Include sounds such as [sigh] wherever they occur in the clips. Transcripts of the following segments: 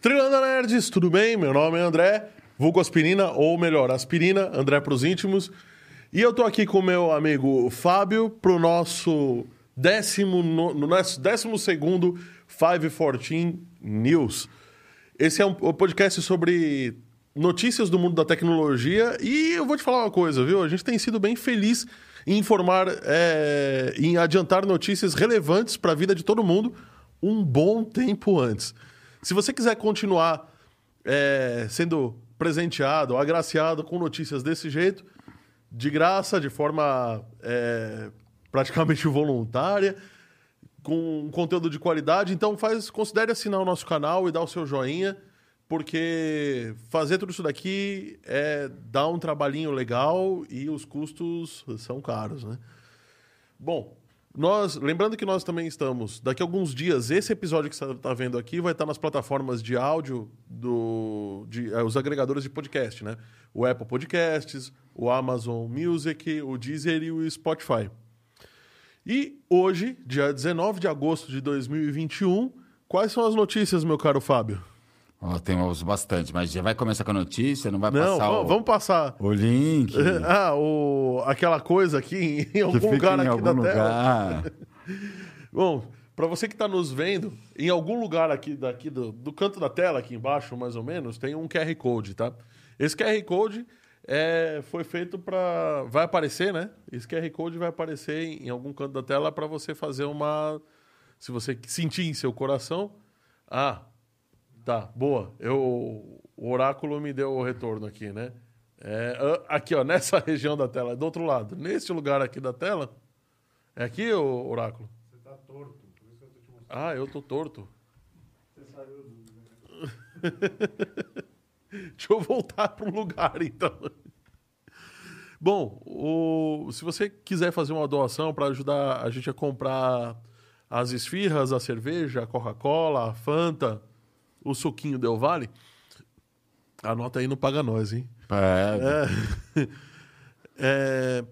Trilhanda Nerds, tudo bem? Meu nome é André, vulgo aspirina, ou melhor, aspirina, André pros íntimos. E eu tô aqui com meu amigo Fábio pro nosso décimo, no nosso décimo segundo 514 News. Esse é um, um podcast sobre notícias do mundo da tecnologia e eu vou te falar uma coisa, viu? A gente tem sido bem feliz em informar, é, em adiantar notícias relevantes para a vida de todo mundo um bom tempo antes. Se você quiser continuar é, sendo presenteado, agraciado com notícias desse jeito, de graça, de forma é, praticamente [laughs] voluntária, com conteúdo de qualidade, então faz, considere assinar o nosso canal e dar o seu joinha, porque fazer tudo isso daqui é dar um trabalhinho legal e os custos são caros, né? Bom, nós, lembrando que nós também estamos, daqui a alguns dias, esse episódio que você está vendo aqui vai estar nas plataformas de áudio do, de, é, os agregadores de podcast, né? O Apple Podcasts, o Amazon Music, o Deezer e o Spotify. E hoje, dia 19 de agosto de 2021, quais são as notícias, meu caro Fábio? Oh, temos bastante, mas já vai começar com a notícia, não vai Não, passar vamos, o, vamos passar. o link. [laughs] Ah, o, aquela coisa aqui em [laughs] algum lugar em aqui algum da tela. lugar. [laughs] Bom, para você que está nos vendo, em algum lugar aqui, daqui do, do canto da tela, aqui embaixo, mais ou menos, tem um QR Code, tá? Esse QR Code é, foi feito para. Vai aparecer, né? Esse QR Code vai aparecer em, em algum canto da tela para você fazer uma. Se você sentir em seu coração. Ah, tá, boa. Eu, o oráculo me deu o retorno aqui, né? É, ah, aqui, ó, [laughs] nessa região da tela, do outro lado. Nesse lugar aqui da tela. É aqui, o oráculo? Você tá torto, por isso que eu tô te mostrando. Ah, eu tô torto. Você saiu do. [laughs] Deixa eu voltar para o lugar, então. Bom, o- se você quiser fazer uma doação para ajudar a gente a comprar as esfirras, a cerveja, a Coca-Cola, a Fanta, o suquinho Del Vale, anota aí no Paga Nós, hein? É, [laughs] É,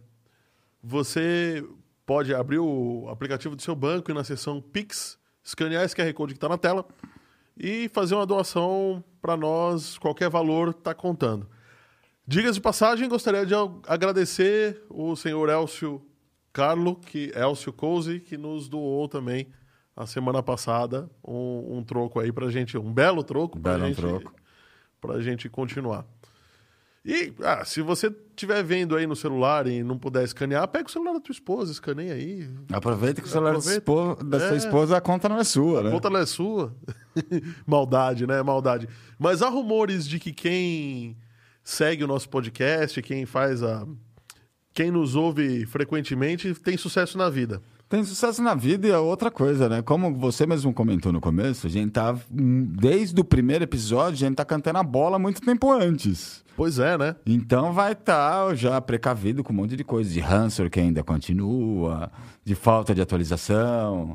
você pode abrir o aplicativo do seu banco e na seção Pix, escanear esse QR Code que está na tela e fazer uma doação para nós, qualquer valor está contando. Digas de passagem, gostaria de ag- agradecer o senhor Elcio Carlo, que Elcio Cousi, que nos doou também a semana passada um, um troco aí pra gente, um belo troco pra Belo gente, troco. pra gente continuar. E ah, se você estiver vendo aí no celular e não puder escanear, pega o celular da tua esposa, escaneia aí. aproveita que o celular da Aproveita. da sua É. esposa, a conta não é sua, A né? conta não é sua. [laughs] Maldade, né? Maldade. Mas há rumores de que quem segue o nosso podcast, quem faz a. Quem nos ouve frequentemente tem sucesso na vida. Tem sucesso na vida e é outra coisa, né? Como você mesmo comentou no começo, a gente tá. Desde o primeiro episódio, a gente tá cantando a bola muito tempo antes. Pois é, né? Então vai estar já precavido com um monte de coisa. De Hansel que ainda continua, de falta de atualização.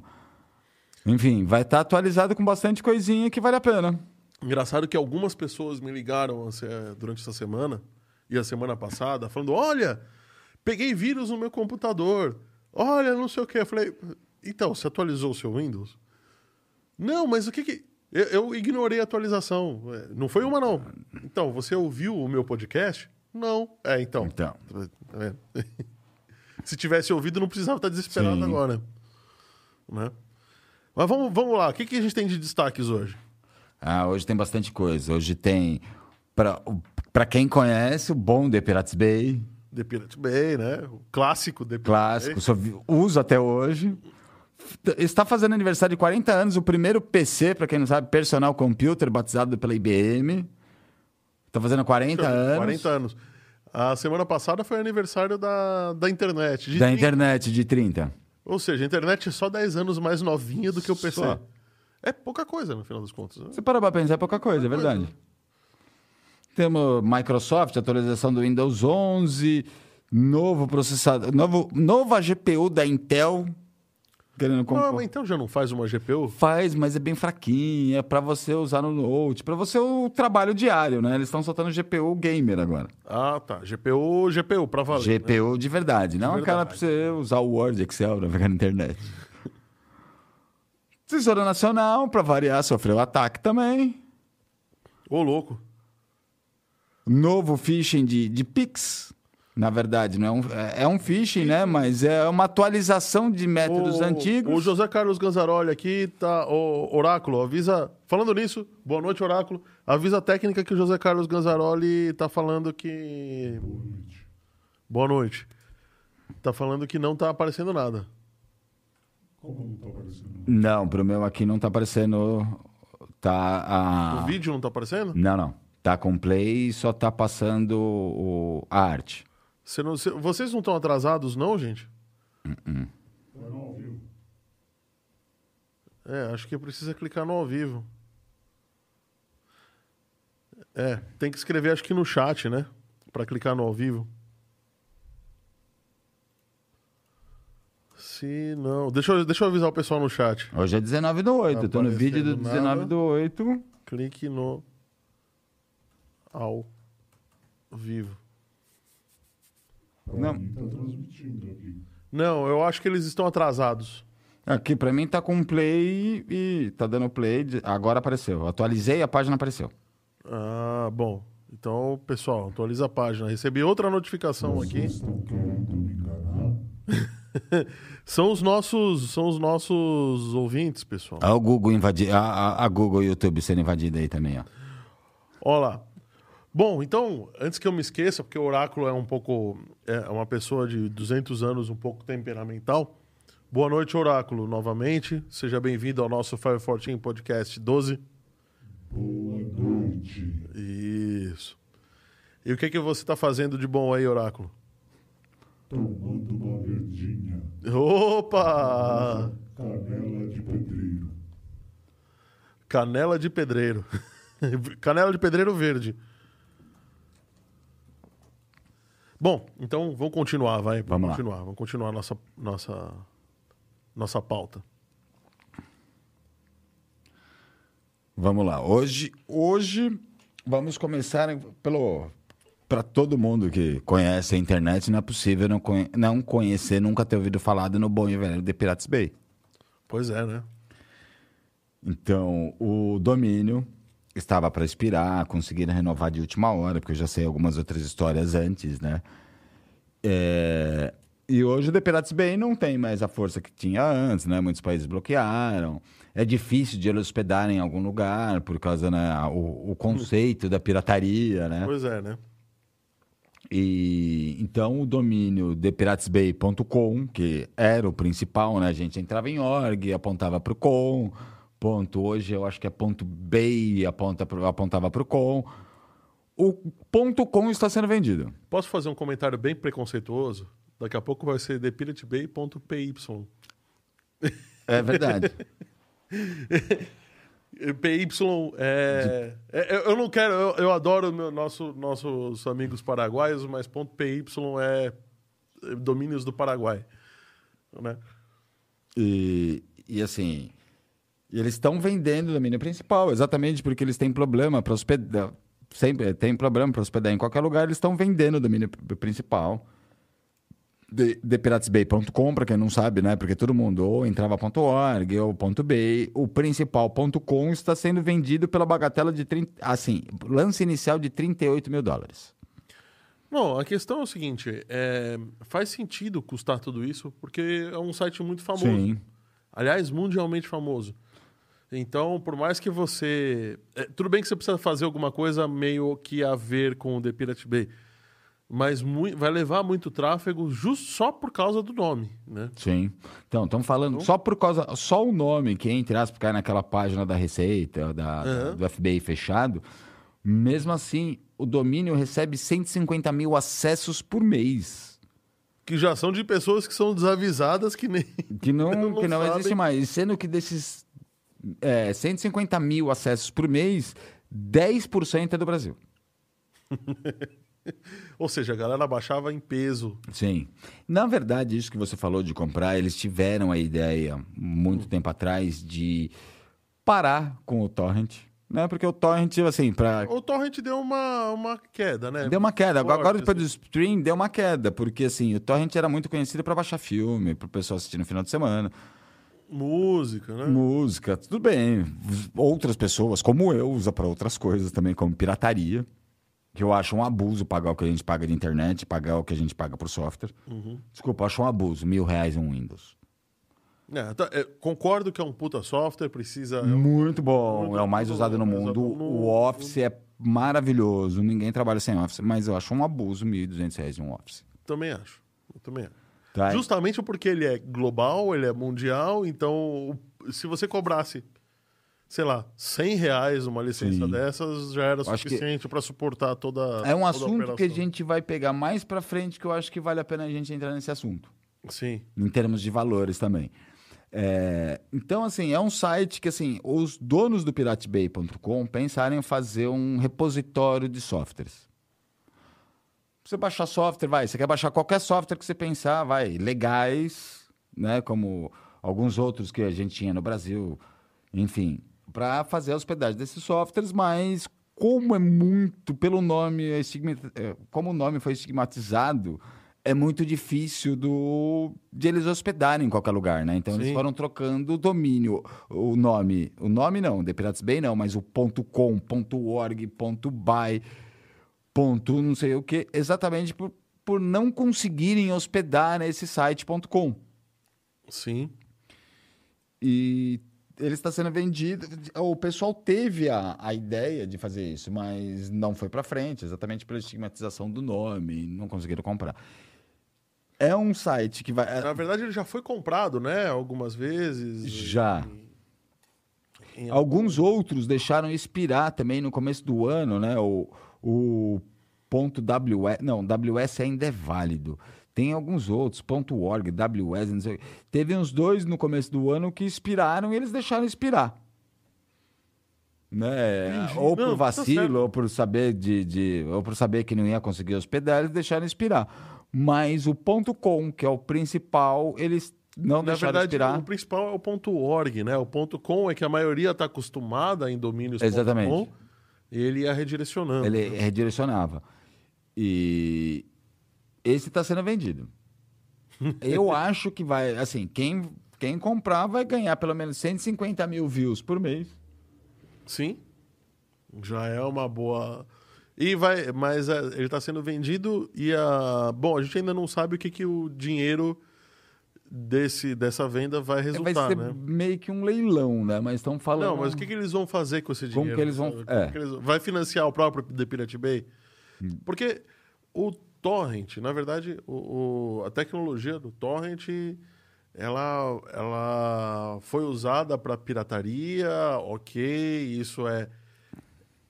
Enfim, vai estar atualizado com bastante coisinha que vale a pena. Engraçado que algumas pessoas me ligaram assim, eh, durante essa semana e a semana passada, falando: olha, peguei vírus no meu computador. Olha, não sei o que. Eu falei: então, você atualizou o seu Windows? Não, mas o que que. Eu, eu ignorei a atualização. É, Não foi uma, não. Então, você ouviu o meu podcast? Não. É, então. Então, Tá vendo? [laughs] Se tivesse ouvido, não precisava estar desesperado Sim. agora. Né? Mas vamos, vamos lá. O que, que a gente tem de destaques hoje? ah, hoje tem bastante coisa. Hoje tem. Para quem conhece, o bom The Pirates Bay, The Pirate Bay, né? O clássico The Pirate clássico, Bay. vi- uso até hoje. Está fazendo aniversário de 40 anos, o primeiro PC, para quem não sabe, personal computer, batizado pela IBM. Está fazendo 40 anos. 40 anos. A semana passada foi aniversário da, da internet. Da 30. internet de 30. Ou seja, a internet é só 10 anos mais novinha do que o PC. Só. É pouca coisa, no final das contas. né? Você para pra pensar, é pouca coisa, é Pouca verdade. Temos Microsoft, atualização do Windows 11, novo processador, novo, nova GPU da Intel. querendo comprar. Ah, mas então já não faz uma GPU? Faz, mas é bem fraquinha, é pra você usar no Note, pra você o trabalho diário, né? Eles estão soltando GPU gamer agora. Ah, tá. GPU, GPU, pra valer. né? GPU de verdade, não aquela pra você usar o Word, Excel, navegar na internet. Tesouro Nacional, pra variar, sofreu ataque também. Ô, louco. Novo phishing de, de Pix. Na verdade, não é um, é- é um phishing, né? Mas é uma atualização de métodos O- antigos. O José Carlos Ganzaroli aqui tá. O Oráculo, avisa. Falando nisso, boa noite, Oráculo. Avisa a técnica que o José Carlos Ganzaroli tá falando que. Boa noite. Tá falando que não tá aparecendo nada. Como não tá aparecendo? Não, pro meu aqui não tá aparecendo. Tá a. O vídeo não tá aparecendo? Não, não. Tá com play e só tá passando o... a arte. Você não- cê- vocês não estão atrasados, não, gente? Tá no ao vivo. É, acho que precisa clicar no ao vivo. É, tem que escrever, acho que no chat, né? Pra clicar no ao vivo. Se não. Deixa eu, deixa eu avisar o pessoal no chat. Hoje é 19 do 8. Tá tô no vídeo do aparecendo 19 nada. do 8. Clique no ao vivo. Não. tá aqui. Não, eu acho que eles estão atrasados. Aqui pra mim tá com play e tá dando play. de- Agora apareceu. Eu atualizei a página apareceu. Ah, bom. Então, pessoal, atualiza a página. Recebi outra notificação aqui. Vocês estão querendo me enganar? [laughs] São os nossos, são os nossos ouvintes, pessoal. Olha o Google invadir. A, a, a Google e o YouTube sendo invadida aí também, ó. Olha lá. Bom, então, antes que eu me esqueça, porque o Oráculo é um pouco. É uma pessoa de 200 anos, um pouco temperamental. Boa noite, Oráculo, novamente. Seja bem-vindo ao nosso Fire 14 Podcast 12. Boa noite. Isso. E o que, que você está fazendo de bom aí, Oráculo? Tomando uma verdinha. Opa! Canela de pedreiro. Canela de pedreiro. [laughs] Canela de pedreiro verde. Bom, então vamos continuar, vai. Vamos lá. continuar. Vamos continuar nossa nossa nossa pauta. Vamos lá. Hoje, hoje vamos começar pelo para todo mundo que conhece a internet, não é possível não, conhe- não conhecer, nunca ter ouvido falar no bom e velho de Pirates Bay. Pois é, né? Então, o domínio estava para expirar, conseguiram renovar de última hora, porque eu já sei algumas outras histórias antes, né? É, E hoje o The Pirates Bay não tem mais a força que tinha antes, né? Muitos países bloquearam. É difícil de eles hospedarem em algum lugar por causa, né? O, o conceito da pirataria, né? Pois é, né? E então o domínio thepiratesbay.com, que era o principal, né? A gente entrava em org, apontava para o com, ponto, hoje eu acho que é ponto .bay, aponta apontava para o com. O ponto .com está sendo vendido. Posso fazer um comentário bem preconceituoso? Daqui a pouco vai ser thepiratebay.py. É verdade. [laughs] PY é, é- Eu não quero, eu, eu adoro meu, nosso, nossos amigos paraguaios, mas ponto .py é é domínios do Paraguai. Né? E, e assim, eles estão vendendo o domínio principal, exatamente porque eles têm problema para hospedar. Sempre tem problema para hospedar em qualquer lugar, eles estão vendendo o domínio principal. De, ThePiratesBay.com, para quem não sabe, né? Porque todo mundo ou entrava .org ou .bay. O principal .com está sendo vendido pela bagatela de 30, assim, lance inicial de 38 mil dólares. Não, a questão é o seguinte: é, faz sentido custar tudo isso, porque é um site muito famoso. Sim. Aliás, mundialmente famoso. Então, por mais que você. é, tudo bem que você precisa fazer alguma coisa meio que a ver com o The Pirate Bay. Mas mui- vai levar muito tráfego just só por causa do nome, né? Sim. Então, estão falando só por causa. Só o nome, que entre aspas, cai naquela página da Receita, da, Aham. do FBI fechado. Mesmo assim, o domínio recebe 150 mil acessos por mês. Que já são de pessoas que são desavisadas que nem. Que não, [laughs] Não que não existe mais. E Sendo que desses é, 150 mil acessos por mês, 10% é do Brasil. [laughs] Ou seja, a galera baixava em peso. Sim. Na verdade, isso que você falou de comprar, eles tiveram a ideia, muito tempo atrás, de parar com o torrent. Né? Porque o torrent, assim, para O torrent deu uma, uma queda, né? Deu uma queda. Forte, Agora, depois do assim. stream, deu uma queda. Porque, assim, o torrent era muito conhecido para baixar filme, para o pessoal assistir no final de semana. Música, né? Música, tudo bem. Outras pessoas, como eu, usa para outras coisas também, como pirataria. Que eu acho um abuso pagar o que a gente paga de internet, pagar o que a gente paga por software. Uhum. Desculpa, eu acho um abuso. Mil reais um Windows. É, tá, é, concordo que é um puta software, precisa. Muito bom. muito é o mais usado no mundo. no- O Office é maravilhoso. Ninguém trabalha sem Office. Mas eu acho um abuso 1.200 reais de um Office. Também acho. Eu também acho. Tá? Justamente porque ele é global, ele é mundial, então se você cobrasse, sei lá, 100 reais uma licença Sim. dessas, já era suficiente para suportar toda É um toda a assunto que a gente vai pegar mais pra frente, que eu acho que vale a pena a gente entrar nesse assunto. Sim. Em termos de valores também. É, então, assim, é um site que, assim, os donos do piratebay.com pensaram em fazer um repositório de softwares. Você baixar software, vai. Você quer baixar qualquer software que você pensar, vai. Legais, né? Como alguns outros que a gente tinha no Brasil. Enfim, para fazer a hospedagem desses softwares, mas como é muito, pelo nome, é é, como o nome foi estigmatizado, é muito difícil do, de eles hospedarem em qualquer lugar, né? Então eles Sim. foram trocando o domínio, o nome, o nome não, The Pirates Bay não, mas o .com, .org, .by, ponto não sei o que, exatamente por, por não conseguirem hospedar nesse site.com. Sim. E ele está sendo vendido. O pessoal teve a, a ideia de fazer isso, mas não foi para frente, exatamente pela estigmatização do nome, não conseguiram comprar. É um site que vai. é, Na verdade, ele já foi comprado, né? Algumas vezes. Já. Em- em- Alguns outros deixaram expirar também no começo do ano, né? O, o ponto .ws, não, WS ainda é válido. Tem alguns outros, ponto .org, WS, não sei. Teve uns dois no começo do ano que expiraram e eles deixaram expirar. Né? Entendi. Ou Não, por tá vacilo, certo. ou por saber de, de- ou por saber que não ia conseguir hospedar, eles deixaram expirar. Mas o ponto .com, que é o principal, eles não Na deixaram verdade, expirar. o principal é o ponto .org, né? O ponto .com é que a maioria está acostumada em domínios Exatamente. .com, ele ia redirecionando. Ele redirecionava. E esse está sendo vendido. [laughs] Eu acho que vai, assim, quem, quem comprar vai ganhar pelo menos 150 mil views por mês. Sim. Já é uma boa. E vai, mas é, ele está sendo vendido e a. Bom, a gente ainda não sabe o que, que o dinheiro desse, dessa venda vai vai resultar, ser né? meio que um leilão, né? Mas estão falando. Não, mas o que, que eles vão fazer com esse Como dinheiro? que eles vão- é. que eles- Vai financiar o próprio The Pirate Bay? Porque o torrent, na verdade, o, o- a tecnologia do torrent, ela, ela foi usada para pirataria, ok, isso é,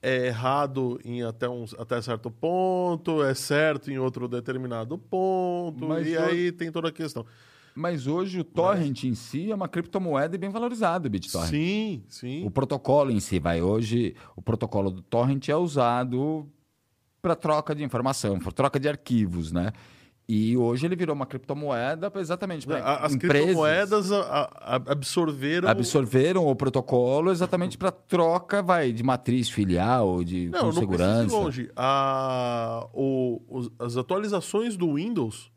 é errado em até, um, até certo ponto, é certo em outro determinado ponto, Mas e o- aí tem toda a questão. Mas hoje o torrent em si é uma criptomoeda e bem valorizada, o BitTorrent. Sim, sim. O protocolo em si, vai. Hoje, o protocolo do torrent é usado para troca de informação, para troca de arquivos, né? E hoje ele virou uma criptomoeda exatamente para As empresas criptomoedas a- a- absorveram. absorveram o protocolo exatamente para troca, vai, de matriz filial, de Não, com não segurança. longe. A, o- os- as atualizações do Windows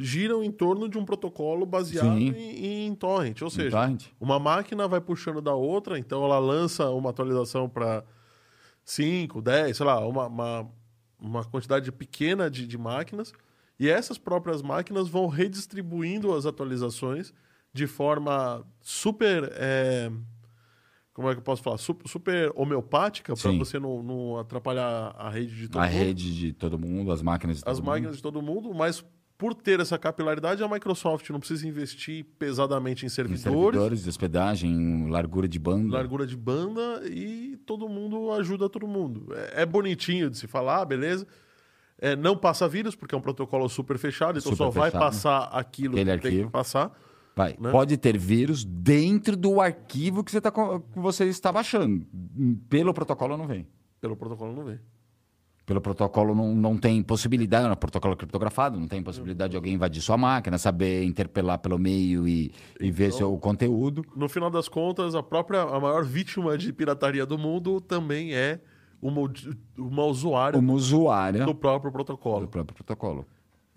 giram em torno de um protocolo baseado em, em torrent. Ou seja, Torrent. uma máquina vai puxando da outra, então ela lança uma atualização para 5, 10, sei lá, uma, uma, uma quantidade pequena de, de máquinas. E essas próprias máquinas vão redistribuindo as atualizações de forma super. é, como é que eu posso falar? Super, super homeopática para você não, não atrapalhar a rede de todo A mundo rede de todo mundo, as máquinas de todo as mundo. máquinas de todo mundo, mas por ter essa capilaridade, a Microsoft não precisa investir pesadamente em Em servidores, servidores de hospedagem, largura de banda. largura de banda e todo mundo ajuda todo mundo. É, é bonitinho de se falar, beleza. É, não passa vírus, porque é um protocolo super fechado, então Super só vai fechado. passar aquilo Aquele que tem arquivo. que passar. Vai. né? Pode ter vírus dentro do arquivo que você, tá, que você está baixando. Pelo protocolo não vem. Pelo protocolo não vem. Pelo protocolo não, não tem possibilidade, no protocolo criptografado, não tem possibilidade de alguém invadir sua máquina, saber interpelar pelo meio e, e ver seu conteúdo. No final das contas, a própria a maior vítima de pirataria do mundo também é uma, uma usuária Uma usuária do próprio do protocolo. próprio protocolo.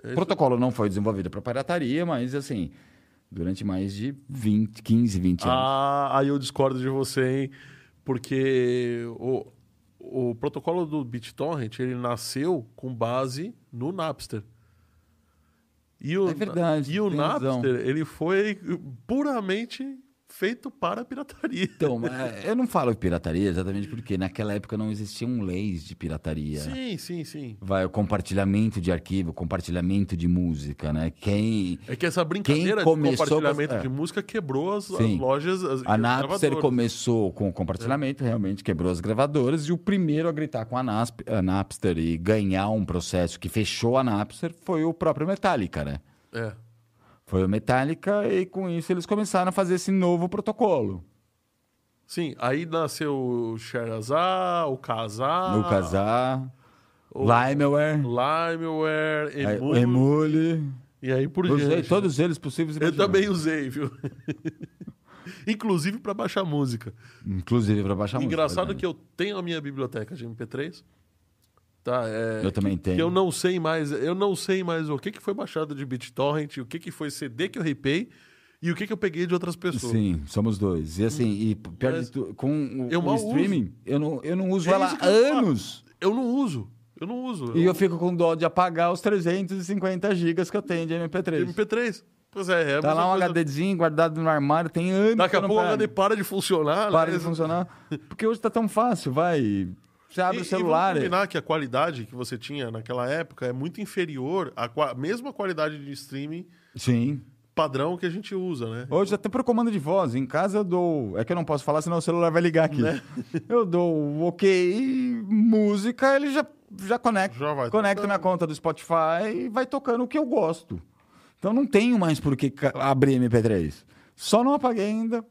O protocolo não foi desenvolvido para pirataria, mas assim, durante mais de 20, 15, 20 anos. Ah, aí eu discordo de você, hein? Porque o, o protocolo do BitTorrent, ele nasceu com base no Napster. E o, É verdade, E o Napster, razão. ele foi puramente feito para pirataria. Então, [laughs] eu não falo pirataria exatamente porque naquela época não existiam leis de pirataria. Sim, sim, sim. Vai o compartilhamento de arquivo, compartilhamento de música, né? Quem É que essa brincadeira de começou com- compartilhamento é. de música quebrou as, as lojas. As, a Napster começou com o compartilhamento, realmente quebrou as gravadoras e o primeiro a gritar com a, Nasp- a Napster e ganhar um processo que fechou a Napster foi o próprio Metallica, né? É. Foi o Metallica e com isso eles começaram a fazer esse novo protocolo. Sim, aí nasceu o Sherazar, o Kazaa, no Casar, o Limeware, Limeware, Emule, Emule. e aí por Usei diante. todos eles possíveis Eu também usei, viu? [laughs] Inclusive para baixar música. Inclusive para baixar música, Engraçado que eu tenho a minha biblioteca de MP3. Tá, é, Eu também que, tenho. Que eu não sei mais, eu não sei mais o que, que foi baixado de BitTorrent, o que, que foi CD que eu ripei e o que, que eu peguei de outras pessoas. Sim, somos dois. E assim, e pior Mas de tudo, com o, eu o streaming, eu não, eu não uso É ela há eu anos. Eu não uso. Eu não uso. E eu fico com dó de apagar os 350 gigas que eu tenho de MP3. MP3. Pois é, é Tá lá um coisa. HDzinho guardado no armário, tem anos Daqui a eu não pouco o. HD para de funcionar. Para né? de funcionar. [laughs] Porque hoje tá tão fácil, vai. Você abre E- o celular. E combinar que a qualidade que você tinha naquela época é muito inferior à qua- mesma qualidade de streaming Sim. padrão que a gente usa, né? Hoje até por comando de voz. Em casa eu dou. É que eu não posso falar, senão o celular vai ligar aqui. Né? [laughs] Eu dou o ok, música, ele já, já conecta. Já vai conecta tocando. minha conta do Spotify e vai tocando o que eu gosto. Então não tenho mais por que abrir MP3. Só não apaguei ainda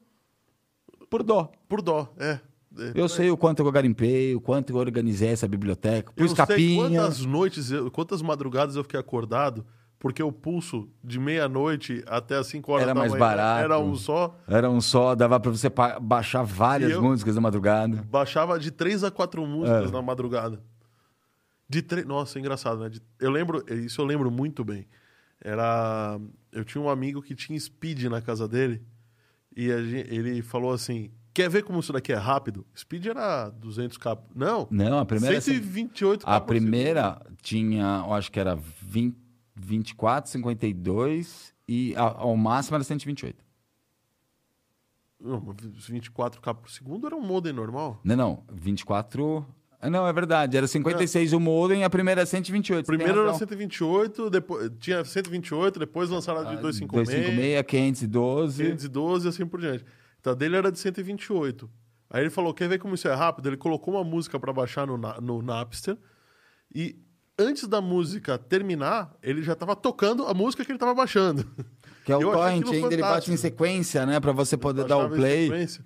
por dó. Por dó, é. É. Eu sei o quanto eu garimpei, o quanto eu organizei essa biblioteca, Eu pus sei capinha. quantas noites, eu- quantas madrugadas eu fiquei acordado porque o pulso de meia-noite até as 5 horas Era da mais manhã barato. era um só. Era um só, dava pra você baixar várias eu- músicas na madrugada. Baixava de três a quatro músicas É. na madrugada. De tre... Nossa, é engraçado, né? De- Eu lembro, isso eu lembro muito bem. Era. Eu tinha um amigo que tinha speed na casa dele. E a gen- ele falou assim: Quer ver como isso daqui é rápido? Speed era 200k. Não. Não, a primeira. 128k. A por primeira tinha, eu acho que era 20, 24, 52 e a- ao máximo era 128. segundo. Não, mas 24k por segundo era um modem normal. Não, não, 24. ah, Não, é verdade, era 56 o modem a primeira era 128. você tem Primeiro era razão. 128, depois, tinha 128, depois lançaram a de 256. 256, 512. 512 e assim por diante. Então a dele era de 128. Aí ele falou: quer ver como isso é rápido? Ele colocou uma música pra baixar no, no Napster e antes da música terminar, ele já tava tocando a música que ele tava baixando. [laughs] Que é o torrent ainda, ele bate em sequência, né? Pra você poder dar o play. sequência.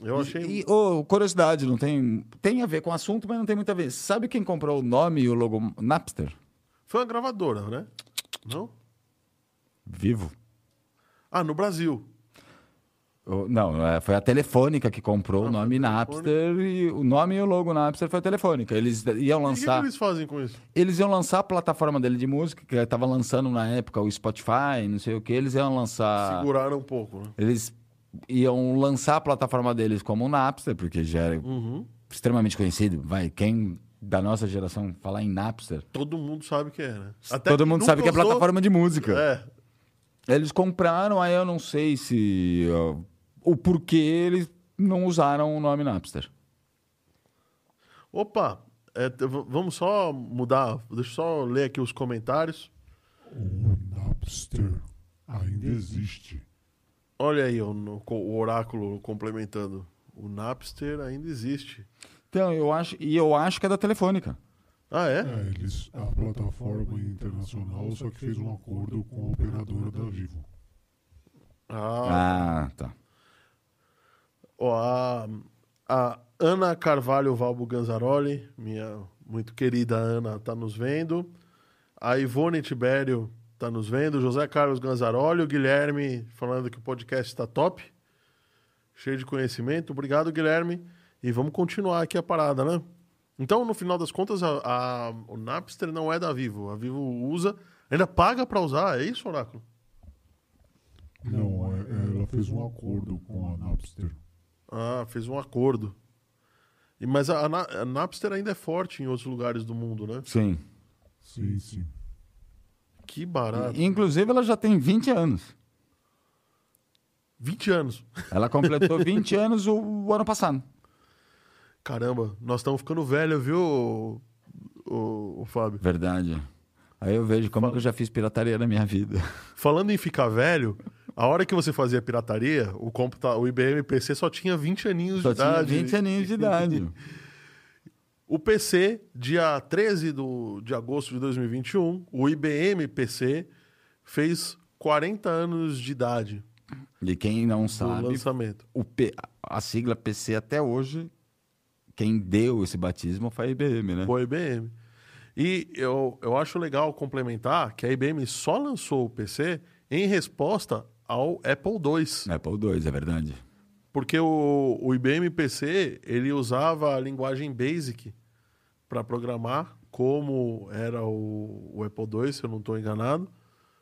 Eu achei. E, ô, curiosidade, não tem. Tem a ver com o assunto, mas não tem muito a ver. Sabe quem comprou o nome e o logo Napster? Foi uma gravadora, né? Não? Vivo. Ah, no Brasil. Não, é, foi a Telefônica que comprou Ah, o nome Napster e o nome e o logo Napster foi a Telefônica. Eles iam E o que, lançar, eles fazem com isso? eles iam lançar a plataforma dele de música, que estava lançando na época o Spotify, não sei o que, eles iam lançar, Seguraram um pouco, né? eles iam lançar a plataforma deles como o Napster, porque já era Uhum. extremamente conhecido. Vai, quem da nossa geração falar em Napster, Todo mundo sabe que é, né? Até todo mundo sabe que é usou- plataforma de música. É. Eles compraram, aí eu não sei se ó, o porquê eles não usaram o nome Napster. Opa, é, vamos só mudar. Deixa eu só ler aqui os comentários. O Napster ainda existe. Olha aí o, o oráculo complementando. O Napster ainda existe. Então, eu acho, e eu acho que é da Telefônica. Ah, é? É, eles, a plataforma internacional só que fez um acordo com a operadora da Vivo. Ah, Ah, tá. Ó, a, a Ana Carvalho Valbo Ganzaroli, minha muito querida Ana está nos vendo. A Ivone Tibério está nos vendo. José Carlos Ganzaroli, o Guilherme falando que o podcast está top. Cheio de conhecimento. Obrigado, Guilherme. E vamos continuar aqui a parada, né? Então, no final das contas, a, a- o Napster não é da Vivo. A Vivo usa, ainda paga para usar. É isso, Oráculo? Não, é- é, ela fez um acordo com a Napster. Ah, fez um acordo. E, mas a, a a Napster ainda é forte em outros lugares do mundo, né? Sim. Sim, sim. Que barato. Inclusive, ela já tem 20 anos. 20 anos. [laughs] Ela completou 20 anos o, o ano passado. Caramba, nós estamos ficando velho, viu, o, o- o Fábio? Verdade. Aí eu vejo como que eu já fiz pirataria na minha vida. Falando em ficar velho, a hora que você fazia pirataria, o, computa o IBM PC só tinha 20 aninhos Só de tinha idade. 20 aninhos de idade. [laughs] O PC, dia 13 do, de agosto de 2021, o IBM PC fez 40 anos de idade E quem não sabe, lançamento. o P- a sigla PC até hoje, quem deu esse batismo foi a IBM, né? Foi a IBM. E eu, eu acho legal complementar que a IBM só lançou o PC em resposta ao Apple II. Apple II, é verdade. Porque o, o IBM PC, ele usava a linguagem BASIC para programar, como era o, o Apple II, se eu não estou enganado.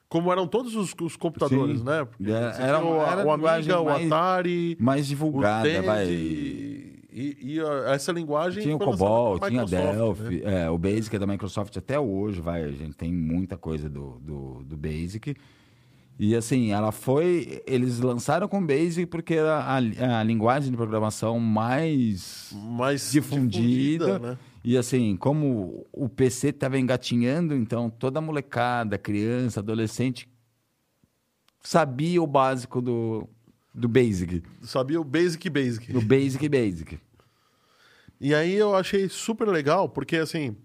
Como eram todos os, os computadores, Sim. né? Porque Era- você era o, era o Amiga, o Atari, Mais divulgada, vai. E, e essa linguagem Tinha o COBOL, tinha Microsoft, Delphi, né? é, o Basic é da Microsoft até hoje, vai, a gente tem muita coisa do, do, do Basic. E assim, ela foi. Eles lançaram com o Basic porque era a, a linguagem de programação mais Mais difundida. né? E assim, como o PC estava engatinhando, então toda molecada, criança, adolescente sabia o básico do, do Basic. Sabia o Basic Basic. Do Basic Basic. E aí eu achei super legal, porque assim,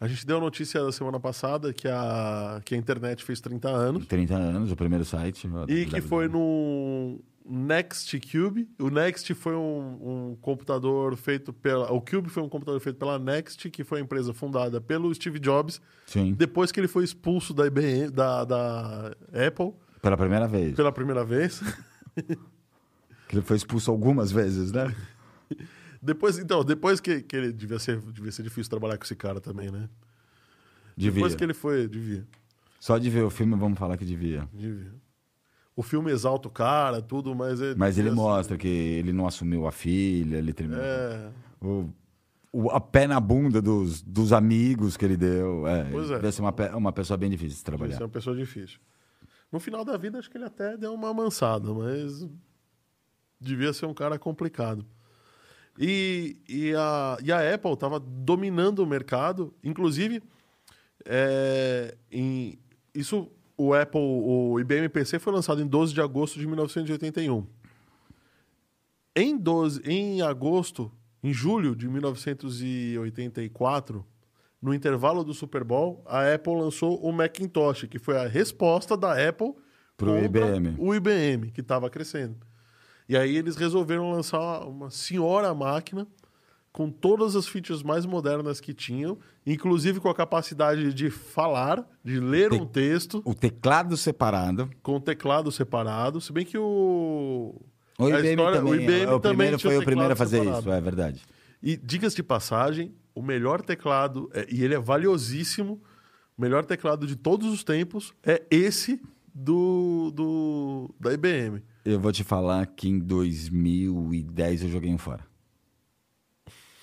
a gente deu a notícia da semana passada que a, que a internet fez 30 anos 30 anos, o primeiro site. e que foi no Next Cube. O Next foi um, um computador feito pela. O Cube foi um computador feito pela Next, que foi a empresa fundada pelo Steve Jobs, Sim. depois que ele foi expulso da IBM, da, da Apple Pela primeira vez. pela primeira vez. [laughs] Que ele foi expulso algumas vezes, né? Depois, então, depois que, que ele devia ser, devia ser difícil trabalhar com esse cara também, né? Devia. Depois que ele foi, devia. Só de ver o filme, vamos falar que devia. Devia. O filme exalta o cara, tudo, mas ele. Mas ele mostra que ele não assumiu a filha, ele terminou. É. O, o- a pé na bunda dos, dos amigos que ele deu. É, Pois é. Deve ser uma, uma pessoa bem difícil de trabalhar. ser uma pessoa difícil. No final da vida, acho que ele até deu uma amansada, mas devia ser um cara complicado. E, e, a, e a Apple estava dominando o mercado, inclusive, é, em, isso, o Apple, o IBM PC foi lançado em 12 de agosto de 1981. Em, 12, em agosto, em julho de 1984, no intervalo do Super Bowl, a Apple lançou o Macintosh, que foi a resposta da Apple Pro contra IBM. o IBM, que estava crescendo. E aí eles resolveram lançar uma senhora máquina com todas as features mais modernas que tinham, inclusive com a capacidade de falar, de ler um texto, O teclado separado. com o teclado separado, se bem que o... O a IBM história- também. o IBM o também tinha foi o primeiro a fazer separado. isso, é verdade. E diga-se de passagem, o melhor teclado, é- e ele é valiosíssimo, o melhor teclado de todos os tempos é esse do, do da IBM. Eu vou te falar que em 2010 eu joguei um fora.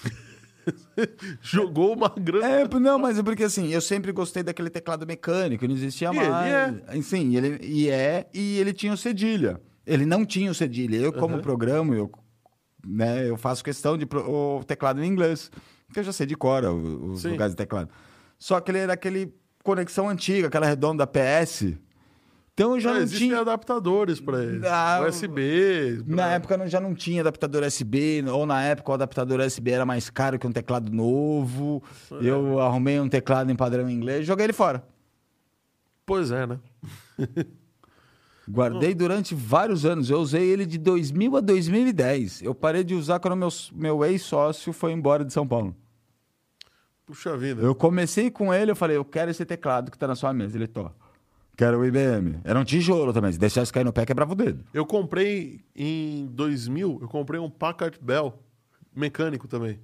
[laughs] Jogou uma grande. É, não, mas é porque assim, eu sempre gostei daquele teclado mecânico, não existia E ele mais. Sim, ele e é, e ele tinha o cedilha. Ele não tinha o cedilha. Eu, como Uhum. programo, eu, né, eu faço questão de pro- o teclado em inglês. Porque eu já sei de cor os Sim. lugares de teclado. Só que ele era aquele conexão antiga, aquela redonda PS. Então eu já Ah, não existem tinha. adaptadores para ele. Ah, USB. Na pra- época eu já não tinha adaptador USB, ou na época o adaptador USB era mais caro que um teclado novo. Eu arrumei um teclado em padrão inglês, joguei ele fora. Pois é, né? [laughs] Guardei durante vários anos. Eu usei ele de 2000 a 2010. Eu parei de usar quando meu, meu ex-sócio foi embora de São Paulo. Puxa vida. Eu comecei com ele, eu falei, eu quero esse teclado que tá na sua mesa. Ele, tô. Quero o IBM. Era um tijolo também. Se deixasse cair no pé, quebrava o dedo. Eu comprei em 2000, eu comprei um Packard Bell mecânico também.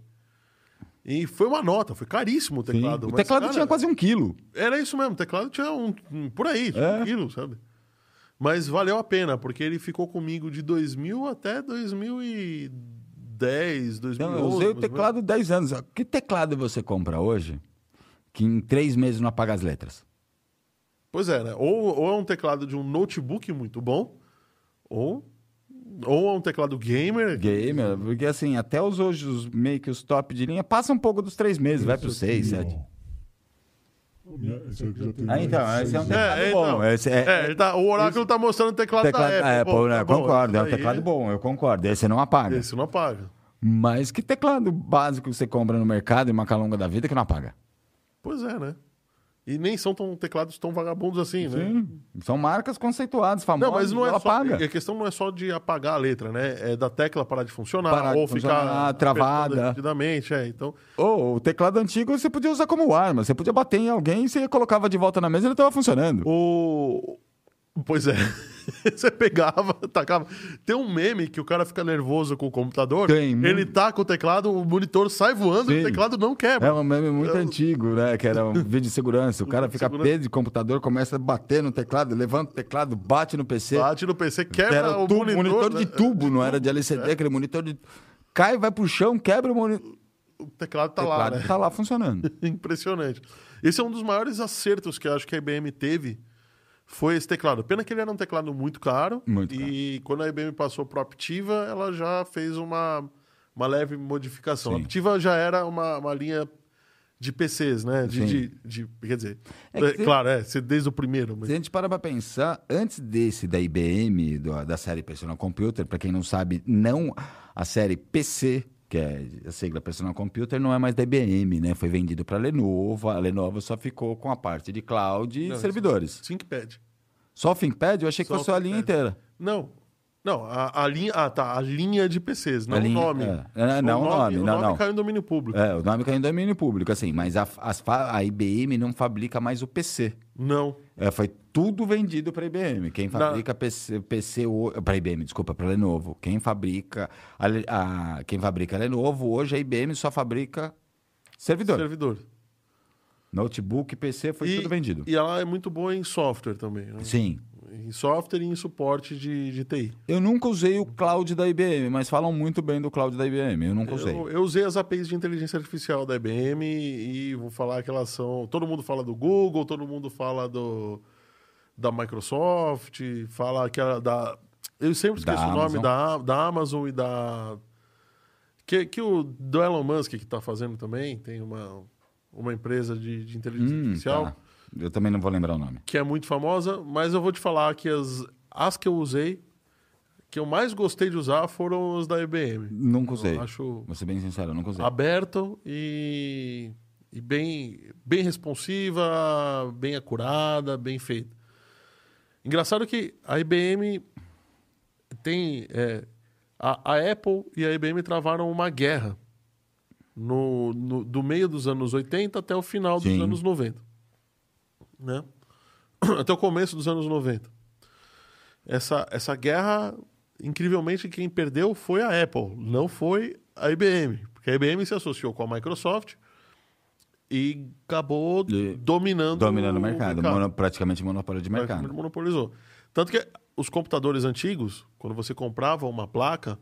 E foi uma nota, foi caríssimo o teclado. o mas, teclado cara, tinha quase um quilo. Era isso mesmo, o teclado tinha um, um- por aí, É. um quilo, sabe? Mas valeu a pena, porque ele ficou comigo de 2000 até 2010, 2011. Então, eu usei o teclado 10 anos. Que teclado você compra hoje que em três meses não apaga as letras? Pois é, né? Ou, ou é um teclado de um notebook muito bom, ou, ou é um teclado gamer. Gamer, porque assim, até os hoje, os, meio que os top de linha, passa um pouco dos três meses, vai para os seis, sete. Ah, então, esse é um seis teclado É, bom. então. Esse é, É, tá- o oráculo tá mostrando o teclado, teclado da Apple. da Apple, Pô, né? tá bom, concordo, é um aí- teclado bom, eu concordo. Esse não apaga. Esse não apaga. Mas que teclado básico você compra no mercado em uma calunga da vida que não apaga? Pois é, né? E nem são tão teclados tão vagabundos assim, né? Sim. São marcas conceituadas, famosas, Não, mas não é só. apaga. A questão não é só de apagar a letra, né? É da tecla parar de funcionar Parar de ou funcionar, ficar travada. apertando repetidamente, é. Então, Ou o teclado antigo você podia usar como arma. Você podia bater em alguém, você colocava de volta na mesa e ele estava funcionando. o Pois é. [laughs] Você pegava, [laughs] tacava. Tem um meme que o cara fica nervoso com o computador. Tem, Ele muito. taca o teclado, o monitor sai voando e Sim. o teclado não quebra. É um meme muito antigo, né? Que era um [laughs] vídeo de segurança. O cara fica segurança. preso de computador, começa a bater no teclado, levanta o teclado, bate no PC. Bate no PC, quebra era o tubo- monitor. de né? tubo, não era de LCD, aquele monitor de. Cai, vai pro chão, quebra o monitor. O teclado tá O lá, teclado né? tá lá funcionando. Impressionante. Esse é um dos maiores acertos que eu acho que a IBM teve. Foi esse teclado. Pena que ele era um teclado muito caro. Muito e quando a IBM passou para Optiva, ela já fez uma, uma leve modificação. A Sim. Optiva já era uma, uma linha de PCs, né? De, de- de- quer dizer, É que é, tem- claro, é, desde o primeiro. Mas... Se a gente parar pra pensar, antes desse da IBM, do- da série Personal Computer, para quem não sabe, não a série PC, que é a sigla Personal Computer, não é mais da IBM, né? Foi vendido para Lenovo, a Lenovo só ficou com a parte de cloud e Não, servidores. ThinkPad. Só o ThinkPad? Eu achei que Só fosse a linha inteira. Não. Não, a, a linha. Ah, tá. A linha de PCs, não A linha- o nome. é. É, não o nome, o não, nome não. caiu em domínio público. É, o nome caiu em domínio público, assim, mas a, as a IBM não fabrica mais o PC. Não. É, foi tudo vendido para IBM. Quem Na- fabrica PC, PC para IBM, desculpa, para Lenovo. Quem fabrica a, a- quem fabrica a Lenovo hoje a IBM só fabrica servidor. Servidor. Notebook, PC foi e, tudo vendido. E ela é muito boa em software também. né? Sim. Em software e em suporte de, de TI. Eu nunca usei o cloud da IBM, mas falam muito bem do cloud da IBM. Eu nunca usei. Eu, eu usei as APIs de inteligência artificial da IBM e vou falar que elas são. Todo mundo fala do Google, todo mundo fala do da Microsoft, fala que a, da. Eu sempre Da esqueço o nome Amazon. da, da Amazon e da. Que, que o do Elon Musk que está fazendo também, tem uma, uma empresa de, de inteligência Hum, artificial. tá. Eu também não vou lembrar o nome. que é muito famosa, mas eu vou te falar que as, as que eu usei, que eu mais gostei de usar foram as da IBM. Nunca usei. Eu acho Vou ser bem sincero, nunca usei. aberto e, e bem, bem responsiva, bem acurada, bem feita. Engraçado que a IBM tem. é, a, a Apple e a IBM travaram uma guerra no, no- do meio dos anos 80 até o final dos Sim. anos 90. Né? [clears throat] Até o começo dos anos 90. Essa, essa guerra, incrivelmente, quem perdeu foi a Apple, não foi a IBM. Porque a IBM se associou com a Microsoft e acabou E- dominando, Dominando o mercado, mono- praticamente monopólio de mercado. Praticamente monopolizou. Tanto que os computadores antigos, quando você comprava uma placa,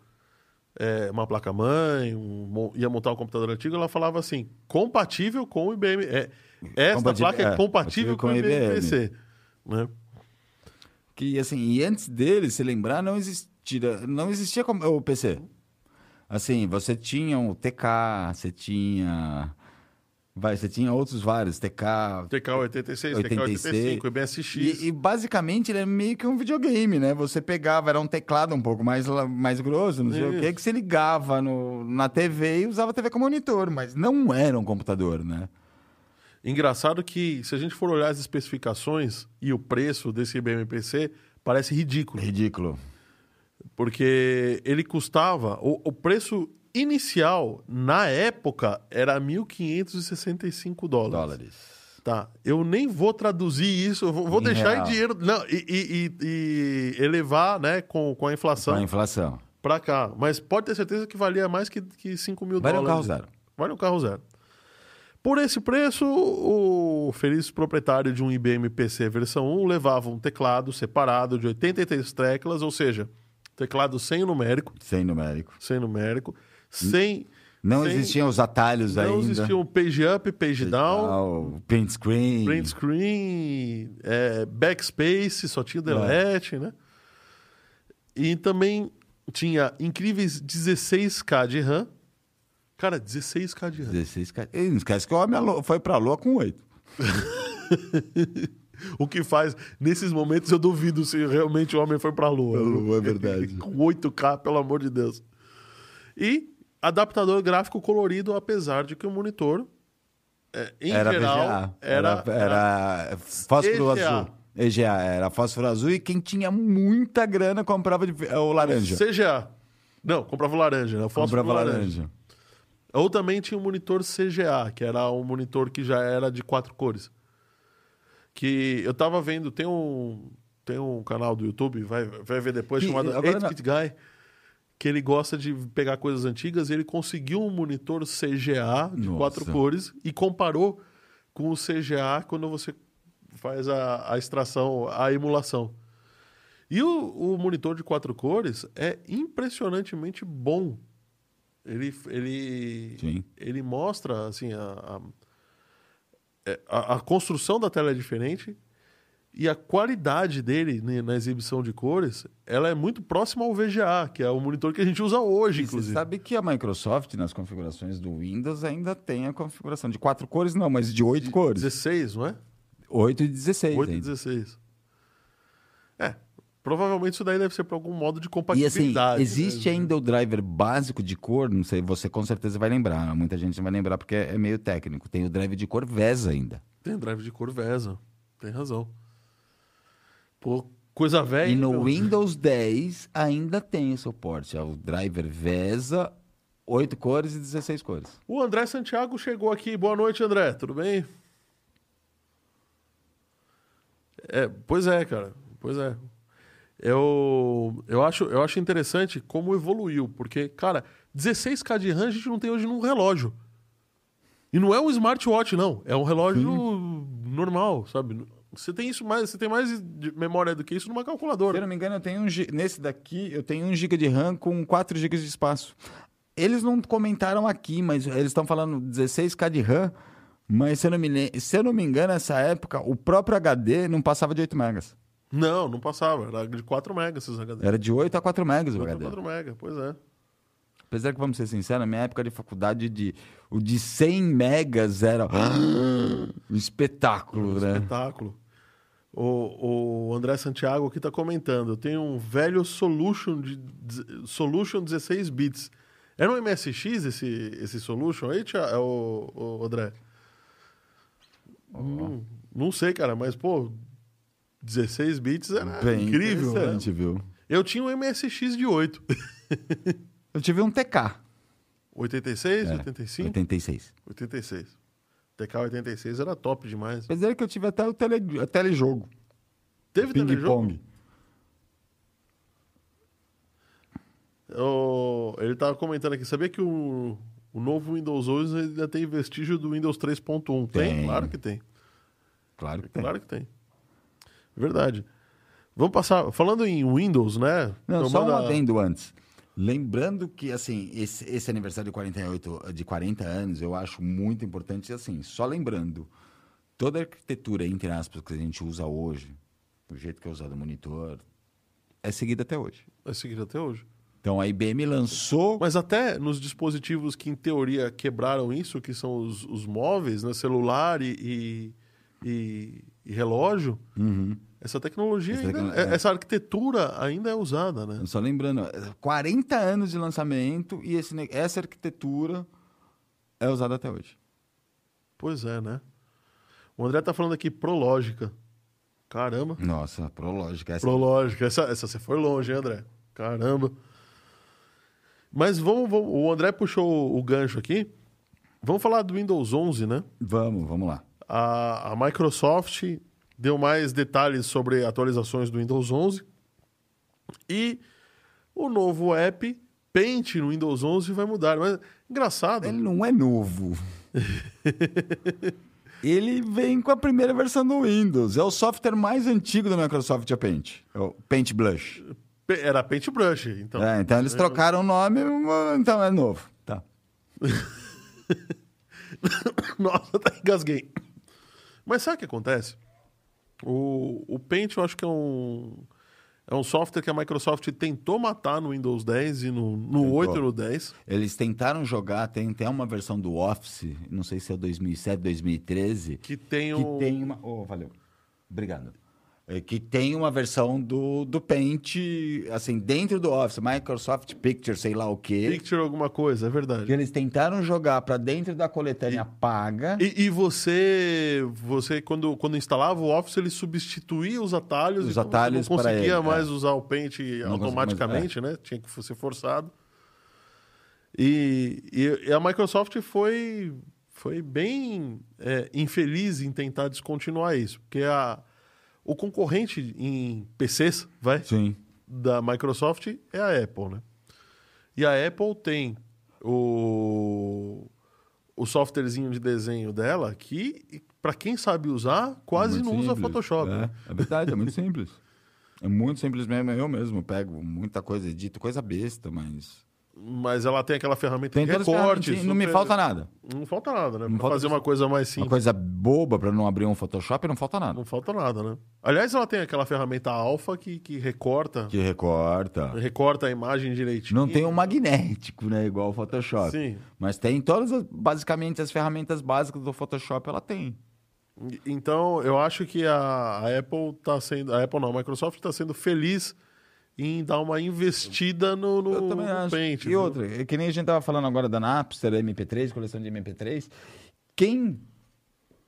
é, uma placa-mãe, um, ia montar um computador antigo, ela falava assim, compatível com o IBM. É, esta Compatível- placa é, é, compatível com, o IBM PC. Né? Que assim, e antes dele, se lembrar, não existia, não existia como- o PC. Assim, você tinha o TK, você tinha. Vai, você tinha outros vários, TK. TK-86, 86, TK-85, IBSX. E, e, basicamente ele é meio que um videogame, né? Você pegava, era um teclado um pouco mais, mais grosso, não sei o que, que você ligava no, na TV e usava a TV como monitor, mas não era um computador, né? Engraçado que, se a gente for olhar as especificações e o preço desse IBM PC, parece ridículo. Ridículo. Porque ele custava. O, o preço inicial, na época, era 1.565 dólares. Dólares. Tá, eu nem vou traduzir isso, vou, vou Em deixar real. em dinheiro. Não, e, e- e- elevar, né, com, com a inflação Com a inflação. pra cá. Mas pode ter certeza que valia mais que, que 5 mil Vale um dólares. carro zero. Vale um carro zero. Por esse preço, o feliz proprietário de um IBM PC versão 1 levava um teclado separado de 83 teclas, ou seja, teclado sem numérico, Sem numérico. sem numérico, sem Não sem- existiam os atalhos não ainda. existiam page up, page down, Ah, Print screen. print screen, é, backspace, só tinha delete, né? E também tinha incríveis 16K de RAM. Cara, 16K de RAM. 16 ca- Ei, Não esquece que o homem alô- foi pra lua com 8. [laughs] O que faz, nesses momentos, eu duvido se realmente o homem foi pra lua. Pra lua, é verdade. [laughs] Com 8K, pelo amor de Deus. E adaptador gráfico colorido, apesar de que o monitor, é, em era geral, VGA. era, Era, era fósforo EGA. azul. EGA, era fósforo azul e quem tinha muita grana comprava de, é, o laranja. CGA. Não, comprava o laranja, né? Fósforo comprava laranja. laranja. Ou também tinha um monitor CGA, que era um monitor que já era de quatro cores. Que eu tava vendo, tem um, tem um canal do YouTube, vai, vai ver depois, Que- chamado agora 8-Bit Guy, que ele gosta de pegar coisas antigas e ele conseguiu um monitor CGA de Nossa. quatro cores e comparou com o CGA quando você faz a, a extração, a emulação. E o, o monitor de quatro cores é impressionantemente bom. Ele, ele, Sim. ele mostra assim, a, a, é, a- a construção da tela é diferente e a qualidade dele na exibição de cores ela é muito próxima ao VGA, que é o monitor que a gente usa hoje, E você inclusive. sabe que a Microsoft, nas configurações do Windows, ainda tem a configuração de quatro cores, não, mas de oito cores. 16, não é? 8 e 16 8 e ainda. 16. Provavelmente isso daí deve ser para algum modo de E assim, compatibilidade. existe né? ainda o driver básico de cor, não sei, você com certeza vai lembrar, muita gente não vai lembrar porque é meio técnico. Tem o drive de cor VESA ainda. Tem drive de cor VESA, tem razão. Pô, coisa velha. e no meu? Windows 10 ainda tem suporte ao driver VESA, 8 cores e 16 cores. O André Santiago chegou aqui. Boa noite, André. Tudo bem? É, pois é, cara. Pois é. Eu, eu, acho, eu acho interessante como evoluiu, porque, cara, 16K de RAM a gente não tem hoje num relógio. E não é um smartwatch, não. É um relógio normal, sabe? Você tem isso mais, você tem mais memória do que isso numa Se eu calculadora. não me engano, eu tenho um, nesse daqui, eu tenho 1 GB de RAM com 4 GB de espaço. Eles não comentaram aqui, mas eles estão falando 16K de RAM, mas se eu, não me, se eu não me engano, nessa época, o próprio HD não passava de 8 megas. Não, não passava. Era de 4 megas esses HD. Era de 8 a 4 megas o 4, HD. 4 megas, pois é. Apesar que, vamos ser sinceros, na minha época de faculdade, de, o de 100 megas era um espetáculo, né? Espetáculo. O, o André Santiago aqui está comentando. Eu tenho um velho Solution de Solution 16 bits. Era um MSX esse, esse Solution aí, tia, é o, o André? Hum, não sei, cara, mas pô, 16 bits era Bem incrível, né? viu? Eu tinha um MSX de 8. [laughs] Eu tive um TK. 86, É, 85, 86. 86. TK 86 era top demais. Apesar que eu tive até o tele, o telejogo. Teve telejogo? Ping-pong. O- ele tava comentando aqui, sabia que o, o novo Windows 11 ainda tem vestígio do Windows 3.1? Tem? Tem. Claro que tem. Claro que tem. Claro que tem. Verdade. Vamos passar. Falando em Windows, né? Não, só um a- adendo antes. Lembrando que, assim, esse, esse aniversário de 48, de 40 anos, eu acho muito importante, assim, só lembrando, toda a arquitetura, entre aspas, que a gente usa hoje, o jeito que é usado o monitor, é seguida até hoje. Vai seguir até hoje. Então, a IBM lançou... Mas até nos dispositivos que, em teoria, quebraram isso, que são os, os móveis, né? celular e, e, e- relógio, Uhum. essa tecnologia, Essa ainda- é- é. essa arquitetura ainda é usada, né? Só lembrando, 40 anos de lançamento e esse essa arquitetura é usada até hoje. Pois é, né? O André tá falando aqui Prológica. Caramba. Nossa, Prológica. Essa... Prológica. Essa, essa você foi longe, hein, André? Caramba. Mas vamos, vamos- o André puxou o gancho aqui. Vamos falar do Windows 11, né? Vamos, vamos lá. A, a Microsoft deu mais detalhes sobre atualizações do Windows 11 e o novo app Paint no Windows 11 vai mudar. Mas engraçado, Ele não é novo. [laughs] Ele vem com a primeira versão do Windows. É o software mais antigo da Microsoft, é o Paint. É o Paint Blush. era Paintbrush. Então, É, então eles trocaram o nome, então é novo. Tá. [laughs] Nossa, até engasguei. Mas sabe o que acontece? O, o Paint eu acho que é um, é um software que a Microsoft tentou matar no Windows 10 e no, no Tentou. 8 e no 10. Eles tentaram jogar, tem até uma versão do Office, não sei se é 2007, 2013, Que tem que o. tem uma. Oh, valeu. Obrigado. É, que tem uma versão do, do Paint, assim, dentro do Office, Microsoft Picture, sei lá o quê. Picture alguma coisa, é Que verdade. eles tentaram jogar para dentro da coletânea paga. E, e você, você quando, quando instalava o Office, ele substituía os atalhos. Os atalhos não conseguia ele, mais é. usar o Paint conseguia automaticamente, né? Tinha que ser forçado. E, e- e a Microsoft foi, foi bem é, infeliz em tentar descontinuar isso, porque a, o concorrente em PCs, vai, Sim. da Microsoft é a Apple, né? E a Apple tem o, o softwarezinho de desenho dela que, para quem sabe usar, quase Muito não usa simples. Photoshop. É, é verdade, é muito simples. É muito simples mesmo. Eu mesmo pego muita coisa, edito coisa besta, mas. Mas ela tem aquela ferramenta Tem de recorte. Não me falta nada. Não falta nada, né? Não Pra fazer uma coisa mais Uma simples. coisa boba para não abrir um Photoshop, não falta nada. Não falta nada, né? Aliás, ela tem aquela ferramenta alfa que, que recorta, Que recorta. recorta a imagem direitinho. Não tem um magnético, né? Igual o Photoshop. Sim. Mas tem todas, as- basicamente, as ferramentas básicas do Photoshop, ela tem. Então, eu acho que a, a Apple tá sendo. A Apple não, a Microsoft está sendo feliz em dar uma investida no, no, Eu também no acho. Paint. e viu? outra, é que nem a gente tava falando agora da Napster, MP3, coleção de MP3. Quem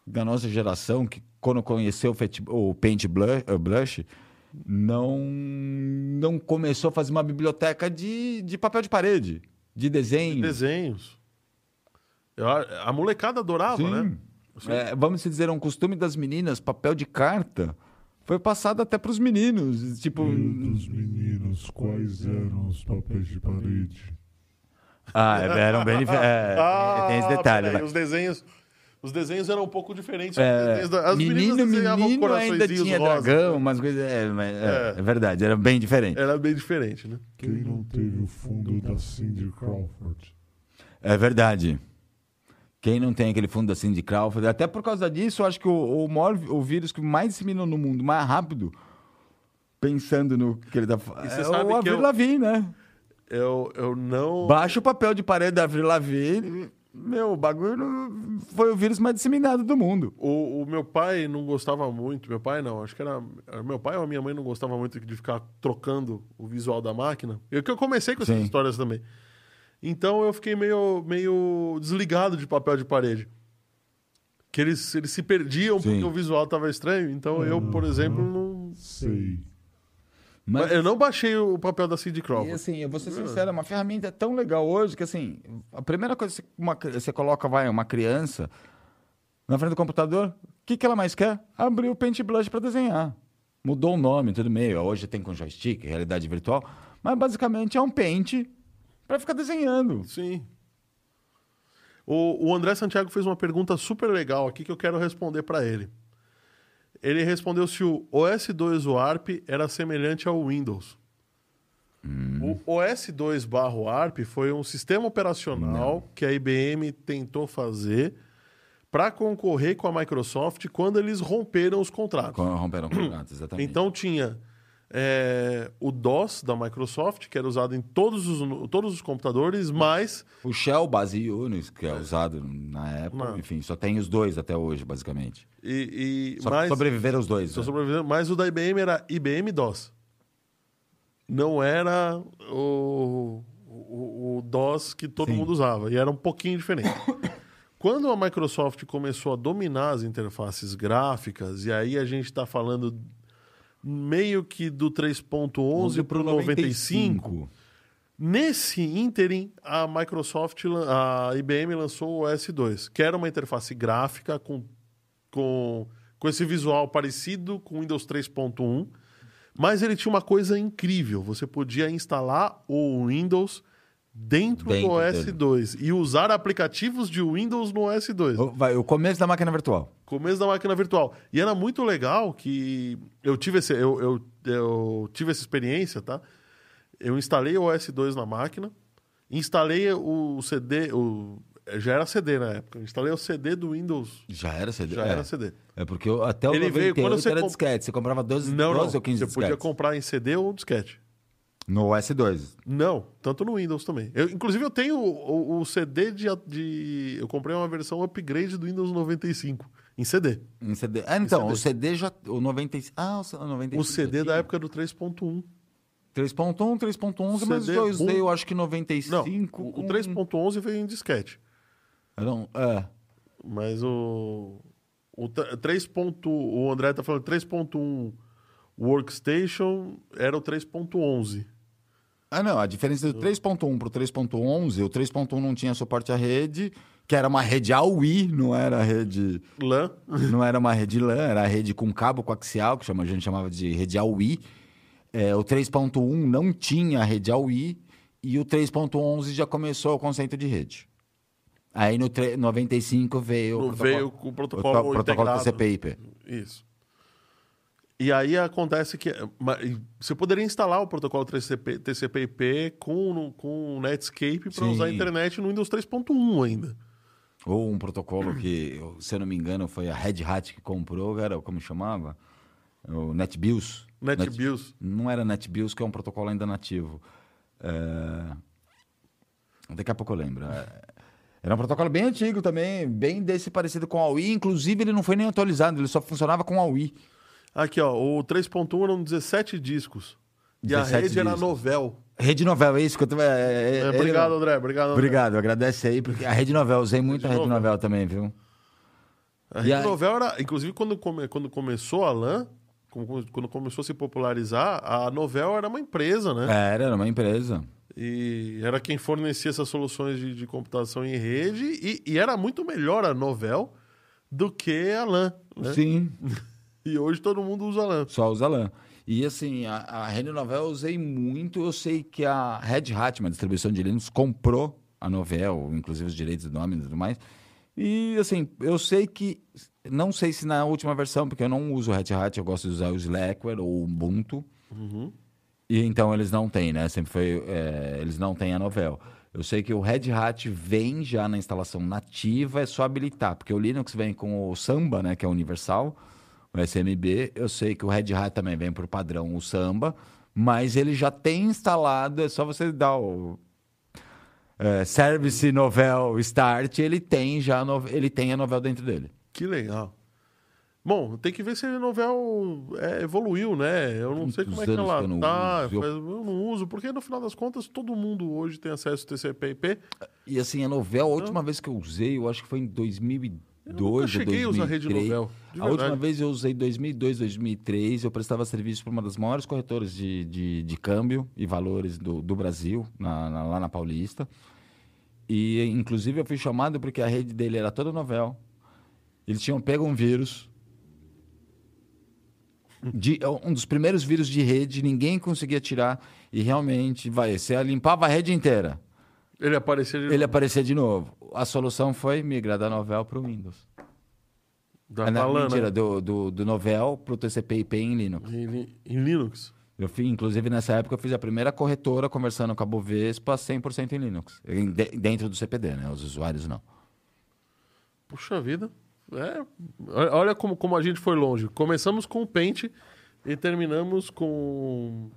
da nossa geração, que quando conheceu o, Paint Blush, Blush, não, não começou a fazer uma biblioteca de, de papel de parede, de desenho. Desenhos. Eu a a molecada adorava, Sim. né? É, vamos dizer, é um costume das meninas, papel de carta. Foi passado até para os meninos. Tipo. Dos meninos, quais eram os papéis de parede? Ah, eram bem diferentes. [laughs] Ah, tem esse detalhe. peraí, os desenhos. Os desenhos eram um pouco diferentes. É, As menino, menino ainda tinha rosa. dragão, umas coisas. É, mas- é, é verdade, era bem diferente. Era bem diferente, né? Quem não teve o fundo da Cindy Crawford? É verdade. Quem não tem aquele fundo da Cindy Crawford, até por causa disso, eu acho que o, o, maior, o vírus que mais disseminou no mundo, mais rápido, pensando no que ele tá falando, é o Avril eu- Lavigne, né? Eu, eu não. Baixa o papel de parede da Avril Lavigne, meu, o bagulho foi o vírus mais disseminado do mundo. O, o meu pai não gostava muito, meu pai não, acho que era, meu pai ou a minha mãe não gostava muito de ficar trocando o visual da máquina. Eu que eu comecei com essas Sim. histórias também. Então eu fiquei meio, meio desligado de papel de parede. Que eles, eles se perdiam Sim. porque o visual estava estranho. Então eu, por exemplo, não. Sei. Mas, Eu não baixei o papel da Cindy E Crawford. assim, eu vou ser sincero, é uma ferramenta tão legal hoje que assim, a primeira coisa que uma, você coloca, vai, uma criança na frente do computador, o que, que ela mais quer? Abrir o Paint Blush para desenhar. Mudou o nome, tudo meio. Hoje tem com joystick, realidade virtual, mas basicamente é um Paint para ficar desenhando. Sim. O, o André Santiago fez uma pergunta super legal aqui que eu quero responder para ele. Ele respondeu se o OS2 Warp era semelhante ao Windows. O OS2 barra Warp foi um sistema operacional que a IBM tentou fazer para concorrer com a Microsoft quando eles romperam os contratos. Com- Romperam contratos, exatamente. Então tinha é, o DOS da Microsoft, que era usado em todos os, todos os computadores, mas o Shell base Unix, que é usado na Apple, Não. enfim, só tem os dois até hoje, basicamente. E, e Só mais, sobreviveram os dois. só né? sobrevivendo, mas o da IBM era IBM DOS. Não era o, o, o DOS que todo Sim. mundo usava. E era um pouquinho diferente. [coughs] Quando a Microsoft começou a dominar as interfaces gráficas, e aí a gente está falando meio que do 3.11 para o 95, Nesse ínterim, a Microsoft, a IBM lançou o OS2, que era uma interface gráfica com, com, com esse visual parecido com o Windows 3.1, mas ele tinha uma coisa incrível. Você podia instalar o Windows dentro, Dentro do dele. OS2 e usar aplicativos de Windows no OS2. O- Vai, o começo da máquina virtual. Começo da máquina virtual. E era muito legal que eu tive, esse, eu, eu, eu tive essa experiência, tá? Eu instalei o OS2 na máquina, instalei o CD, o, já era CD na época, eu instalei o CD do Windows, Já era CD. já é. era CD. É porque eu- até o Ele veio 98 quando você era comp- disquete. Você comprava 12, Não, 12 não, ou 15 você podia comprar em CD ou disquete. No OS2. Não, tanto no Windows também. Eu, inclusive eu tenho o, o- o CD de, de... Eu comprei uma versão upgrade do Windows 95, em CD. Em CD. Ah, então, CD. o CD já. O 95. Ah, o 95. O CD já da época do 3.1. 3.1, 3.11, mas CD eu usei, bom. eu acho que Não, 95. o, o com- 3.11 veio em disquete. Não, é. Mas o. O t- 3. ponto- O André tá falando 3.1 Workstation era o 3.11. Ah, não. A diferença do 3.1 pro 3.11, o 3.1 não tinha suporte à rede, que era uma rede AUI, não era rede. LAN. Não era uma rede LAN, era a rede com cabo coaxial, que chama, a gente chamava de rede AUI. É, o 3.1 não tinha rede AUI e o 3.11 já começou o conceito de rede. Aí no tre- 95 veio, o veio com o o protocolo, to- protocolo integrado. TCP/IP. Isso. E aí acontece que você poderia instalar o protocolo TCP, TCP/IP com com o Netscape para usar a internet no Windows 3.1 ainda. Ou um protocolo que, se eu não me engano, foi a Red Hat que comprou, era como chamava? O NetBIOS. Net- NetBIOS. Não era NetBIOS, que é um protocolo ainda nativo. É, Daqui a pouco eu lembro. É, Era um protocolo bem antigo também, bem desse parecido com a UI. Inclusive, ele não foi nem atualizado, ele só funcionava com a UI. Aqui, ó, o 3.1 eram 17 discos. E a 17 rede era. Novel. Rede Novel, é isso que eu tô... é, é, É, é, obrigado, ele- André. Obrigado, André. Obrigado, agradece aí, porque a Rede Novel, usei muito a Rede Rede Novel. Novel também, viu? A Rede aí- Novel era, inclusive, quando, come- quando começou a LAN, quando começou a se popularizar, a Novel era uma empresa, né? Era, era uma empresa. E era quem fornecia essas soluções de, de computação em rede, e, e era muito melhor a Novel do que a LAN. Né? Sim. [laughs] E hoje todo mundo usa LAN. Só usa LAN. E assim, a, a Rede Novel eu usei muito. Eu sei que a Red Hat, uma distribuição de Linux, comprou a Novel, inclusive os direitos do nome e tudo mais. E assim, eu sei que. Não sei se na última versão, porque eu não uso Red Hat, eu gosto de usar o Slackware ou o Ubuntu. E então eles não têm, né? Sempre foi. é, eles não têm a Novel. Eu sei que o Red Hat vem já na instalação nativa, é só habilitar, porque o Linux vem com o Samba, né? Que é universal, o SMB. Eu sei que o Red Hat também vem por padrão o Samba, mas ele já tem instalado, é só você dar o. é, Service Novel Start, ele tem já no- ele tem a Novel dentro dele. Que legal. Bom, tem que ver se a Novel é, evoluiu, né? Eu não sei como é que Muitos ela que eu não tá. uso. Eu- não uso, porque no final das contas todo mundo hoje tem acesso ao TCP/IP. E assim, a Novel, a última vez que eu usei, eu acho que foi em 2002 Eu nunca cheguei a usar rede 2003. Novel. A última vez eu usei em 2002, 2003. Eu prestava serviço para uma das maiores corretoras de, de, de câmbio e valores do, do Brasil, na- na- lá na Paulista. E, inclusive, eu fui chamado porque a rede dele era toda Novel. Eles tinham pego um vírus. De, um dos primeiros vírus de rede, ninguém conseguia tirar. E realmente, vai, você limpava a rede inteira. Ele aparecia de Ele aparecia de novo. A solução foi migrar da Novel para o Windows. da Ah, não, Talan, mentira, né? do, do, do Novel para o TCP/IP em Linux. Em, em Linux. Eu fiz, inclusive, nessa época, eu fiz a primeira corretora conversando com a Bovespa 100% em Linux. Em- de- dentro do CPD, né? Os usuários não. Puxa vida. É, olha como, como a gente foi longe. Começamos com o Paint e terminamos com.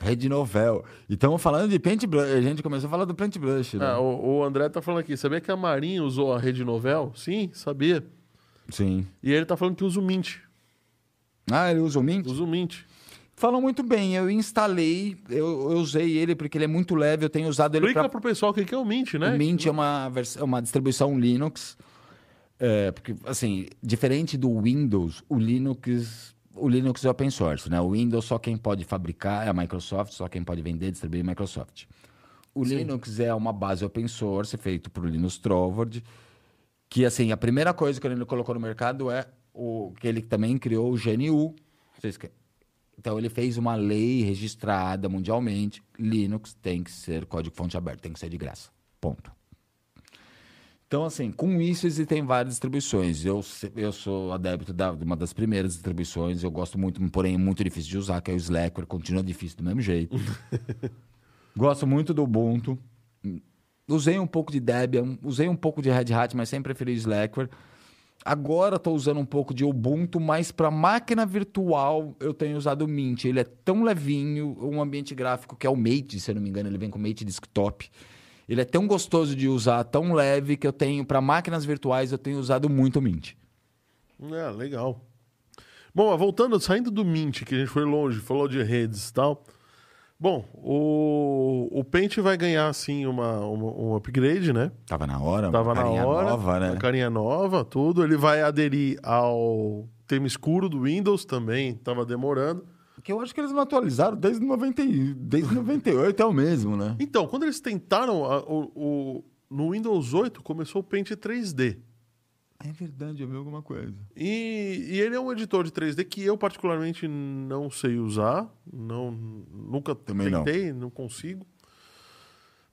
Rede Novel. E estamos falando de Paint Blush. A gente começou a falar do Paint Blush, né? Ah, o, o André tá falando aqui. Sabia que a Marinha usou a rede Novel? Sim, sabia. Sim. E ele tá falando que usa o Mint. Ah, ele usa o Mint? Usa o Mint. Falam muito bem. Eu instalei, eu, eu usei ele porque ele é muito leve. Eu tenho usado ele Explica para pro pessoal o que que é o Mint, né? O Mint é uma, vers- é uma distribuição Linux. É, porque, assim, diferente do Windows, o Linux, o Linux é open source, né? O Windows só quem pode fabricar é a Microsoft, só quem pode vender, distribuir é a Microsoft. O Linux é uma base open source feito por Linus Torvald, que assim, a primeira coisa que ele colocou no mercado é o que ele também criou o GNU. Então ele fez uma lei registrada mundialmente, Linux tem que ser código-fonte aberto, tem que ser de graça. Ponto. Então, assim, com isso existem várias distribuições. Eu, eu sou adepto da- de uma das primeiras distribuições, eu gosto muito, porém é muito difícil de usar, que é o Slackware, continua difícil do mesmo jeito. [laughs] gosto muito do Ubuntu. Usei um pouco de Debian, usei um pouco de Red Hat, mas sempre preferi Slackware. Agora estou usando um pouco de Ubuntu, mas para máquina virtual eu tenho usado o Mint. Ele é tão levinho, um ambiente gráfico que é o Mate, se eu não me engano, ele vem com o Mate Desktop. Ele é tão gostoso de usar, tão leve que eu tenho para máquinas virtuais eu tenho usado muito o Mint. É, legal. Bom, voltando, saindo do Mint, que a gente foi longe, falou de redes e tal. Bom, o, o Paint vai ganhar, assim, uma, uma- um upgrade, né? Tava na hora, Tava uma na carinha hora, nova, né? uma carinha nova, tudo. Ele vai aderir ao tema escuro do Windows também, tava demorando. Que eu acho que eles não atualizaram desde 90, e- desde 98 é o mesmo, né? Então, quando eles tentaram, a- o, o- no Windows 8 começou o Paint 3D. É verdade, eu vi alguma coisa. E, e ele é um editor de 3D que eu particularmente não sei usar, não, nunca Também não. tentei, não. consigo.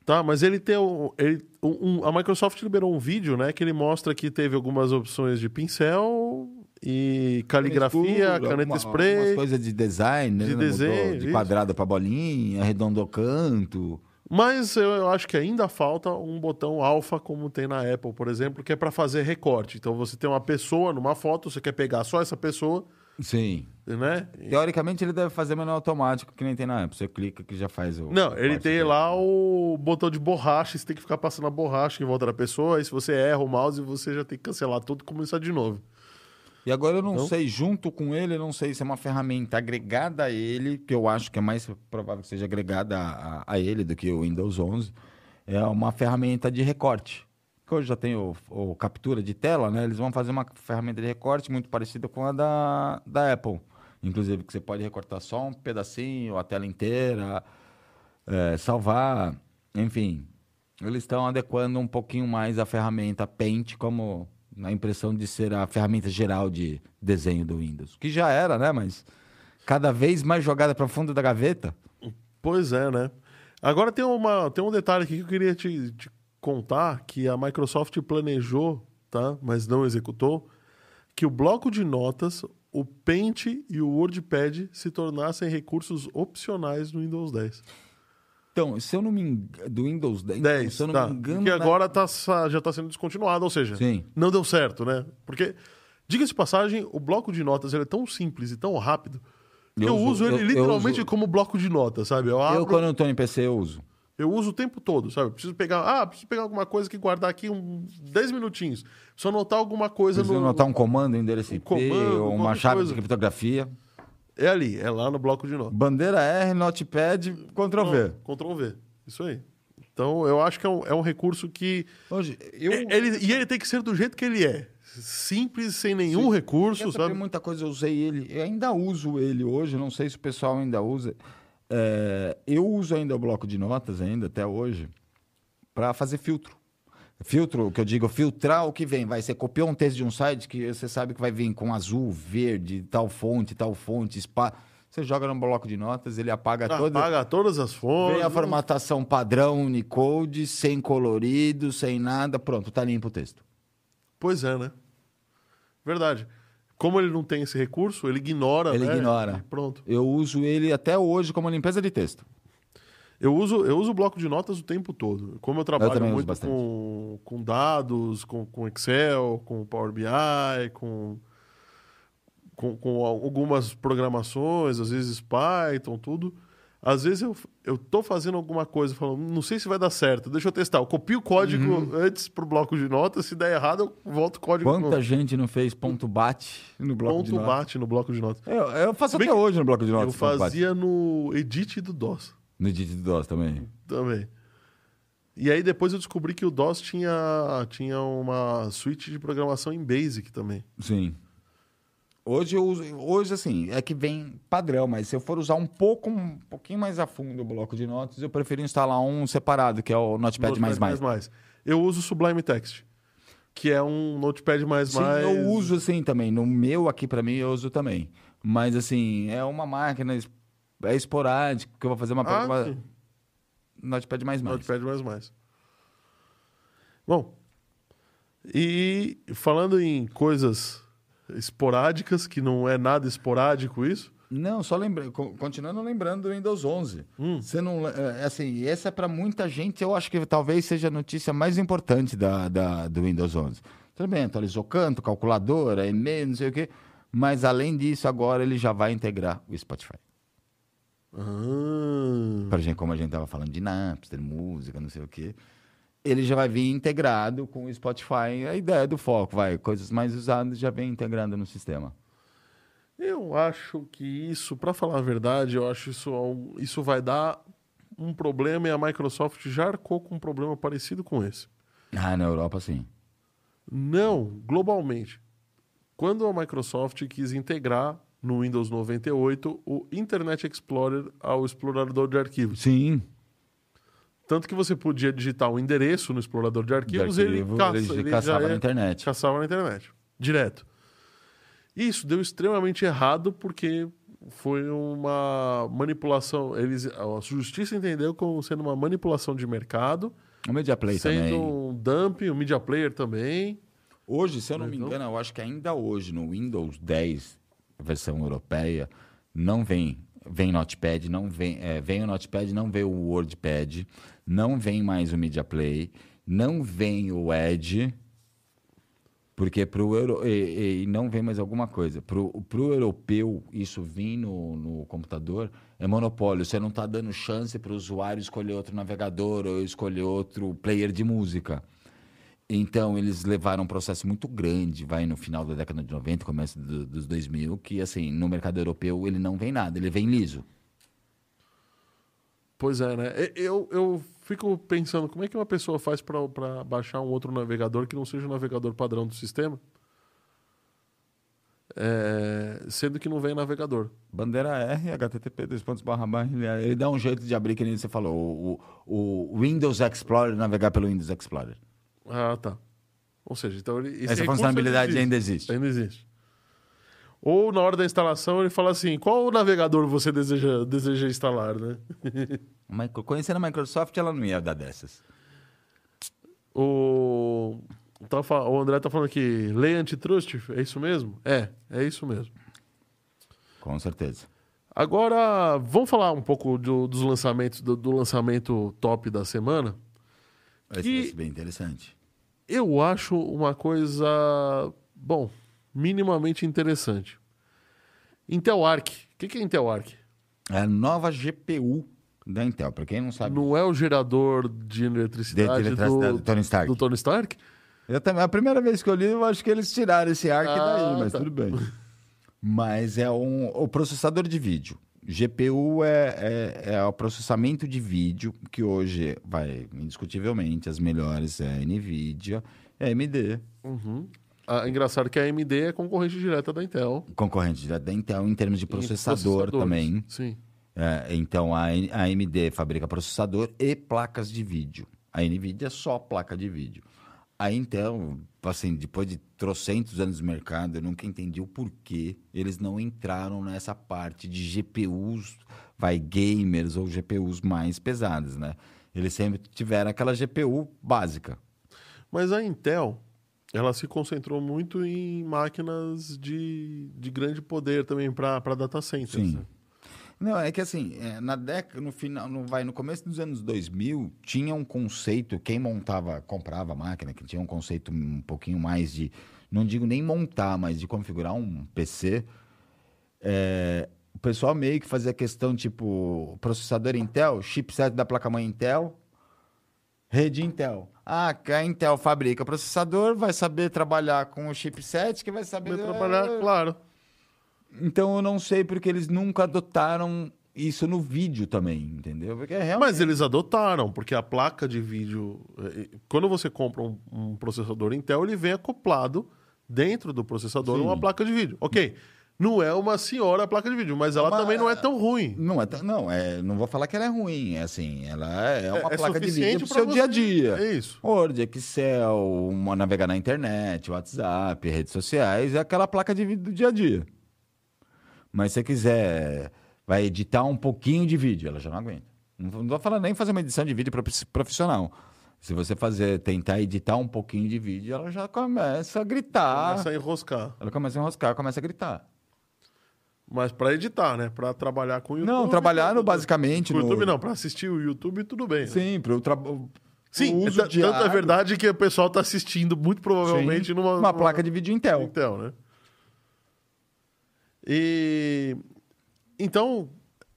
Tá, mas ele tem um, ele, um- a Microsoft liberou um vídeo, né, que ele mostra que teve algumas opções de pincel e caligrafia, Escuro, caneta alguma- spray. Algumas coisas de design, né? De desenho, De isso. quadrado para bolinha, arredondou canto. Mas eu, acho que ainda falta um botão alfa, como tem na Apple, por exemplo, que é para fazer recorte. Então você tem uma pessoa numa foto, você quer pegar só essa pessoa, Sim. né? Teoricamente ele deve fazer manual automático, que nem tem na Apple. Você clica que já faz o. Não, ele tem dele. lá o botão de borracha, você tem que ficar passando a borracha em volta da pessoa, aí se você erra o mouse, você já tem que cancelar tudo e começar de novo. E agora eu não Então- sei, junto com ele, eu não sei se é uma ferramenta agregada a ele, que eu acho que é mais provável que seja agregada a, a ele do que o Windows 11. É uma ferramenta de recorte. Que hoje já tem o, o captura de tela, né? Eles vão fazer uma ferramenta de recorte muito parecida com a da, da Apple. Inclusive, que você pode recortar só um pedacinho, a tela inteira, é, salvar, enfim. Eles estão adequando um pouquinho mais a ferramenta Paint como na impressão de ser a ferramenta geral de desenho do Windows. Que já era, né? Mas cada vez mais jogada para fundo da gaveta. Pois é, né? Agora tem, uma, tem um detalhe aqui que eu queria te, te contar, que a Microsoft planejou, tá? Mas não executou, que o bloco de notas, o Paint e o WordPad se tornassem recursos opcionais no Windows 10. Então, se eu não me engano, do Windows 10, 10, se eu não tá. me engano, que agora tá, já está sendo descontinuado, ou seja, Sim. não deu certo, né? Porque, diga-se de passagem, o bloco de notas é tão simples e tão rápido que eu, Eu uso, uso- ele eu- eu literalmente uso- como bloco de notas, sabe? Eu abro, Eu, quando eu tô em PC, eu uso. eu uso o tempo todo, sabe? Preciso pegar, ah, preciso pegar alguma coisa que guardar aqui uns 10 minutinhos. Só anotar alguma coisa Se no eu anotar um comando, um endereço um IP, comando, ou uma chave coisa. de criptografia. É ali, é lá no bloco de notas. Bandeira R, Notepad, Ctrl V. Não, Ctrl V. Isso aí. Então, eu acho que é um, é um recurso que Hoje, eu... É, Ele, e ele tem que ser do jeito que ele é. Simples, sem nenhum recurso, Essa sabe? muita coisa, eu usei ele. Eu ainda uso ele hoje, não sei se o pessoal ainda usa. É, eu uso ainda o bloco de notas, ainda até hoje, para fazer filtro. Filtro, que eu digo, filtrar o que vem. Vai, você copiou um texto de um site que você sabe que vai vir com azul, verde, tal fonte, tal fonte, spa. Você joga no bloco de notas, ele apaga toda. Apaga todas as fontes. Vem a formatação padrão Unicode, sem colorido, sem nada. Pronto, tá limpo o texto. Pois é, né? Verdade. Como ele não tem esse recurso, ele ignora, Ele né? ignora. E Pronto. Eu uso ele até hoje como limpeza de texto. Eu uso, eu uso o bloco de notas o tempo todo. Como eu trabalho uso muito com, com dados, com, com Excel, com Power BI, com, com, com algumas programações, às vezes Python, tudo. Às vezes eu, eu tô fazendo alguma coisa, falando, não sei se vai dar certo, deixa eu testar. Eu copio o código Uhum. antes pro bloco de notas, se der errado, eu volto o código Quanta no gente não fez ponto bate no bloco de ponto notas? bate no bloco de notas. Eu, eu faço Bem até hoje no bloco de notas. eu ponto fazia no Edit do DOS. No Edit do DOS também. Também. E aí depois eu descobri que o DOS tinha, tinha uma suíte de programação em Basic também. Sim. Hoje eu uso, hoje assim, é que vem padrão, mas se eu for usar um pouco, um pouquinho mais a fundo o bloco de notas, eu prefiro instalar um separado, que é o Notepad++. mais. Eu uso o Sublime Text, que é um Notepad++. Sim, eu uso assim também. No meu aqui para mim eu uso também. Mas assim, é uma máquina é esporádica que eu vou fazer uma, Ah, uma sim. Notepad++. Notepad++. Bom, e falando em coisas esporádicas, que não é nada esporádico isso, Não, só lembra, co- continuando lembrando do Windows 11. Você não, é, assim, essa é para muita gente, eu acho que talvez seja a notícia mais importante da, da- do Windows 11. Tudo bem, atualizou canto, calculadora, e-mail, não sei o quê, mas além disso, agora ele já vai integrar o Spotify. Ah, Pra gente, como a gente tava falando de Napster, música, não sei o quê, ele já vai vir integrado com o Spotify. A ideia do foco, vai, coisas mais usadas já vem integrando no sistema. eu acho que isso, para falar a verdade, eu acho isso isso vai dar um problema e a Microsoft já arcou com um problema parecido com esse. Ah, na Europa, sim. Não, globalmente. Quando a Microsoft quis integrar no Windows 98 o Internet Explorer ao explorador de arquivos. Sim. Tanto que você podia digitar um endereço no explorador de arquivos De e ele, arquivo, caça, ele ele caçava já na é- internet. Caçava na internet, direto. Isso deu extremamente errado porque foi uma manipulação. Eles, a justiça entendeu como sendo uma manipulação de mercado, O Media Play sendo também. um dumping, o Media Player também. Hoje, se eu não me engano, eu acho que ainda hoje no Windows 10, versão europeia, não vem. Vem Notepad, não vem, é, vem o Notepad, não vem o WordPad, não vem mais o Media Play, não vem o Edge, porque pro euro, e, e não vem mais alguma coisa. Pro, pro europeu, isso vir no, no computador é monopólio. Você não está dando chance para o usuário escolher outro navegador ou escolher outro player de música. Então, eles levaram um processo muito grande, vai no final da década de 90, começo do- dos 2000, que, assim, no mercado europeu ele não vem nada, ele vem liso. Pois é, né? Eu, eu fico pensando como é que uma pessoa faz para baixar um outro navegador que não seja o navegador padrão do sistema, é, sendo que não vem navegador. Bandeira R, HTTP, dois pontos barra barra, ele, ele dá um jeito de abrir, que nem você falou, o, o, o Windows Explorer, navegar pelo Windows Explorer. Ah, tá. Ou seja, então ele, Essa funcionalidade ainda existe. Ainda existe. Ou na hora da instalação ele fala assim: qual navegador você deseja, deseja instalar, né? [laughs] Micro- Conhecendo a Microsoft, ela não ia dar dessas. O, tá o André tá falando aqui, lei antitrust, é isso mesmo? É, é isso mesmo. Com certeza. Agora, vamos falar um pouco do- dos lançamentos, do, do lançamento top da semana. E- vai ser bem interessante. Eu acho uma coisa, bom, minimamente interessante. Intel Arc. O que que é Intel Arc? É a nova GPU da Intel, para quem não sabe. Não é o gerador de eletricidade, De eletricidade do, do Tony Stark. do Tony Stark? Eu também, a primeira vez que eu li, eu acho que eles tiraram esse ARC Ah, daí, mas tá. tudo bem. Mas é um, o processador de vídeo. GPU é, é, é o processamento de vídeo, que hoje vai, indiscutivelmente, as melhores é NVIDIA, é AMD, Uhum. Ah, engraçado que a AMD é concorrente direta da Intel. concorrente direto da Intel em termos de processador também. Sim. É, então a, a AMD fabrica processador e placas de vídeo. A NVIDIA é só placa de vídeo. A Intel, assim, depois de trocentos anos no mercado, eu nunca entendi o porquê eles não entraram nessa parte de GPUs, vai, gamers ou GPUs mais pesadas, né? Eles sempre tiveram aquela GPU básica. Mas a Intel, ela se concentrou muito em máquinas de, de grande poder também para data centers. Sim. né? Não, é que assim, é, na década, no final, no, vai, no começo dos anos 2000, tinha um conceito, quem montava, comprava a máquina, que tinha um conceito um pouquinho mais de, não digo nem montar, mas de configurar um PC, é, o pessoal meio que fazia questão, tipo, processador Intel, chipset da placa-mãe Intel, rede Intel. Ah, a Intel fabrica processador, vai saber trabalhar com o chipset, que vai saber... Vai trabalhar, claro. Então eu não sei porque eles nunca adotaram isso no vídeo também, entendeu? Porque é realmente... Mas eles adotaram, porque a placa de vídeo. eh, Quando você compra um, um processador Intel, ele vem acoplado dentro do processador Sim. uma placa de vídeo. Ok, não é uma senhora placa de vídeo, mas ela Uma- também não é tão ruim. Não, é, tão- não, é, não vou falar que ela é ruim, é assim, ela é uma É- é placa de vídeo pro pra seu você- dia a dia. É isso. Word, Excel, uma- navegar na internet, WhatsApp, redes sociais, é aquela placa de vídeo do dia a dia. Mas se você quiser, vai editar um pouquinho de vídeo, ela já não aguenta. Não tô falando nem fazer uma edição de vídeo profi- profissional. Se você fazer, tentar editar um pouquinho de vídeo, ela já começa a gritar. Começa a enroscar. Ela começa a enroscar, começa a gritar. Mas pra editar, né? Pra trabalhar com o YouTube. Não, trabalhar no, tudo- basicamente no... YouTube não, pra assistir o YouTube tudo bem. né? Sim, para o trabalho. Sim, uso ta- tanto é verdade que o pessoal tá assistindo muito provavelmente Sim, numa, uma numa- placa de vídeo Intel. Intel, né? E então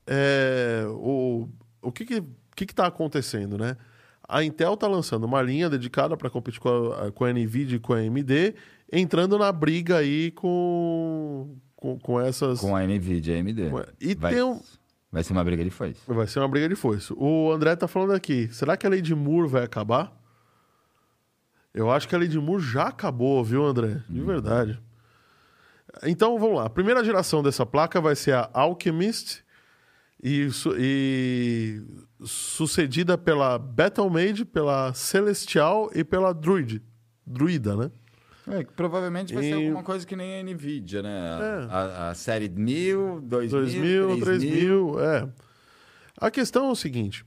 é, o, o que que, que que tá acontecendo, né? A Intel tá lançando uma linha dedicada para competir com a, com a Nvidia e com a AMD, entrando na briga aí com com, com essas Com a NVIDIA e AMD. e vai, tem um vai ser uma briga de foice. Vai ser uma briga de foice. O André tá falando aqui, será que a lei de Moore vai acabar? Eu acho que a lei de Moore já acabou, viu, André? De verdade. Então, vamos lá. A primeira geração dessa placa vai ser a Alchemist e, e sucedida pela Battlemade, pela Celestial e pela Druid. Druida, né? É, que provavelmente vai ser E- alguma coisa que nem a NVIDIA, né? É. A, a série 1000, 2000, 2000, 3000. 3000, é. A questão é o seguinte: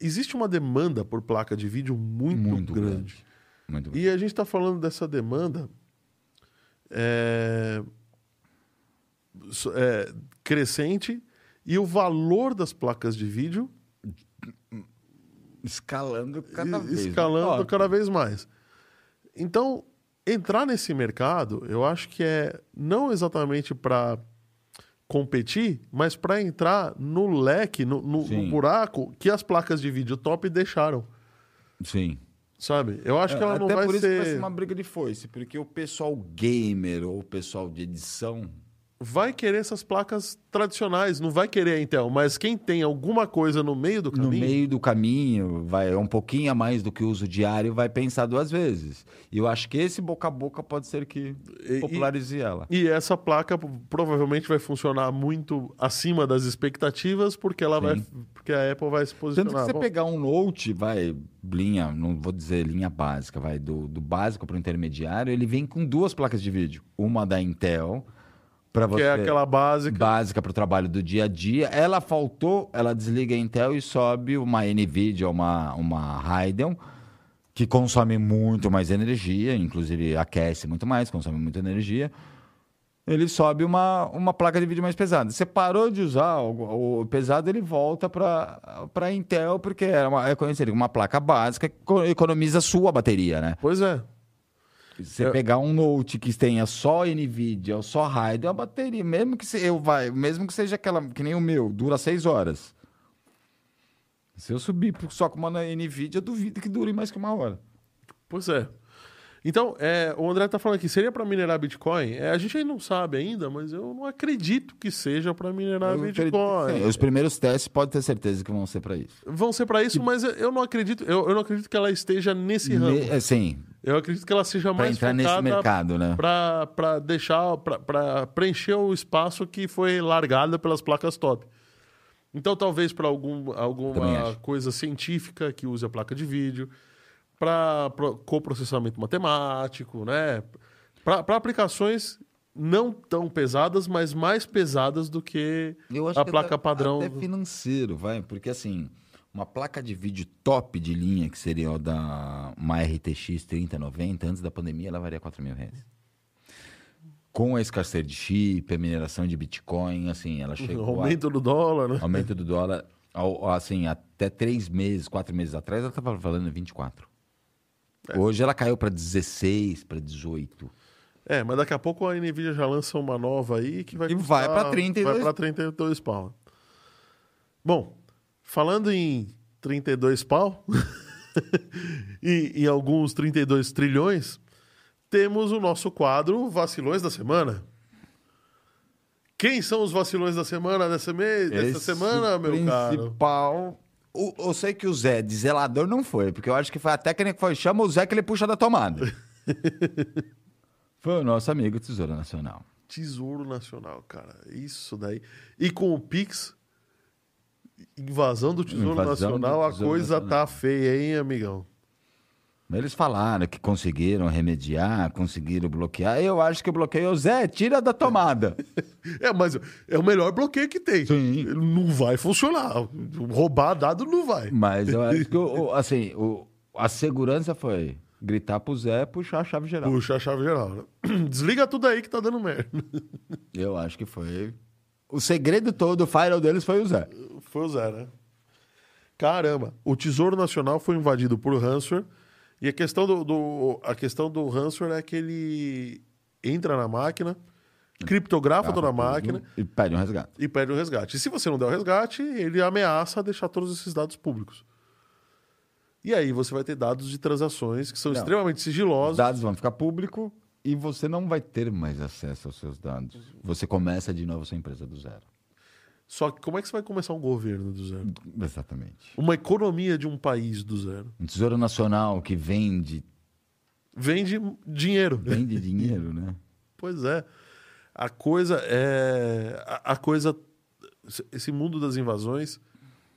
existe uma demanda por placa de vídeo muito, Muito grande. grande. Muito grande. E a gente está falando dessa demanda é, é, crescente e o valor das placas de vídeo Escalando cada vez. escalando Óbvio. cada vez mais. Então, entrar nesse mercado, eu acho que é não exatamente para competir, mas para entrar no leque, no, no- no buraco que as placas de vídeo top deixaram, Sim. Sabe? Eu acho que ela não Até vai por isso que vai ser uma briga de foice, porque o pessoal gamer ou o pessoal de edição Vai querer essas placas tradicionais, não vai querer a Intel, mas quem tem alguma coisa no meio do no caminho... meio do caminho, vai um pouquinho a mais do que o uso diário, vai pensar duas vezes. E eu acho que esse boca a boca pode ser que E- popularize ela. E essa placa provavelmente vai funcionar muito acima das expectativas, porque ela vai, porque a Apple vai se posicionar. Tanto que você Bom, pegar um Note, vai, linha, não vou dizer linha básica, vai do, do básico para o intermediário, ele vem com duas placas de vídeo. Uma da Intel, para você. que é aquela básica. básica para o trabalho do dia a dia. Ela faltou, ela desliga a Intel e sobe uma NVIDIA, uma, uma Radeon, que consome muito mais energia, inclusive aquece muito mais, consome muita energia. Ele sobe uma, uma placa de vídeo mais pesada. Você parou de usar o, o pesado, ele volta para a Intel, porque é, uma, é conhecido como uma placa básica que eco- economiza a sua bateria, né? Pois é. Você Eu- pegar um Note que tenha só Nvidia ou só Radeon, a bateria, mesmo que, se, eu vai, mesmo que seja aquela que nem o meu, dura seis horas. Se eu subir só com uma Nvidia, eu duvido que dure mais que uma hora. Pois é. Então, é, o André tá falando aqui, seria para minerar Bitcoin? É, a gente ainda não sabe ainda, mas eu não acredito que seja para minerar Eu Bitcoin. sim. Os primeiros testes pode ter certeza que vão ser para isso. Vão ser para isso, mas eu- não acredito, eu, eu não acredito que ela esteja nesse ramo. Me, assim, Eu acredito que ela seja para mais entrar nesse mercado, né? para deixar para preencher o espaço que foi largado pelas placas top. Então talvez para algum, alguma coisa científica que use a placa de vídeo, para coprocessamento matemático, né? Para aplicações não tão pesadas, mas mais pesadas do que Eu acho a que placa até, padrão. Até financeiro, vai. Porque assim, uma placa de vídeo top de linha, que seria o da uma RTX 3090, antes da pandemia, ela varia 4 mil reais. Com a escassez de chip, a mineração de Bitcoin, assim, ela [laughs] chegou a- aumento do dólar, né? aumento do dólar, assim, até três meses, quatro meses atrás, ela estava falando 24. É. Hoje ela caiu para 16, para 18. É, mas daqui a pouco a Nvidia já lança uma nova aí que vai E vai pra 32. Vai para 32 pau. Bom, falando em 32 pau [laughs] e em alguns 32 trilhões, temos o nosso quadro Vacilões da Semana. Quem são os vacilões da semana dessa, mês, dessa semana, meu caro? principal... O- eu sei que o Zé de zelador não foi, porque eu acho que foi a técnica que foi chama o Zé que ele puxa da tomada. [laughs] Foi o nosso amigo Tesouro Nacional. Tesouro Nacional, cara. Isso daí. E com o Pix, invasão do Tesouro Invasão do Nacional, a Tesouro coisa Nacional. tá feia, hein, amigão? Eles falaram que conseguiram remediar, conseguiram bloquear. Eu acho que o bloqueio, Zé, tira da tomada. [laughs] É, mas é o melhor bloqueio que tem. Sim. Não vai funcionar. Roubar dado não vai. Mas eu acho que, o- o- [laughs] assim, o- a segurança foi gritar pro Zé puxar a chave geral. Puxa a chave geral. né? [clears throat] Desliga tudo aí que tá dando merda. Eu acho que foi. O segredo todo, o firewall deles foi o Zé. Foi o Zé, né? Caramba, o Tesouro Nacional foi invadido por ransomware e a questão do, do- a questão do ransomware é que ele entra na máquina, criptografa toda a máquina E pede um resgate. e pede o resgate. E se você não der o resgate, ele ameaça deixar todos esses dados públicos. E aí você vai ter dados de transações que são Não. extremamente Os sigilosos. dados vão ficar público e você não vai ter mais acesso aos seus dados. Você começa de novo sua empresa do zero. Só que como é que você vai começar um governo do zero? Exatamente. Uma economia de um país do zero? Um tesouro nacional que vende, Vende dinheiro. vende [laughs] dinheiro, né? Pois é. A coisa é. A, a coisa. Esse mundo das invasões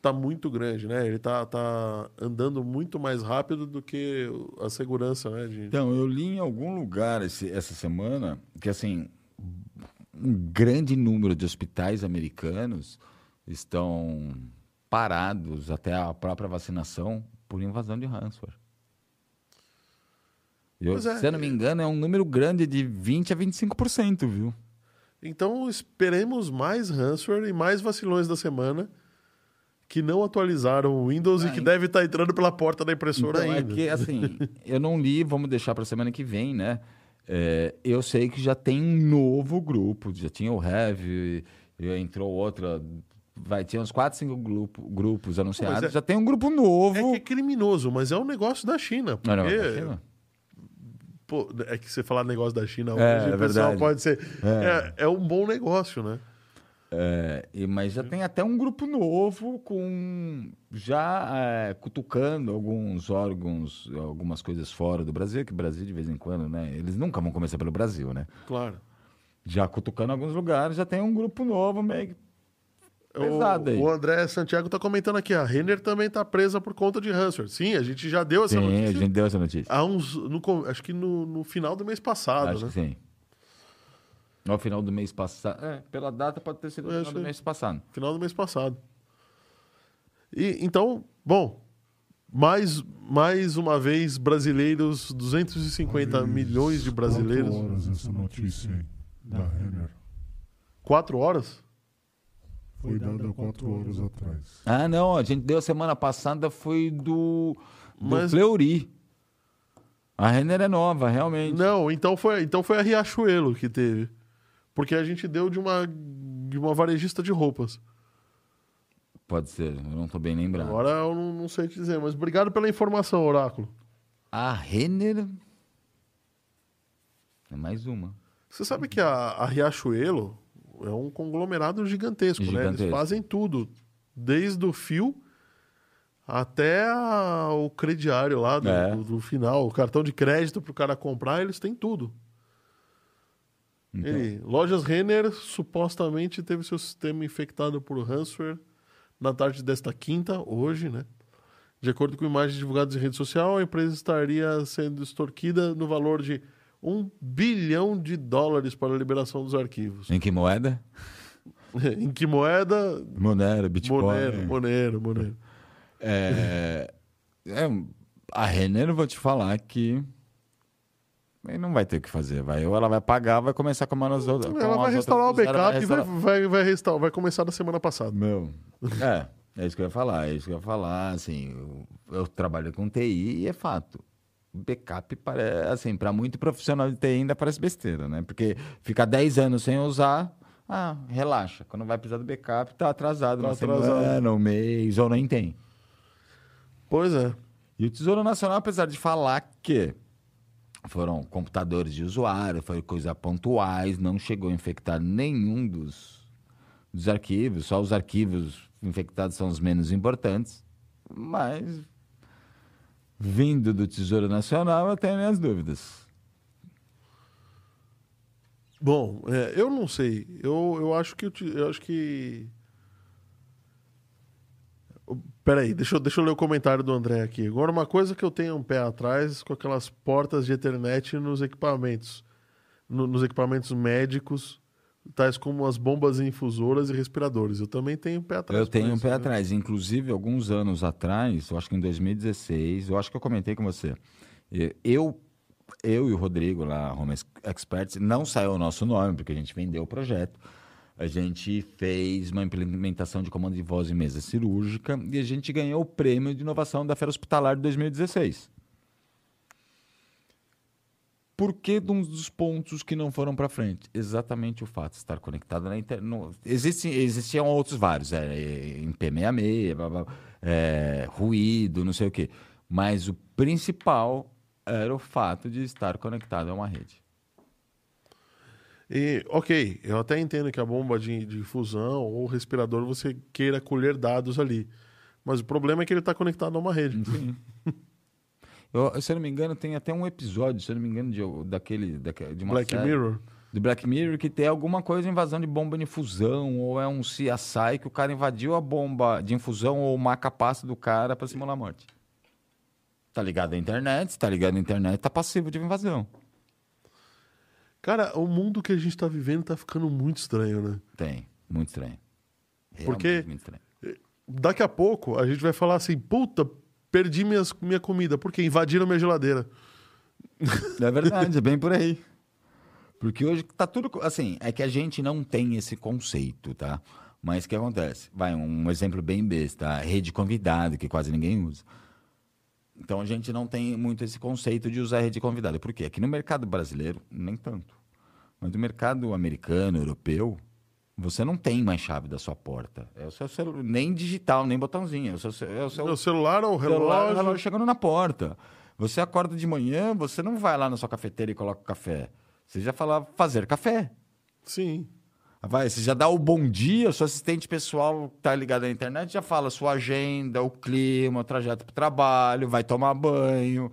tá muito grande, né? Ele tá, tá andando muito mais rápido do que a segurança, né? De... Então, eu li em algum lugar esse- essa semana que, assim, um grande número de hospitais americanos estão parados até a própria vacinação por invasão de ransomware. Eu, é. Se eu não me engano, é um número grande de 20% a 25%, viu? Então esperemos mais ransomware e mais vacilões da semana que não atualizaram o Windows e Ah, que en- deve estar entrando pela porta da impressora Então, é ainda. que, assim, [laughs] eu não li, vamos deixar para semana que vem, né? É, eu sei que já tem um novo grupo, já tinha o Heavy, e entrou outra, vai ter uns 4, 5 grupo, grupos anunciados, é- já tem um grupo novo. É que é criminoso, mas é um negócio da China. Porque, Não, não, tá vendo? pô, é que você falar negócio da China hoje, É, é o pessoal verdade. pode ser. É. é um bom negócio, né? É, e- mas já tem até um grupo novo com já é, cutucando alguns órgãos, algumas coisas fora do Brasil, que o Brasil de vez em quando, né? Eles nunca vão começar pelo Brasil, né? Claro. Já cutucando alguns lugares, já tem um grupo novo meio pesado aí. O, o André Santiago tá comentando aqui, a Renner também tá presa por conta de ransomware. Sim, a gente já deu essa Sim, a notícia. gente deu essa notícia. Há uns, no acho que no, no final do mês passado, Acho né? que sim. No final do mês passado. É, pela data pode ter sido no Eu final do mês passado. Final do mês passado. E então, bom, mais, mais uma vez brasileiros, 250 Faz milhões de brasileiros. Quatro horas essa notícia aí, da Renner. Quatro horas? Foi dada quatro horas atrás. Ah, não, a gente deu semana passada, foi do, do Mas- Fleury. A Renner é nova, realmente. Não, então foi, então foi a Riachuelo que teve. Porque a gente deu de uma, de uma varejista de roupas. Pode ser, eu não tô bem lembrado. Agora eu não, não sei te dizer, mas obrigado pela informação, Oráculo. A Renner. É mais uma. Você sabe que a, a Riachuelo é um conglomerado gigantesco, né? Eles Gigantesco. fazem tudo. Desde o fio até a- o crediário lá do, É. do- do final. O cartão de crédito para o cara comprar, eles têm tudo. Então, Ele, Lojas Renner supostamente teve seu sistema infectado por ransomware na tarde desta quinta, hoje, né? De acordo com imagens divulgadas em rede social, a empresa estaria sendo extorquida no valor de um bilhão de dólares para a liberação dos arquivos. Em que moeda? [laughs] em que moeda? Monero, Bitcoin. Monero, Monero, Monero. É, é, a Renner, vou te falar que ele não vai ter o que fazer. Vai, ou ela vai pagar, vai começar com as outras. com Ela vai restaurar o outras- ela backup e vai, restaurar- vai, vai, restaurar, vai começar da semana passada. Meu, é, é isso que eu ia falar, é isso que eu ia falar, assim, eu, eu trabalho com TI e é fato. Backup parece, assim, para muito profissional de TI ainda parece besteira, né? Porque ficar 10 anos sem usar, ah, relaxa. Quando vai precisar do backup, tá atrasado Tá uma atrasado. semana, um mês, ou nem tem. Pois é. E o Tesouro Nacional, apesar de falar que foram computadores de usuário, foi coisa pontuais, não chegou a infectar nenhum dos, dos arquivos, só os arquivos infectados são os menos importantes, mas vindo do Tesouro Nacional eu tenho minhas dúvidas. Bom, é, eu não sei. Eu, eu acho que. Eu, eu acho que. Peraí, deixa eu, deixa eu ler o comentário do André aqui. Agora, uma coisa que eu tenho um pé atrás com aquelas portas de Ethernet nos equipamentos. no- nos equipamentos médicos, tais como as bombas infusoras e respiradores. Eu também tenho um pé atrás. Eu tenho um pé né? atrás. Inclusive, alguns anos atrás, eu acho que em 2016, eu acho que eu comentei com você. Eu, eu e o Rodrigo lá, Home Ex- Experts, não saiu o nosso nome, porque a gente vendeu o projeto. A gente fez uma implementação de comando de voz em mesa cirúrgica e a gente ganhou o prêmio de inovação da Feira Hospitalar de 2016. Por que um dos pontos que não foram para frente? Exatamente o fato de estar conectado na internet. Existem, existiam outros vários, é, em P66, blá, blá, é, ruído, não sei o quê. Mas o principal era o fato de estar conectado a uma rede. E, ok, eu até entendo que a bomba de, de fusão ou respirador você queira colher dados ali. Mas o problema é que ele está conectado a uma rede. Sim. [laughs] Eu, se eu não me engano, tem até um episódio, se eu não me engano, de, daquele, daque- de uma Black série- Mirror. do Black Mirror que tem alguma coisa de invasão de bomba de infusão, ou é um CSI que o cara invadiu a bomba de infusão ou uma capaça do cara para simular a morte. Tá ligado à internet, tá ligado à internet, tá passivo de invasão. Cara, o mundo que a gente está vivendo está ficando muito estranho, né? Tem, muito estranho. Porque- Realmente muito estranho. Daqui a pouco a gente vai falar assim: puta, perdi minhas, minha comida, porque invadiram minha geladeira. [laughs] É verdade, é bem por aí. Porque hoje tá tudo. Assim, é que a gente não tem esse conceito, tá? Mas o que acontece? Vai, um exemplo bem besta: a rede convidada, que quase ninguém usa. Então a gente não tem muito esse conceito de usar rede convidada. Por quê? Aqui no mercado brasileiro, nem tanto. Mas no mercado americano, europeu, você não tem mais chave da sua porta. É o seu celular, nem digital, nem botãozinho. É o seu, é o seu O celular ou o celular, relógio. o relógio chegando na porta. Você acorda de manhã, você não vai lá na sua cafeteira e coloca o café. Você já fala fazer café. Sim. Vai, você já dá o bom dia, seu assistente pessoal tá ligado na internet, já fala sua agenda, o clima, o trajeto para o trabalho, vai tomar banho.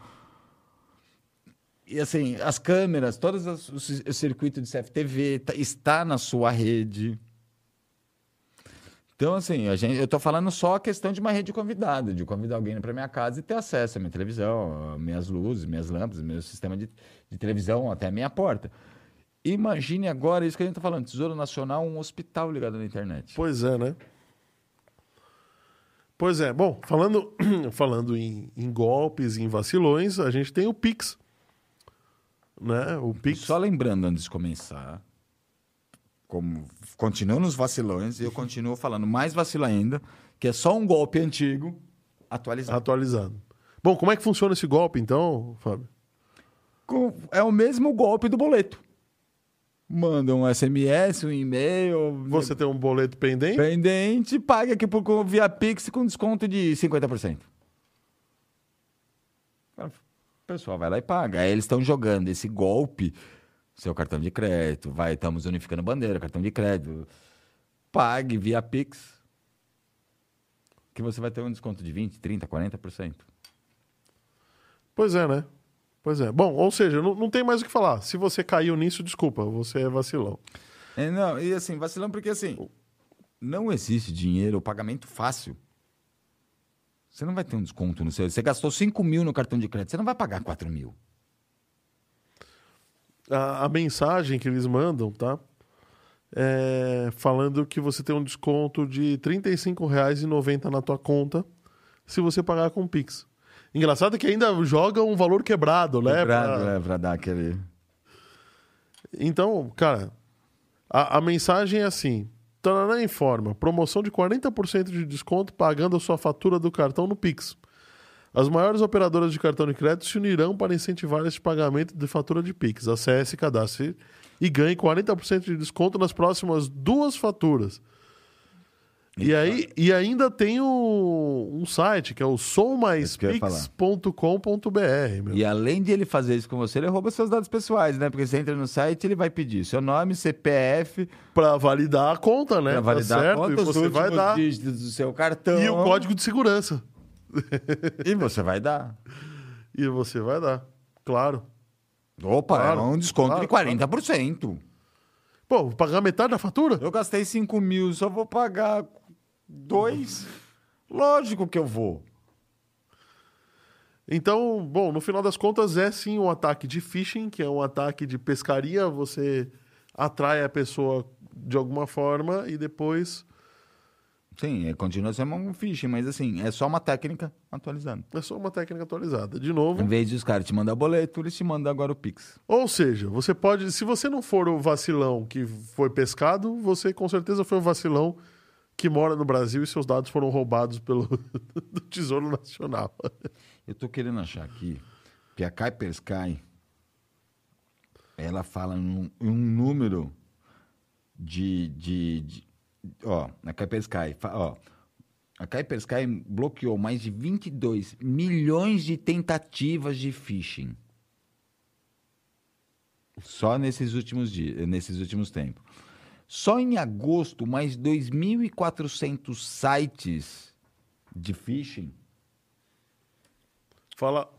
E assim, as câmeras, todos os- o ci- o circuito de CFTV tá- está na sua rede. Então, assim, a gente, eu tô falando só a questão de uma rede convidada, de convidar alguém para minha casa e ter acesso à minha televisão, minhas luzes, minhas lâmpadas, meu sistema de, de televisão até a minha porta. Imagine agora isso que a gente está falando, Tesouro Nacional, um hospital ligado na internet. Pois é, né? Pois é. Bom, falando, [clears throat] falando em, em golpes, em vacilões, a gente tem o Pix. Né? O Pix. Só lembrando antes de começar, como continuo nos vacilões, e eu continuo falando mais vacilo ainda, que é só um golpe antigo atualizado. atualizado. Bom, como é que funciona esse golpe, então, Fábio? É o mesmo golpe do boleto. Manda um SMS, um e-mail, Você tem um boleto pendente? pendente, paga aqui por, via Pix com desconto de 50%. O pessoal vai lá e paga. Aí eles estão jogando esse golpe, seu cartão de crédito, vai, estamos unificando bandeira, cartão de crédito. Pague via Pix, que você vai ter um desconto de 20, 30, 40%. Pois é, né? Pois é. Bom, ou seja, não, não tem mais o que falar. Se você caiu nisso, desculpa, você é vacilão. É, não, e assim, vacilão porque assim, não existe dinheiro, pagamento fácil. Você não vai ter um desconto no seu. Você gastou 5 mil no cartão de crédito, você não vai pagar 4 mil. A, a mensagem que eles mandam, tá? É falando que você tem um desconto de R$ 35,90 na tua conta se você pagar com Pix. Engraçado que ainda joga um valor quebrado, né? Quebrado, Pra- é, pra dar aquele. Então, cara, a, a mensagem é assim: Tananã informa, promoção de 40% de desconto pagando a sua fatura do cartão no Pix. As maiores operadoras de cartão de crédito se unirão para incentivar esse pagamento de fatura de Pix. Acesse, cadastre e ganhe 40% de desconto nas próximas duas faturas. E, aí, e ainda tem o- um site que é o meu. E além de ele fazer isso com você, ele rouba seus dados pessoais, né? Porque você entra no site, ele vai pedir seu nome, CPF, Para validar a conta, né? pra Tá validar certo? a conta, e você vai dar. dígitos do seu cartão. E o código de segurança. [laughs] E você vai dar. E você vai dar. Claro. Opa, Claro, é um desconto claro, de 40%. Pô, vou pagar metade da fatura? Eu gastei 5 mil, só vou pagar dois. Lógico que eu vou. Então, bom, no final das contas é sim um ataque de phishing, que é um ataque de pescaria. Você atrai a pessoa de alguma forma e depois Sim, é, continua sendo um phishing, mas assim, é só uma técnica atualizando. é só uma técnica atualizada. De novo. Em vez de os caras te mandar boleto, eles te mandam agora o Pix. Ou seja, você pode. Se você não for o vacilão que foi pescado, você com certeza foi o vacilão que mora no Brasil e seus dados foram roubados pelo [laughs] Tesouro Nacional. Eu tô querendo achar aqui que a Kaspersky ela fala em um número de, de, de- ó, a fa- ó, a Kaspersky bloqueou mais de 22 milhões de tentativas de phishing. Só nesses últimos dias, nesses últimos tempos. Só em agosto, mais 2.400 sites de phishing Fala.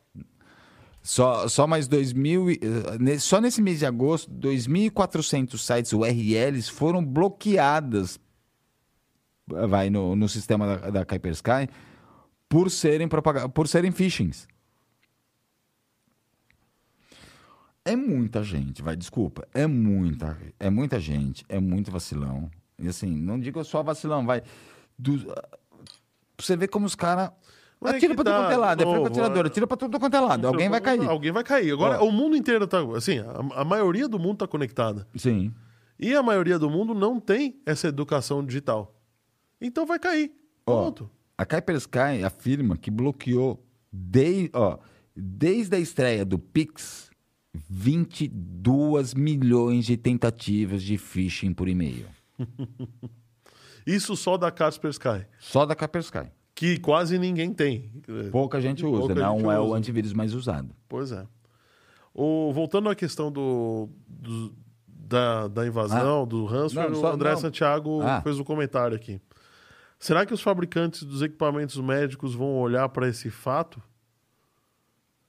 Só, só mais 2.000... e- eh, ne- Só nesse mês de agosto, 2.400 sites URLs foram bloqueadas vai, no, no sistema da, da Kaspersky por serem, propaga- por serem phishings. É muita gente, vai, desculpa. É muita, é muita gente, é muito vacilão. E assim, não digo só vacilão, vai. Do, você ver como os caras. Mas é Atira que pra tudo tá, quanto é lado, é novo, franco-atirador, é. atira pra tudo quanto é lado. Alguém vai cair. Alguém vai cair. Agora, Ó. o mundo inteiro tá. Assim, a, a maioria do mundo tá conectada. Sim. E a maioria do mundo não tem essa educação digital. Então vai cair. Ó, Ponto. a Kaspersky afirma que bloqueou de, ó, desde a estreia do Pix 22 milhões de tentativas de phishing por e-mail. [laughs] Isso só da Kaspersky, Só da Kaspersky. que quase ninguém tem. Pouca gente usa, Pouca não gente é o usa. antivírus mais usado. Pois é. O, voltando à questão do, do- da, da invasão, do ransomware, Não, o André não. Santiago Ah. fez um comentário aqui. Será que os fabricantes dos equipamentos médicos vão olhar para esse fato?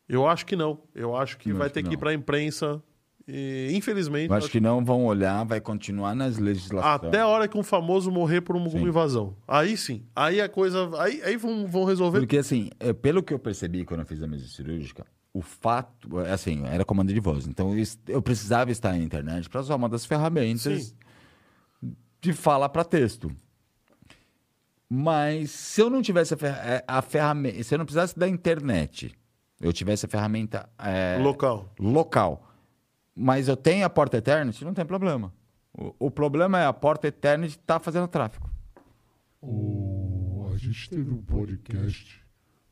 Eu acho que não. Eu acho que Eu vai acho ter que que ir para a imprensa. E, infelizmente, Eu acho que não vão olhar, vai continuar nas legislações. até a hora que um famoso morrer por uma, Sim. invasão. Aí sim. Aí a coisa. Aí, aí vão, vão resolver. Porque, assim, é, pelo que eu percebi quando eu fiz a mesa cirúrgica, o fato, é, assim, era comando de voz. Então, eu, precisava estar na internet para usar uma das ferramentas Sim. de fala para texto. Mas se eu não tivesse a, é, a ferramenta, se eu não precisasse da internet, eu tivesse a ferramenta é, Local. local, mas eu tenho a porta Ethernet, não tem problema. O, o problema é a porta Ethernet estar fazendo tráfego. O... A gente teve um podcast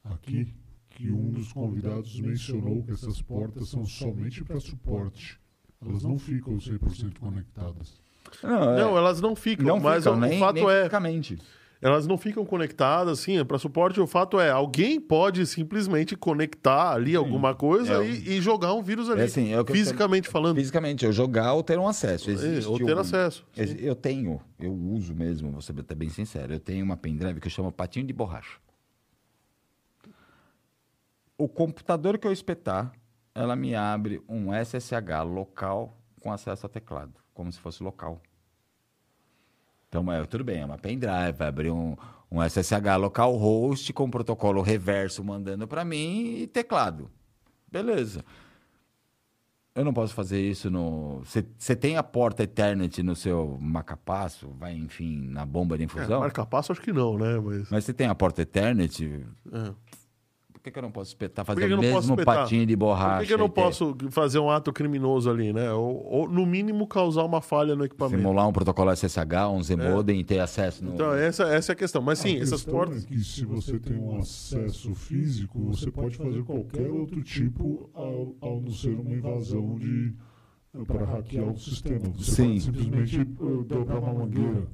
aqui que um dos convidados mencionou que essas portas são somente para suporte. Elas não ficam 100% conectadas. Não, é- Não, elas não ficam. não mas ficam, o, nem, o fato nem é. Elas não ficam conectadas, assim, é para suporte. O fato é, alguém pode simplesmente conectar ali alguma coisa É, e, e jogar um vírus ali. É assim, é eu fisicamente falando. Fisicamente, eu jogar ou ter um acesso. Existe ou ter um- acesso. Ex- Eu tenho, eu uso mesmo, vou ser bem sincero, eu tenho uma pendrive que eu chamo patinho de borracha. O computador que eu espetar, ela me abre um SSH local com acesso a teclado, como se fosse local. Então, é, tudo bem, é uma pendrive, vai abrir um, um SSH localhost com protocolo reverso mandando para mim e teclado. Beleza. Eu não posso fazer isso no. Você tem a porta Ethernet no seu macapasso, vai, enfim, na bomba de É, infusão. passo, acho que não, né? Mas. Você tem a porta Ethernet, é. Por que, que eu não posso espetar, Por fazer que que eu o mesmo espetar? patinho de borracha? Por que, que eu não ter- posso fazer um ato criminoso ali, né? Ou, ou, no mínimo, causar uma falha no equipamento. Simular um protocolo SSH, um Z-Modem e ter acesso no. Então, essa, essa é a questão. Mas sim, a essas questão portas. é que se você tem um acesso físico, você pode fazer qualquer outro tipo ao, ao não ser uma invasão de para hackear o sistema. Você Sim. pode simplesmente eh, dobrar uma mangueira.